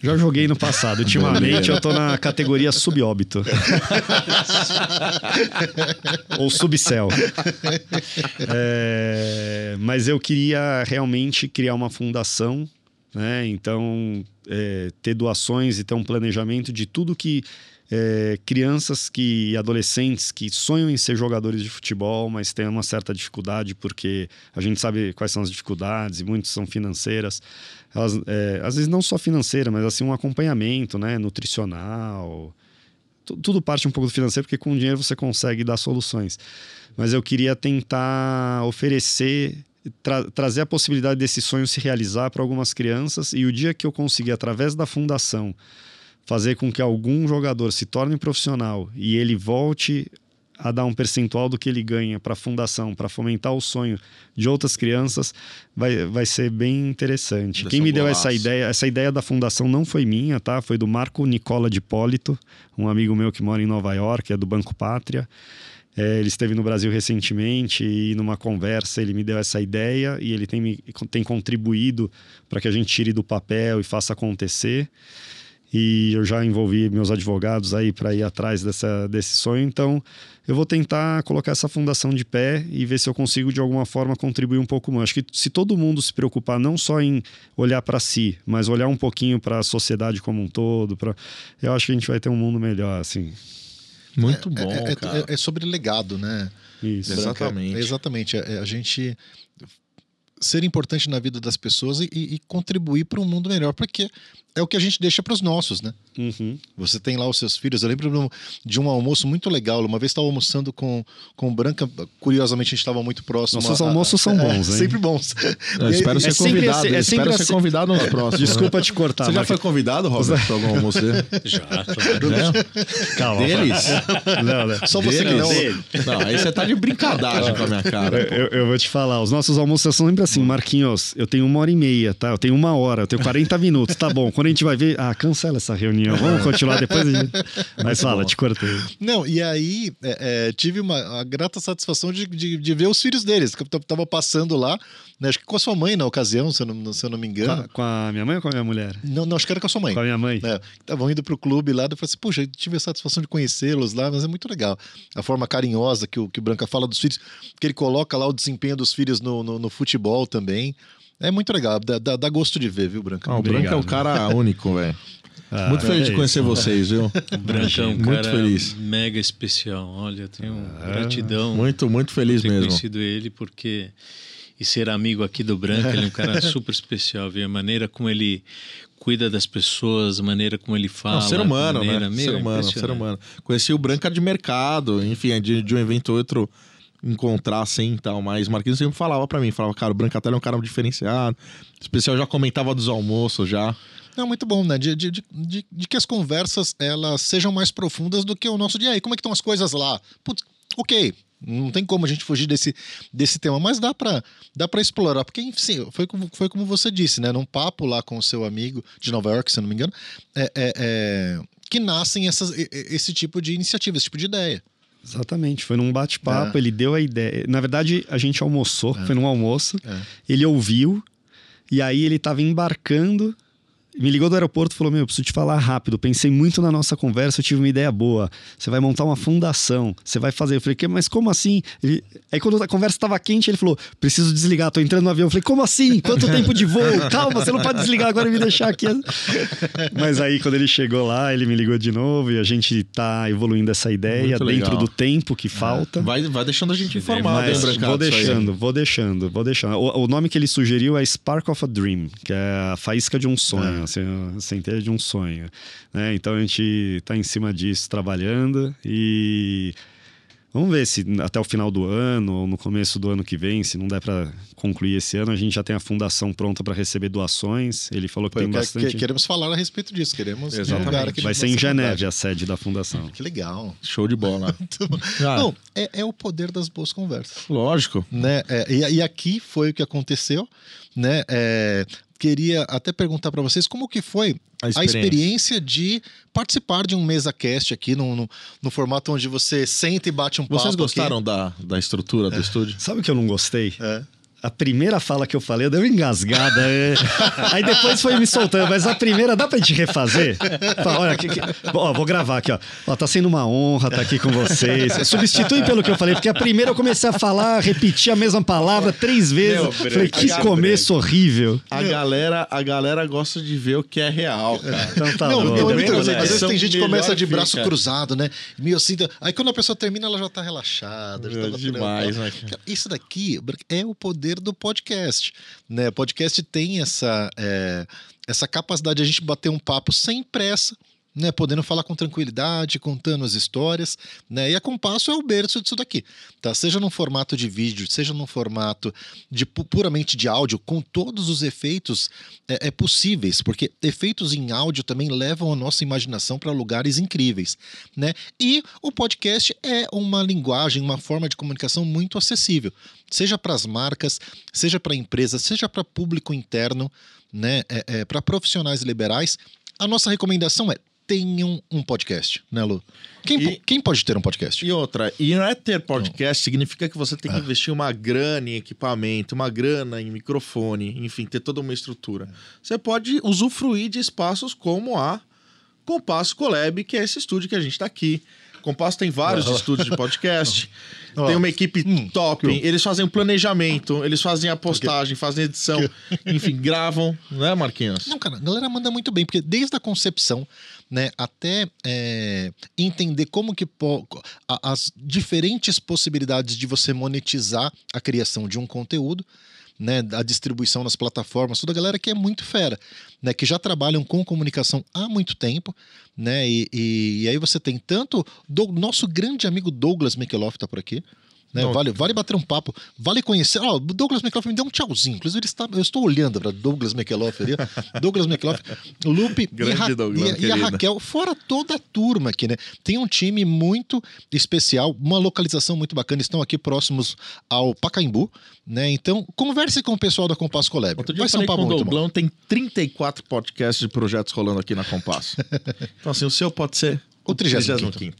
Já joguei no passado. Ultimamente eu tô na categoria subóbito. Ou subcel. É, mas eu queria realmente criar uma fundação, né? Então, é, ter doações e ter um planejamento de tudo que é, crianças que, e adolescentes que sonham em ser jogadores de futebol, mas têm uma certa dificuldade, porque a gente sabe quais são as dificuldades, e muitas são financeiras elas, é, às vezes não só financeira, mas assim um acompanhamento, né, nutricional. Tudo parte um pouco do financeiro, porque com dinheiro você consegue dar soluções. Mas eu queria tentar oferecer, tra trazer a possibilidade desse sonho se realizar para algumas crianças. E o dia que eu conseguir, através da fundação, fazer com que algum jogador se torne profissional e ele volte a dar um percentual do que ele ganha para a fundação, para fomentar o sonho de outras crianças, vai, vai ser bem interessante. Quem me deu essa ideia, essa ideia da fundação não foi minha, tá? Foi do Marco Nicola de Polito, um amigo meu que mora em Nova York, é do Banco Pátria. É, ele esteve no Brasil recentemente e numa conversa ele me deu essa ideia e ele tem, tem contribuído para que a gente tire do papel e faça acontecer e eu já envolvi meus advogados aí para ir atrás dessa, desse sonho. Então, eu vou tentar colocar essa fundação de pé e ver se eu consigo de alguma forma contribuir um pouco mais. Acho que se todo mundo se preocupar não só em olhar para si, mas olhar um pouquinho para a sociedade como um todo, pra... eu acho que a gente vai ter um mundo melhor, assim. Muito é, bom, é, é, cara. É, sobre legado, né? Isso. Exatamente. exatamente. a gente ser importante na vida das pessoas e, e contribuir para um mundo melhor, porque é o que a gente deixa para os nossos, né? Uhum. Você tem lá os seus filhos. Eu lembro de um almoço muito legal. Uma vez estava almoçando com, com Branca. Curiosamente, a gente estava muito próximo. Nossos a, almoços são bons, hein? Sempre bons. Eu espero ser é convidado. Sempre, é espero sempre ser convidado nos próximos. Desculpa né? te cortar. Você já foi convidado, Robert, para algum almoço? Já, claro. Né? Calma. Deles? Não, não. Só você que Deles? não. Não, aí você tá de brincadagem com a minha cara. Eu, eu vou te falar, os nossos almoços são sempre assim, Marquinhos, eu tenho uma hora e meia, tá? Eu tenho uma hora, eu tenho 40 minutos, tá bom. Quando a gente vai ver, ah, cancela essa reunião, vamos continuar depois. Gente... Mas fala, bom. te cortei. Não, e aí é, é, tive uma a grata satisfação de, de, de ver os filhos deles, que eu tava passando lá, né, acho que com a sua mãe na ocasião, se eu não, se eu não me Com engano. a, com a minha mãe ou com a minha mulher? Não, não, acho que era com a sua mãe. Com a minha mãe. Estavam indo pro clube lá, eu falei assim, puxa, eu tive a satisfação de conhecê-los lá, mas é muito legal. A forma carinhosa que o, que o Branca fala dos filhos, que ele coloca lá o desempenho dos filhos no, no, no futebol também. É muito legal, dá, dá, dá gosto de ver, viu, Branca? Ah, o Branco é o cara único, velho. Ah, Muito feliz é de conhecer isso. vocês, viu? O Branco é um Muito cara feliz. mega especial. Olha, eu tenho gratidão Muito, muito feliz por ter mesmo. conhecido ele, porque. E ser amigo aqui do Branco, ele é um cara super especial, viu? A maneira como ele cuida das pessoas, a maneira como ele fala. Não, ser humano, a maneira, né? meu, ser humano, ser humano. Conheci o Branca de mercado, enfim, de, de um evento ou outro encontrar assim e tal, mas Marquinhos sempre falava pra mim, falava, cara, o Brancatelli é um cara diferenciado, o especial já comentava dos almoços já. Não, muito bom, né? De, de, de, de- de que as conversas elas sejam mais profundas do que o nosso dia. E aí, como é que estão as coisas lá? Putz, ok. Não tem como a gente fugir desse, desse tema, mas dá pra, dá pra explorar. Porque, enfim, foi como, foi como você disse, né? Num papo lá com o seu amigo de Nova York, se não me engano, é, é- é, que nascem essas, esse tipo de iniciativa, esse tipo de ideia. Exatamente, foi num bate-papo, É. ele deu a ideia. Na verdade, a gente almoçou, É. foi num almoço, É. ele ouviu, e aí ele tava embarcando me ligou do aeroporto e falou: Meu, preciso te falar rápido. Pensei muito na nossa conversa, eu tive uma ideia boa. Você vai montar uma fundação, você vai fazer. Eu falei: "Que- Mas como assim? Ele- Aí quando a conversa estava quente, ele falou: Preciso desligar, tô entrando no avião. Eu falei: Como assim? Quanto tempo de voo? Calma, você não pode desligar agora e me deixar aqui. Mas aí quando ele chegou lá, ele me ligou de novo e a gente tá evoluindo essa ideia Muito dentro legal. do tempo que falta. Vai, vai deixando a gente informado, Mas vou isso aí. deixando, vou deixando, vou deixando. O, o nome que ele sugeriu é Spark of a Dream, que é a faísca de um sonho, assim, a centelha de um sonho. né? Então a gente está em cima disso, trabalhando e vamos ver se até o final do ano ou no começo do ano que vem, se não der para concluir esse ano, a gente já tem a fundação pronta para receber doações. Ele falou que Pô, tem que- bastante. que- queremos falar a respeito disso. Queremos Exatamente. Vai ser em Geneve a sede da fundação. Que legal. Show de bola. Ah, Não, é, é o poder das boas conversas. Lógico. né? É, e, e aqui foi o que aconteceu, né? É, queria até perguntar para vocês como que foi A a experiência. experiência de participar de um mesa cast aqui no, no, no formato onde você senta e bate um papo. Vocês aqui. gostaram da, da estrutura do estúdio? Sabe o que eu não gostei? É. A primeira fala que eu falei, eu dei uma engasgada. é. Aí depois foi me soltando, mas a primeira dá pra gente refazer? Olha, que, que... Ó, vou gravar aqui, ó. ó. Tá sendo uma honra estar aqui com vocês. Substitui pelo que eu falei, porque a primeira eu comecei a falar, repetir a mesma palavra três vezes. Meu, falei, que começo horrível. A galera, a galera gosta de ver o que é real, cara. Então tá não, bom. não, é Tá muito às vezes tem gente que começa de fica. braço cruzado, né? Meio assim. Aí quando a pessoa termina, ela já tá relaxada. Já tá demais, né, Isso daqui é o poder do podcast. Né? O podcast tem essa, é, essa capacidade de a gente bater um papo sem pressa. Né, podendo falar com tranquilidade, contando as histórias, né? E a Compasso é o berço disso daqui, tá? Seja num formato de vídeo, seja num formato de pu- puramente de áudio, com todos os efeitos é, é possíveis, porque efeitos em áudio também levam a nossa imaginação para lugares incríveis, né? E o podcast é uma linguagem, uma forma de comunicação muito acessível, seja para as marcas, seja para empresas, seja para público interno, né? É, para profissionais liberais. A nossa recomendação é tenham um podcast, né, Lu? Quem, E- quem pode ter um podcast? E outra, e não é ter podcast, significa que você tem que investir uma grana em equipamento, uma grana em microfone, enfim, ter toda uma estrutura. Você pode usufruir de espaços como a Compasso Collab, que é esse estúdio que a gente está aqui. Compasso tem vários estúdios de podcast. Tem uma equipe hum, top. que- Eles fazem o planejamento, eles fazem a postagem, fazem a edição, enfim, gravam, né, Marquinhos? Não, cara, a galera manda muito bem, porque desde a concepção, né, até é, entender como que as diferentes possibilidades de você monetizar a criação de um conteúdo, né, a distribuição nas plataformas, toda a galera que é muito fera, né, que já trabalham com comunicação há muito tempo, né, e, e- e aí você tem tanto do nosso grande amigo Douglas Mikeloff tá por aqui, né, vale, vale bater um papo, vale conhecer. O Douglas McLaughlin me deu um tchauzinho. Inclusive, ele está, eu estou olhando para Douglas McLaughlin ali. Douglas McLaughlin, Lupe e, Ra- Douglão, e a- e, a. Raquel, fora toda a turma aqui, né? Tem um time muito especial, uma localização muito bacana. Estão aqui próximos ao Pacaembu, né? Então, converse com o pessoal da Compass Collab. Outro dia Vai eu ser um papo com o. Douglão, tem 34 podcasts de projetos rolando aqui na Compasso. então, assim, o seu pode ser O 35º. 35º.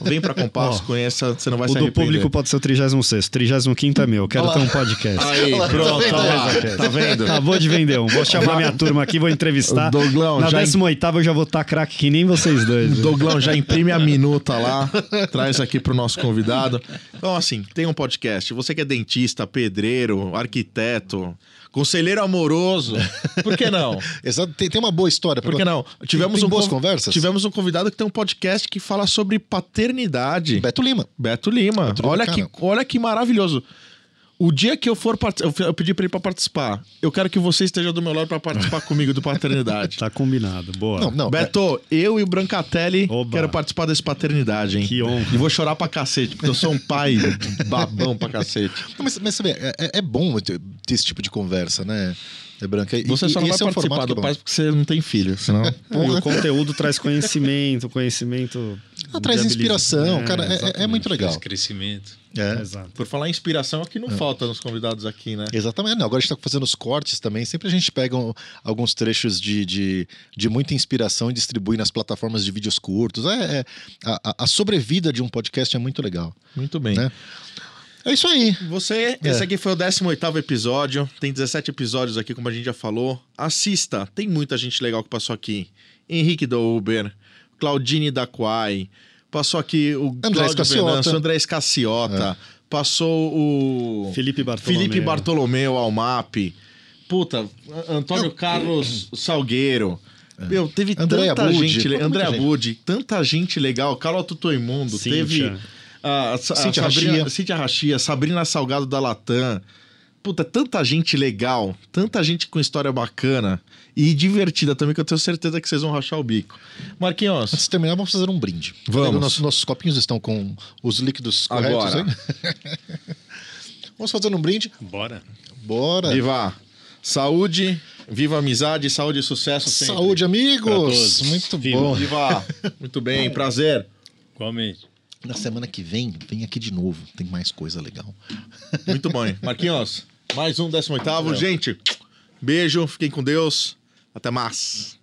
Vem pra Compasso, Ó, conheça, você não vai O se do arrepender. público pode ser o 36 35 é meu. Quero Olha ter um podcast. Aí, Olha lá, pronto, tá vendo? lá. Tá vendo? Acabou de vender um. Vou chamar minha turma aqui, vou entrevistar. O Douglão Na já 18 eu já vou estar craque que nem vocês dois. Douglão, já imprime a minuta lá, traz aqui pro nosso convidado. Então, assim, tem um podcast. Você que é dentista, pedreiro, arquiteto, conselheiro amoroso, por que não? Exato, tem, tem uma boa história. Por que não? Tivemos tem um boas conv- conversas? Tivemos um convidado que tem um podcast que fala sobre paternidade. Beto Lima. Beto Lima. Beto Lima, olha, cara. que, olha que maravilhoso. O dia que eu for part... eu pedi pra ele pra participar. Eu quero que você esteja do meu lado pra participar comigo do paternidade. Tá combinado. Boa. Não, não. é- Beto, eu e o Brancatelli Oba. quero participar desse paternidade, hein? Que honra. E vou chorar pra cacete, porque eu sou um pai babão pra cacete. Não, Mas, mas sabe, é, é- é bom ter ter esse tipo de conversa, né? É branca. E- Você e- só não vai é um participar do é pai porque você não tem filho, senão... E o conteúdo traz conhecimento, conhecimento. Ah, traz inspiração, cara. é- É, é exatamente. muito legal. Faz crescimento. É. Exato. Por falar em inspiração, aqui não falta nos convidados aqui, né? Exatamente. Não, agora a gente está fazendo os cortes também. Sempre a gente pega um- alguns trechos de, de, de muita inspiração e distribui nas plataformas de vídeos curtos. É, é- a, a- a sobrevida de um podcast é muito legal. Muito bem. Né? É isso aí. Você, É. esse aqui foi o 18 episódio. Tem 17 episódios aqui, como a gente já falou. Assista, tem muita gente legal que passou aqui. Henrique do Uber, Claudine da Quai, passou aqui o Cassiota. Venâncio, André Escaciota, passou o Felipe Bartolomeu. Felipe Bartolomeu Almap. Puta, Antônio Carlos Salgueiro. Meu, teve Andréa tanta Budi, gente, gente. Budi, tanta gente legal, Carol Tutoimundo, Cíntia. teve a, a, a Sabrina, Rachia. Cíntia Rachia, Sabrina Salgado da Latam. Puta, tanta gente legal, tanta gente com história bacana e divertida também, que eu tenho certeza que vocês vão rachar o bico. Marquinhos, Antes de terminar, vamos fazer um brinde. Vamos. Nossos, nossos copinhos estão com os líquidos corretos Agora. aí. vamos fazer um brinde. Bora. Bora. viva saúde, viva amizade, saúde e sucesso sempre. Saúde, Pra amigos. todos. Muito Viva. bom. Viva! Muito bem, prazer. Igualmente. Na semana que vem, vem aqui de novo. Tem mais coisa legal. Muito bom. hein? Marquinhos, mais um 18 Gente, beijo, fiquem com Deus. Até mais.